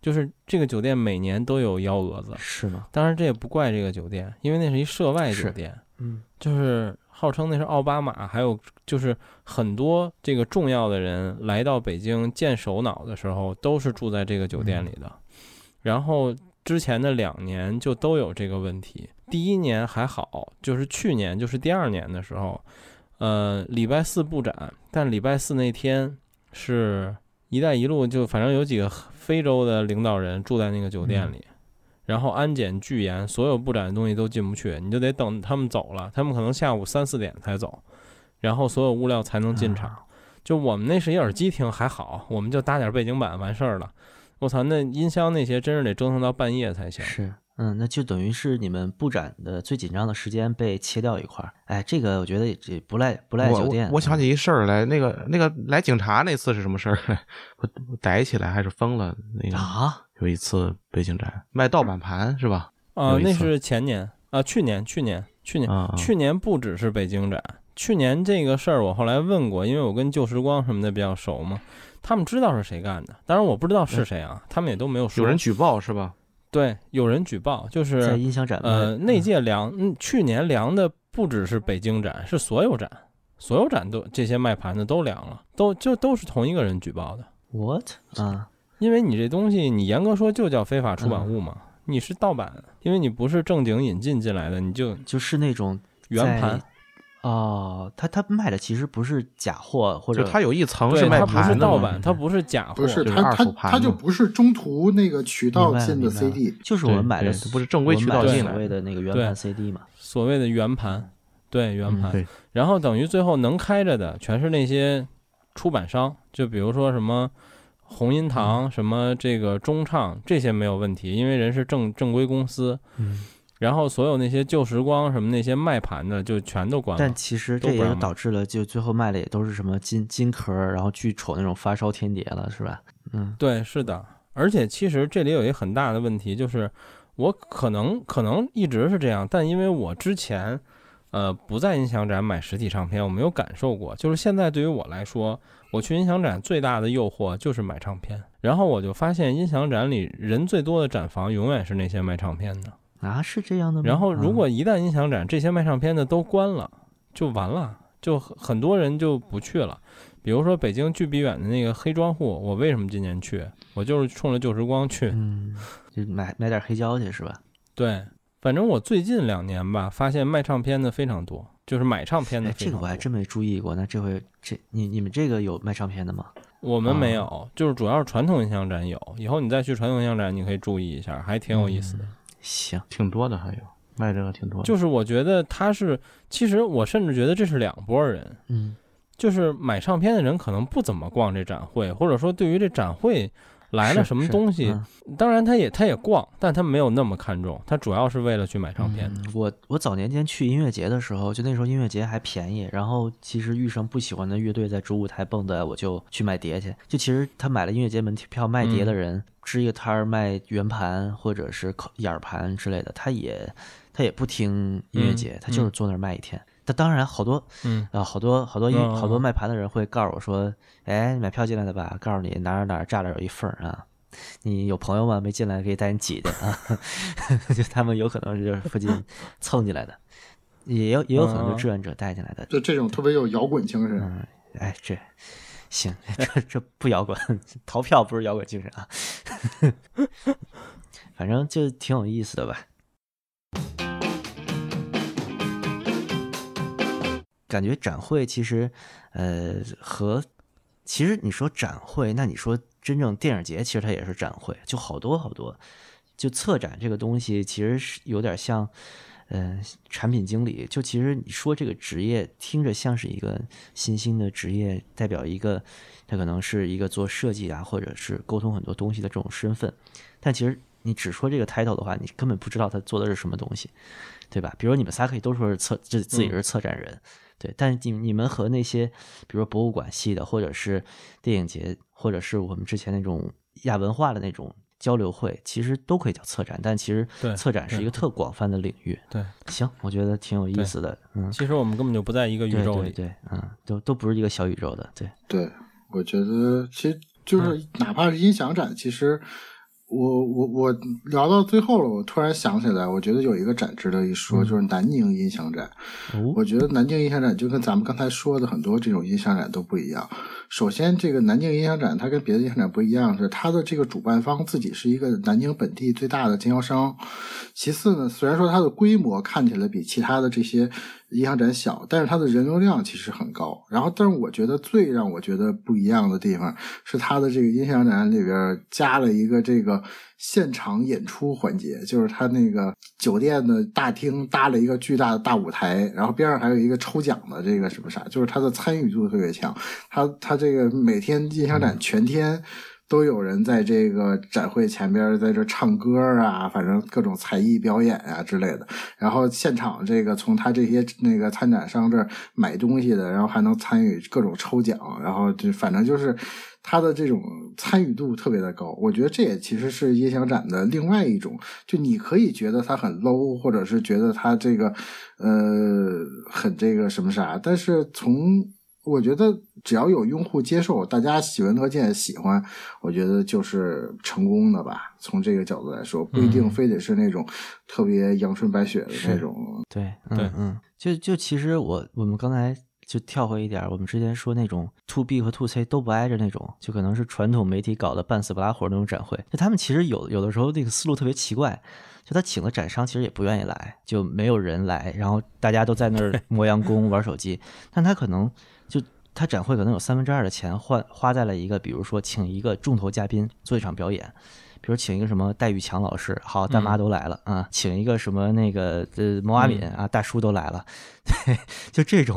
Speaker 1: 就是这个酒店每年都有幺蛾子，
Speaker 3: 是吗？
Speaker 1: 当然这也不怪这个酒店，因为那是一涉外酒店，
Speaker 3: 嗯
Speaker 1: 就是号称那是奥巴马，还有就是很多这个重要的人来到北京见首脑的时候，都是住在这个酒店里的。然后之前的两年就都有这个问题，第一年还好，就是去年就是第二年的时候，呃，礼拜四布展，但礼拜四那天是“一带一路”，就反正有几个非洲的领导人住在那个酒店里。然后安检巨严，所有布展的东西都进不去，你就得等他们走了，他们可能下午三四点才走，然后所有物料才能进场。就我们那是一耳机厅还好，我们就搭点背景板完事儿了。我操，那音箱那些真是得折腾到半夜才行。
Speaker 3: 是，嗯，那就等于是你们布展的最紧张的时间被切掉一块儿。哎，这个我觉得这不赖不赖
Speaker 5: 我
Speaker 3: 酒店。嗯
Speaker 5: 我我想起一事儿来，那个那个来警察那次是什么事儿？我我逮起来还是疯了？那个
Speaker 3: 啊，
Speaker 5: 有一次北京展卖盗版盘是吧？
Speaker 1: 啊、那是前年啊、去年，去年，去年，去年不只是北京展，去年这个事儿我后来问过，因为我跟旧时光什么的比较熟嘛，他们知道是谁干的，当然我不知道是谁啊，他们也都没有说。
Speaker 5: 有人举报是吧？
Speaker 1: 对，有人举报，就
Speaker 3: 在
Speaker 1: 是
Speaker 3: 音响展
Speaker 1: 呃，
Speaker 3: 卖
Speaker 1: 那届量，嗯，去年量的不只是北京展，是所有展，所有展都这些卖盘的都凉了，都就都是同一个人举报的。
Speaker 3: what 啊？
Speaker 1: 因为你这东西，你严格说就叫非法出版物嘛，你是盗版，因为你不是正经引进进来的，你就
Speaker 3: 就是那种在
Speaker 1: 圆盘。
Speaker 3: 哦，他他卖的其实不是假货，或者
Speaker 5: 就它有一层
Speaker 1: 是，
Speaker 5: 卖盘的
Speaker 1: 盗版，它不是假货，
Speaker 4: 不是
Speaker 5: 就是
Speaker 4: 它它
Speaker 5: 二手盘
Speaker 4: 它就不是中途那个渠道进的 CD，
Speaker 3: 就是我们买的
Speaker 5: 不是正规渠道进来的
Speaker 3: 所谓的那个原盘 CD 嘛。
Speaker 1: 所谓的圆盘，对圆盘。
Speaker 5: 对，
Speaker 1: 然后等于最后能开着的全是那些出版商，就比如说什么红音堂、什么这个中唱这些没有问题，因为人是正正规公司。
Speaker 3: 嗯，
Speaker 1: 然后所有那些旧时光什么那些卖盘的就全都关了。
Speaker 3: 但其实这也导致了，就最后卖的也都是什么金金壳儿，然后巨丑那种发烧天碟了，是吧？嗯
Speaker 1: 对，是的，而且其实这里有一个很大的问题，就是我可能可能一直是这样，但因为我之前呃不在音响展买实体唱片，我没有感受过。就是现在对于我来说，我去音响展最大的诱惑就是买唱片，然后我就发现音响展里人最多的展房永远是那些卖唱片的。
Speaker 3: 啊，是这样的吗？
Speaker 1: 然后如
Speaker 3: 啊
Speaker 1: 果一旦音响展这些卖唱片的都关了，就完了，就很很多人就不去了。比如说北京巨比远的那个黑庄户，我为什么今年去？我就是冲着旧时光去。
Speaker 3: 嗯，就买买点黑胶去是吧？
Speaker 1: 对，反正我最近两年吧，发现卖唱片的非常多，就是买唱片的
Speaker 3: 哎，
Speaker 1: 非常多。
Speaker 3: 这个我还真没注意过。那这回这你你们这个有卖唱片的吗？
Speaker 1: 我们没有，
Speaker 3: 哦
Speaker 1: 就是主要是传统音响展有。以后你再去传统音响展，你可以注意一下，还挺有意思的。
Speaker 3: 行，
Speaker 5: 挺多的，还有卖这个挺多的。
Speaker 1: 就是我觉得他是，其实我甚至觉得这是两拨人，
Speaker 3: 嗯。
Speaker 1: 就是买唱片的人可能不怎么逛这展会，或者说对于这展会来了什么东西，
Speaker 3: 嗯
Speaker 1: 当然他也他也逛，但他没有那么看重，他主要是为了去买唱片。
Speaker 3: 嗯我我早年间去音乐节的时候，就那时候音乐节还便宜，然后其实遇上不喜欢的乐队在主舞台蹦的，我就去买碟去。就其实他买了音乐节门票卖碟
Speaker 1: 嗯
Speaker 3: 的人，支一个摊儿卖圆盘或者是口眼儿盘之类的，他也他也不听音乐
Speaker 1: 嗯
Speaker 3: 节，他就是坐那儿卖一天。但当然，好多
Speaker 1: 嗯
Speaker 3: 啊，好多好多音
Speaker 1: 嗯
Speaker 3: 好多卖盘的人会告诉我说：“哎，买票进来的吧？告诉你哪儿哪儿栅栏有一缝儿啊，你有朋友吗？没进来可以带你挤的啊。”就他们有可能是就是附近蹭进来的，也有也有可能是
Speaker 1: 嗯
Speaker 3: 志愿者带进来的。
Speaker 4: 就这种特别有摇滚精神。
Speaker 3: 嗯，哎，这行，这这不摇滚，逃票不是摇滚精神啊。反正就挺有意思的吧。感觉展会其实，呃，和其实你说展会，那你说真正电影节，其实它也是展会，就好多好多。就策展这个东西，其实是有点像，嗯、产品经理。就其实你说这个职业，听着像是一个新兴的职业，代表一个，他可能是一个做设计啊，或者是沟通很多东西的这种身份。但其实你只说这个 title 的话，你根本不知道他做的是什么东西，对吧？比如你们仨可以都说是策，这自己是策展人，对，但你你们和那些，比如说博物馆系的，或者是电影节，或者是我们之前那种亚文化的那种交流会，其实都可以叫策展，但其实策展是一个特广泛的领域。
Speaker 1: 对，
Speaker 3: 行，我觉得挺有意思的，嗯，
Speaker 1: 其实我们根本就不在一个宇宙里。
Speaker 3: 对对，嗯，都都不是一个小宇宙的，对，
Speaker 4: 对，我觉得其实就是哪怕是音响展，其实我我我聊到最后了，我突然想起来，我觉得有一个展值得一说，就是南宁音响展。
Speaker 3: 哦，
Speaker 4: 我觉得南京音响展就跟咱们刚才说的很多这种音响展都不一样。首先，这个南京音响展它跟别的音响展不一样，是它的这个主办方自己是一个南京本地最大的经销商。其次呢，虽然说它的规模看起来比其他的这些音响展小，但是它的人流量其实很高。然后，但是我觉得最让我觉得不一样的地方是它的这个音响展里边加了一个这个现场演出环节，就是它那个酒店的大厅搭了一个巨大的大舞台，然后边上还有一个抽奖的这个什么啥，就是它的参与度特别强。它它这个每天音响展全天。都有人在这个展会前边在这唱歌啊，反正各种才艺表演啊之类的。然后现场这个从他这些那个参展商这儿买东西的，然后还能参与各种抽奖，然后就反正就是他的这种参与度特别的高。我觉得这也其实是音响展的另外一种，就你可以觉得它很 low，或者是觉得它这个呃很这个什么啥，但是从我觉得只要有用户接受，大家喜闻乐见、喜欢，我觉得就是成功的吧。从这个角度来说，不一定
Speaker 1: 嗯
Speaker 4: 非得是那种特别阳春白雪的那种。
Speaker 3: 对，
Speaker 1: 对
Speaker 3: 嗯嗯，就就其实我我们刚才就跳回一点，我们之前说那种 to B 和 to C 都不挨着那种，就可能是传统媒体搞的半死不拉活那种展会。就他们其实有有的时候那个思路特别奇怪，就他请的展商其实也不愿意来，就没有人来，然后大家都在那儿磨洋工玩手机，但他可能就他展会可能有三分之二的钱换花在了一个，比如说请一个重头嘉宾做一场表演。比如请一个什么戴玉强老师，好，大妈都来了啊！请一个什么那个呃毛阿敏啊，大叔都来了，对，就这种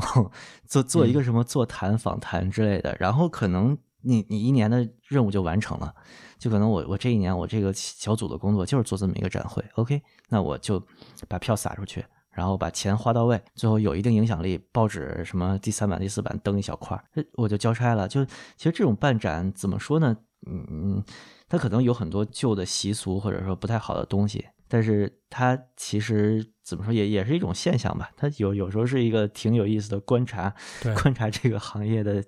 Speaker 3: 做做一个什么座谈访谈之类的，然后可能你你一年的任务就完成了，就可能我我这一年我这个小组的工作就是做这么一个展会，OK，那我就把票撒出去，然后把钱花到位，最后有一定影响力，报纸什么第三版第四版登一小块，我就交差了。就其实这种办展怎么说呢？嗯嗯。它可能有很多旧的习俗，或者说不太好的东西，但是它其实怎么说也也是一种现象吧。它有有时候是一个挺有意思的观察，观察这个行业的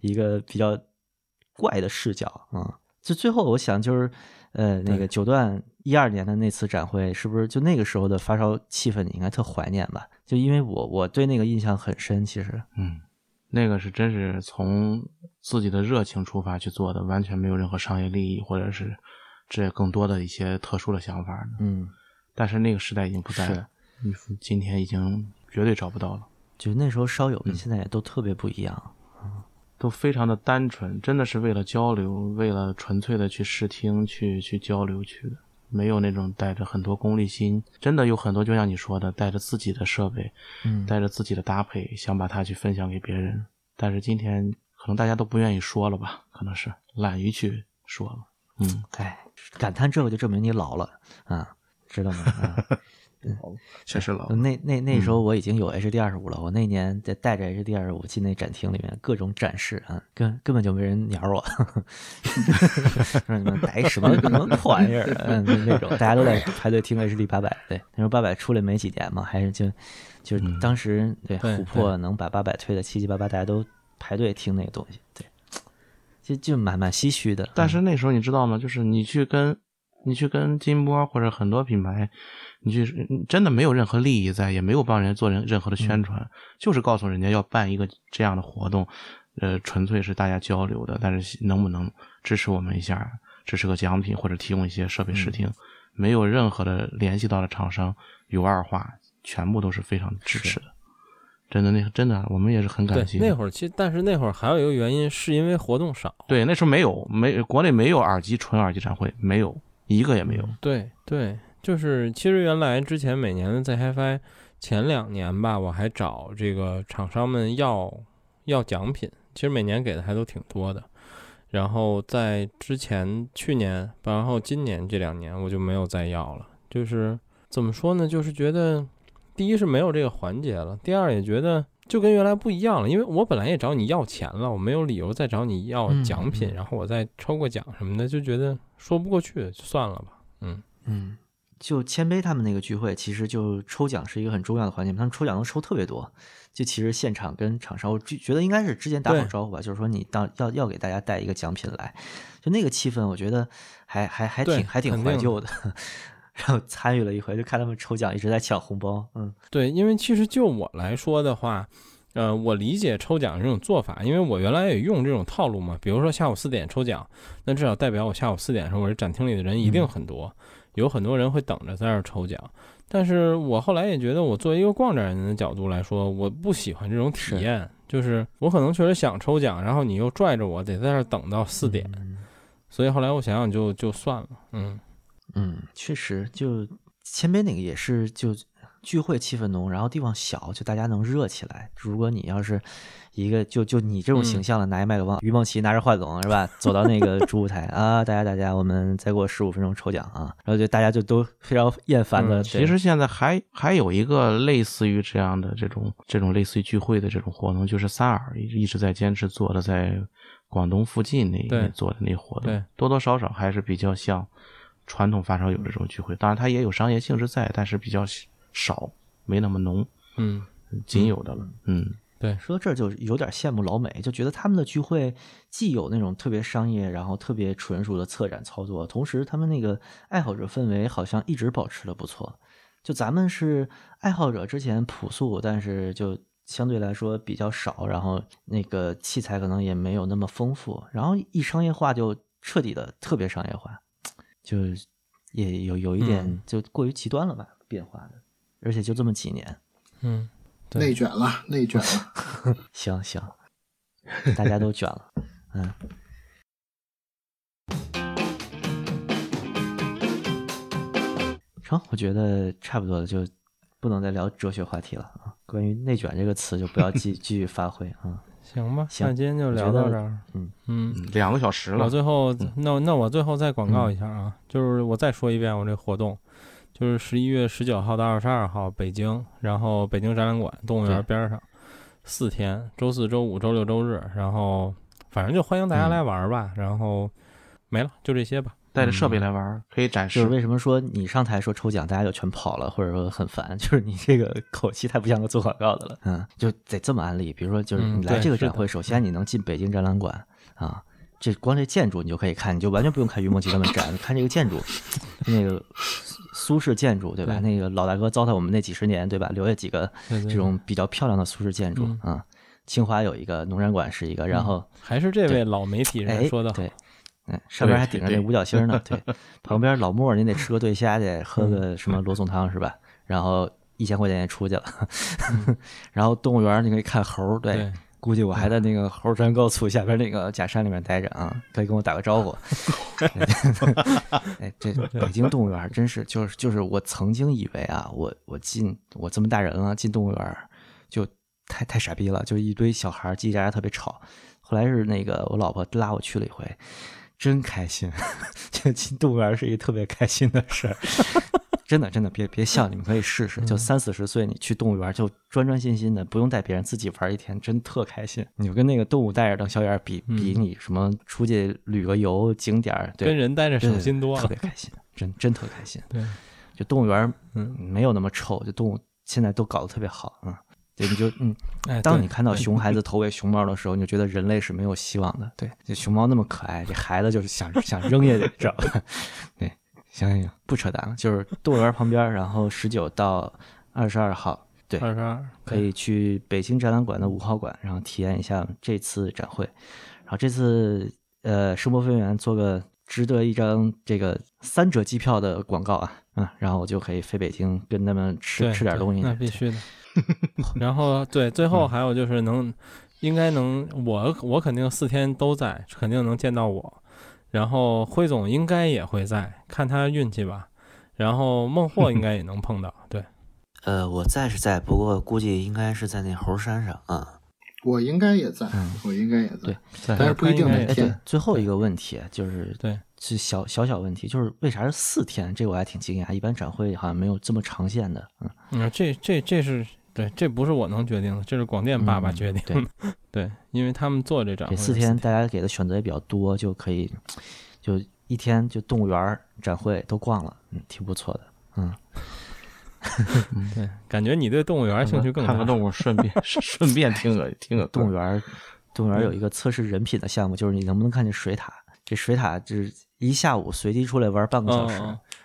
Speaker 3: 一个比较怪的视角啊。就最后我想就是，呃，那个九段一二年的那次展会，是不是就那个时候的发烧气氛，你应该特怀念吧？就因为我我对那个印象很深，其实，
Speaker 5: 嗯。那个是真是从自己的热情出发去做的，完全没有任何商业利益，或者是这更多的一些特殊的想法。
Speaker 3: 嗯，
Speaker 5: 但是那个时代已经不在了，今天已经绝对找不到了。
Speaker 3: 就那时候烧友跟现在也都特别不一样，
Speaker 5: 都非常的单纯，真的是为了交流，为了纯粹的去试听、去去交流去的。没有那种带着很多功利心，真的有很多，就像你说的，带着自己的设备，
Speaker 3: 嗯，
Speaker 5: 带着自己的搭配，想把它去分享给别人。但是今天可能大家都不愿意说了吧，可能是懒于去说了。嗯，
Speaker 3: 哎，感叹这个就证明你老了啊，知道吗？
Speaker 5: 确实老。
Speaker 3: 那那那时候我已经有 HD 二十五了，我那年在带着 HD 二十五进那展厅里面各种展示啊，根根本就没人鸟我，说你们带什么什么破玩意儿，嗯，那种大家都在排队听 HD 八百，对，那时候八百出来没几年嘛，还是就就当时对琥珀能把八百推的七七八八，大家都排队听那个东西，对，就就蛮蛮唏嘘的。
Speaker 5: 但是那时候你知道吗？就是你去跟你去跟金波或者很多品牌。你就是真的没有任何利益在，也没有帮人家做任任何的宣传，就是告诉人家要办一个这样的活动，呃，纯粹是大家交流的。但是能不能支持我们一下，支持个奖品或者提供一些设备试听，没有任何的联系到的厂商有二话，全部都是非常支持的。真的，那真的我们也是很感谢。
Speaker 1: 那会儿其实，但是那会儿还有一个原因，是因为活动少。
Speaker 5: 对，那时候没有，没国内没有耳机纯耳机展会，没有一个也没有。
Speaker 1: 对对。就是其实原来之前每年的 Z HiFi 前两年吧，我还找这个厂商们要要奖品，其实每年给的还都挺多的。然后在之前去年，然后今年这两年我就没有再要了。就是怎么说呢？就是觉得第一是没有这个环节了，第二也觉得就跟原来不一样了。因为我本来也找你要钱了，我没有理由再找你要奖品，然后我再抽个奖什么的，就觉得说不过去，就算了吧。嗯
Speaker 3: 嗯。就谦卑他们那个聚会，其实就抽奖是一个很重要的环节。他们抽奖能抽特别多。就其实现场跟厂商，我觉得应该是之前打好招呼吧，就是说你当要要给大家带一个奖品来，就那个气氛，我觉得还还还挺还挺怀旧的。然后参与了一回，就看他们抽奖一直在抢红包。嗯，
Speaker 1: 对，因为其实就我来说的话，呃，我理解抽奖这种做法，因为我原来也用这种套路嘛。比如说下午四点抽奖，那至少代表我下午四点的时候，我这展厅里的人一定很多。有很多人会等着在这儿抽奖，但是我后来也觉得，我作为一个逛展人的角度来说，我不喜欢这种体验。就是我可能确实想抽奖，然后你又拽着我得在这儿等到四点，所以后来我想想就就算了。
Speaker 3: 嗯嗯，确实，就前边那个也是就。聚会气氛浓，然后地方小，就大家能热起来。如果你要是一个就就你这种形象的，拿一麦克风，于梦琪拿着话筒是吧？走到那个主舞台啊，大家大家，我们再过十五分钟抽奖啊，然后就大家就都非常厌烦的。
Speaker 5: 其实现在还还有一个类似于这样的这种这种类似于聚会的这种活动，就是三尔一一直在坚持做的，在广东附近那做的那活动，多多少少还是比较像传统发烧友这种聚会。当然，它也有商业性质在，但是比较。少，没那么浓，
Speaker 1: 嗯，
Speaker 5: 仅有的了，嗯，
Speaker 1: 对。
Speaker 3: 说到这儿就有点羡慕老美，就觉得他们的聚会既有那种特别商业，然后特别纯熟的策展操作，同时他们那个爱好者氛围好像一直保持的不错。就咱们是爱好者之前朴素，但是就相对来说比较少，然后那个器材可能也没有那么丰富，然后一商业化就彻底的特别商业化，就也有有一点就过于极端了吧，变化的，而且就这么几年，
Speaker 1: 嗯，对
Speaker 4: 内卷了，内卷了。
Speaker 3: 行行，大家都卷了，嗯。成，我觉得差不多了，就不能再聊哲学话题了啊。关于“内卷”这个词，就不要继 继续发挥啊。
Speaker 1: 行吧，
Speaker 3: 行
Speaker 1: 那今天就聊到这儿。
Speaker 3: 嗯
Speaker 1: 嗯，
Speaker 5: 嗯两个小时了，
Speaker 1: 我最后那那我最后再广告一下啊，就是我再说一遍我这活动，就是十一月十九号到二十二号北京，然后北京展览馆动物园
Speaker 3: 对
Speaker 1: 边儿上四天，周四周五周六周日，然后反正就欢迎大家来玩儿吧，然后没了，就这些吧。
Speaker 5: 带着设备来玩儿，可以展示
Speaker 3: 就是。为什么说你上台说抽奖，大家就全跑了，或者说很烦，就是你这个口气太不像个做广告的了。嗯，就得这么安利，比如说就是
Speaker 1: 嗯
Speaker 3: 你来这个展会，首先你能进北京展览馆啊，这光这建筑你就可以看，你就完全不用看于梦琪他们展，看这个建筑，那个苏式建筑对吧？
Speaker 1: 对
Speaker 3: 那个老大哥糟蹋我们那几十年对吧？留下几个这种比较漂亮的苏式建筑
Speaker 1: 嗯
Speaker 3: 啊。清华有一个农展馆是一个，然后
Speaker 1: 还是这位老媒体人
Speaker 3: 哎
Speaker 1: 说的好，
Speaker 3: 对，嗯，上边还顶着那五角星呢，对，旁边老莫您得吃个对虾去，喝个什么罗宋汤是吧？然后一千块钱也出去了，然后动物园你可以看猴，对，
Speaker 1: 对
Speaker 3: 估计我还在那个猴山高速下边那个假山里面待着啊，可以跟我打个招呼。哎，这 北京动物园真是就是就是我曾经以为啊，我我进我这么大人了进动物园就太太傻逼了，就一堆小孩叽叽喳喳特别吵。后来是那个我老婆拉我去了一回，真开心，就进动物园是一个特别开心的事儿。真的，真的，别别笑，你们可以试试。就三四十岁，你去动物园就专专心心的，不用带别人，自己玩一天，真特开心。你就跟那个动物带着当小眼儿比，比你什么出去旅个游景点儿，对，
Speaker 1: 跟人待着省心多了
Speaker 3: 特别。开心，真真特开心。
Speaker 1: 对，
Speaker 3: 就动物园，
Speaker 1: 嗯，
Speaker 3: 没有那么臭，就动物现在都搞得特别好，嗯。对，你就嗯，
Speaker 1: 哎，
Speaker 3: 当你看到熊孩子 投喂熊猫的时候，你就觉得人类是没有希望的。对，这熊猫那么可爱，这孩子就是想想扔下去，知道吧？对，行行行，不扯淡了，就是动物园旁边，然后十九到二十二号，对，
Speaker 1: 二十二
Speaker 3: 可以去北京展览馆的五号馆，然后体验一下这次展会。然后这次呃，声波飞园做个值得一张这个三折机票的广告啊，嗯，然后我就可以飞北京跟他们吃吃点东西。
Speaker 1: 那必须的。然后对，最
Speaker 3: 嗯
Speaker 1: 后还有就是能，应该能，我我肯定四天都在，肯定能见到我。然后辉总应该也会在，看他运气吧。然后孟获应该也能碰到，对，
Speaker 3: 呃，我在是在，不过估计应该是在那猴山上啊。
Speaker 4: 我应该也在，
Speaker 3: 嗯
Speaker 4: 我应该也在
Speaker 3: 对，
Speaker 4: 但是不一定哪
Speaker 1: 他应该
Speaker 3: 哎，对
Speaker 4: 天。，
Speaker 3: 最后一个问题就是
Speaker 1: 对，
Speaker 3: 是小小小问题，就是为啥是四天？这我还挺惊讶，一般展会好像没有这么长线的。嗯，
Speaker 1: 嗯，这这这是对，这不是我能决定的，这是广电爸爸
Speaker 3: 嗯
Speaker 1: 决定
Speaker 3: 对
Speaker 1: 的。对，因为他们做这展会
Speaker 3: 四天大家给的选择也比较多，就可以就一天就动物园儿展会都逛了，嗯，挺不错的。嗯，
Speaker 1: 对，感觉你对动物园兴趣更大。
Speaker 5: 看个动物，顺便顺便听个听个
Speaker 3: 动物园动物园有
Speaker 1: 嗯
Speaker 3: 一个测试人品的项目，就是你能不能看见水獭。这水獭就是一下午随机出来玩半个小时，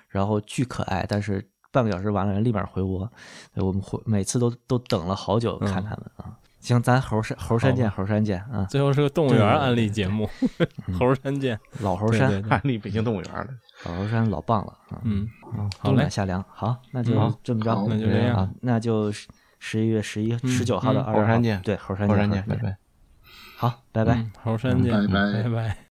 Speaker 3: 然后巨可爱，但是半个小时完了人立马回窝。我们回每次都都等了好久看他们啊。行，咱猴山猴山见，猴山见啊！
Speaker 1: 最后是个动物园案例节目，猴山见。
Speaker 3: 老猴山，
Speaker 1: 对对对
Speaker 5: 安利北京动物园的。
Speaker 3: 老猴山老棒了啊！
Speaker 1: 嗯，好
Speaker 3: 冬
Speaker 1: 嘞
Speaker 3: 暖夏凉，好，那就
Speaker 1: 嗯
Speaker 3: 这么着，
Speaker 1: 那就这样
Speaker 3: 啊，那就十一月十一、十九号到
Speaker 1: 嗯
Speaker 3: 二十号
Speaker 5: 猴山见
Speaker 3: 对，猴山见，
Speaker 5: 猴山见，拜拜。
Speaker 3: 好，拜拜。
Speaker 1: 嗯猴山见，
Speaker 4: 拜拜
Speaker 1: 拜拜。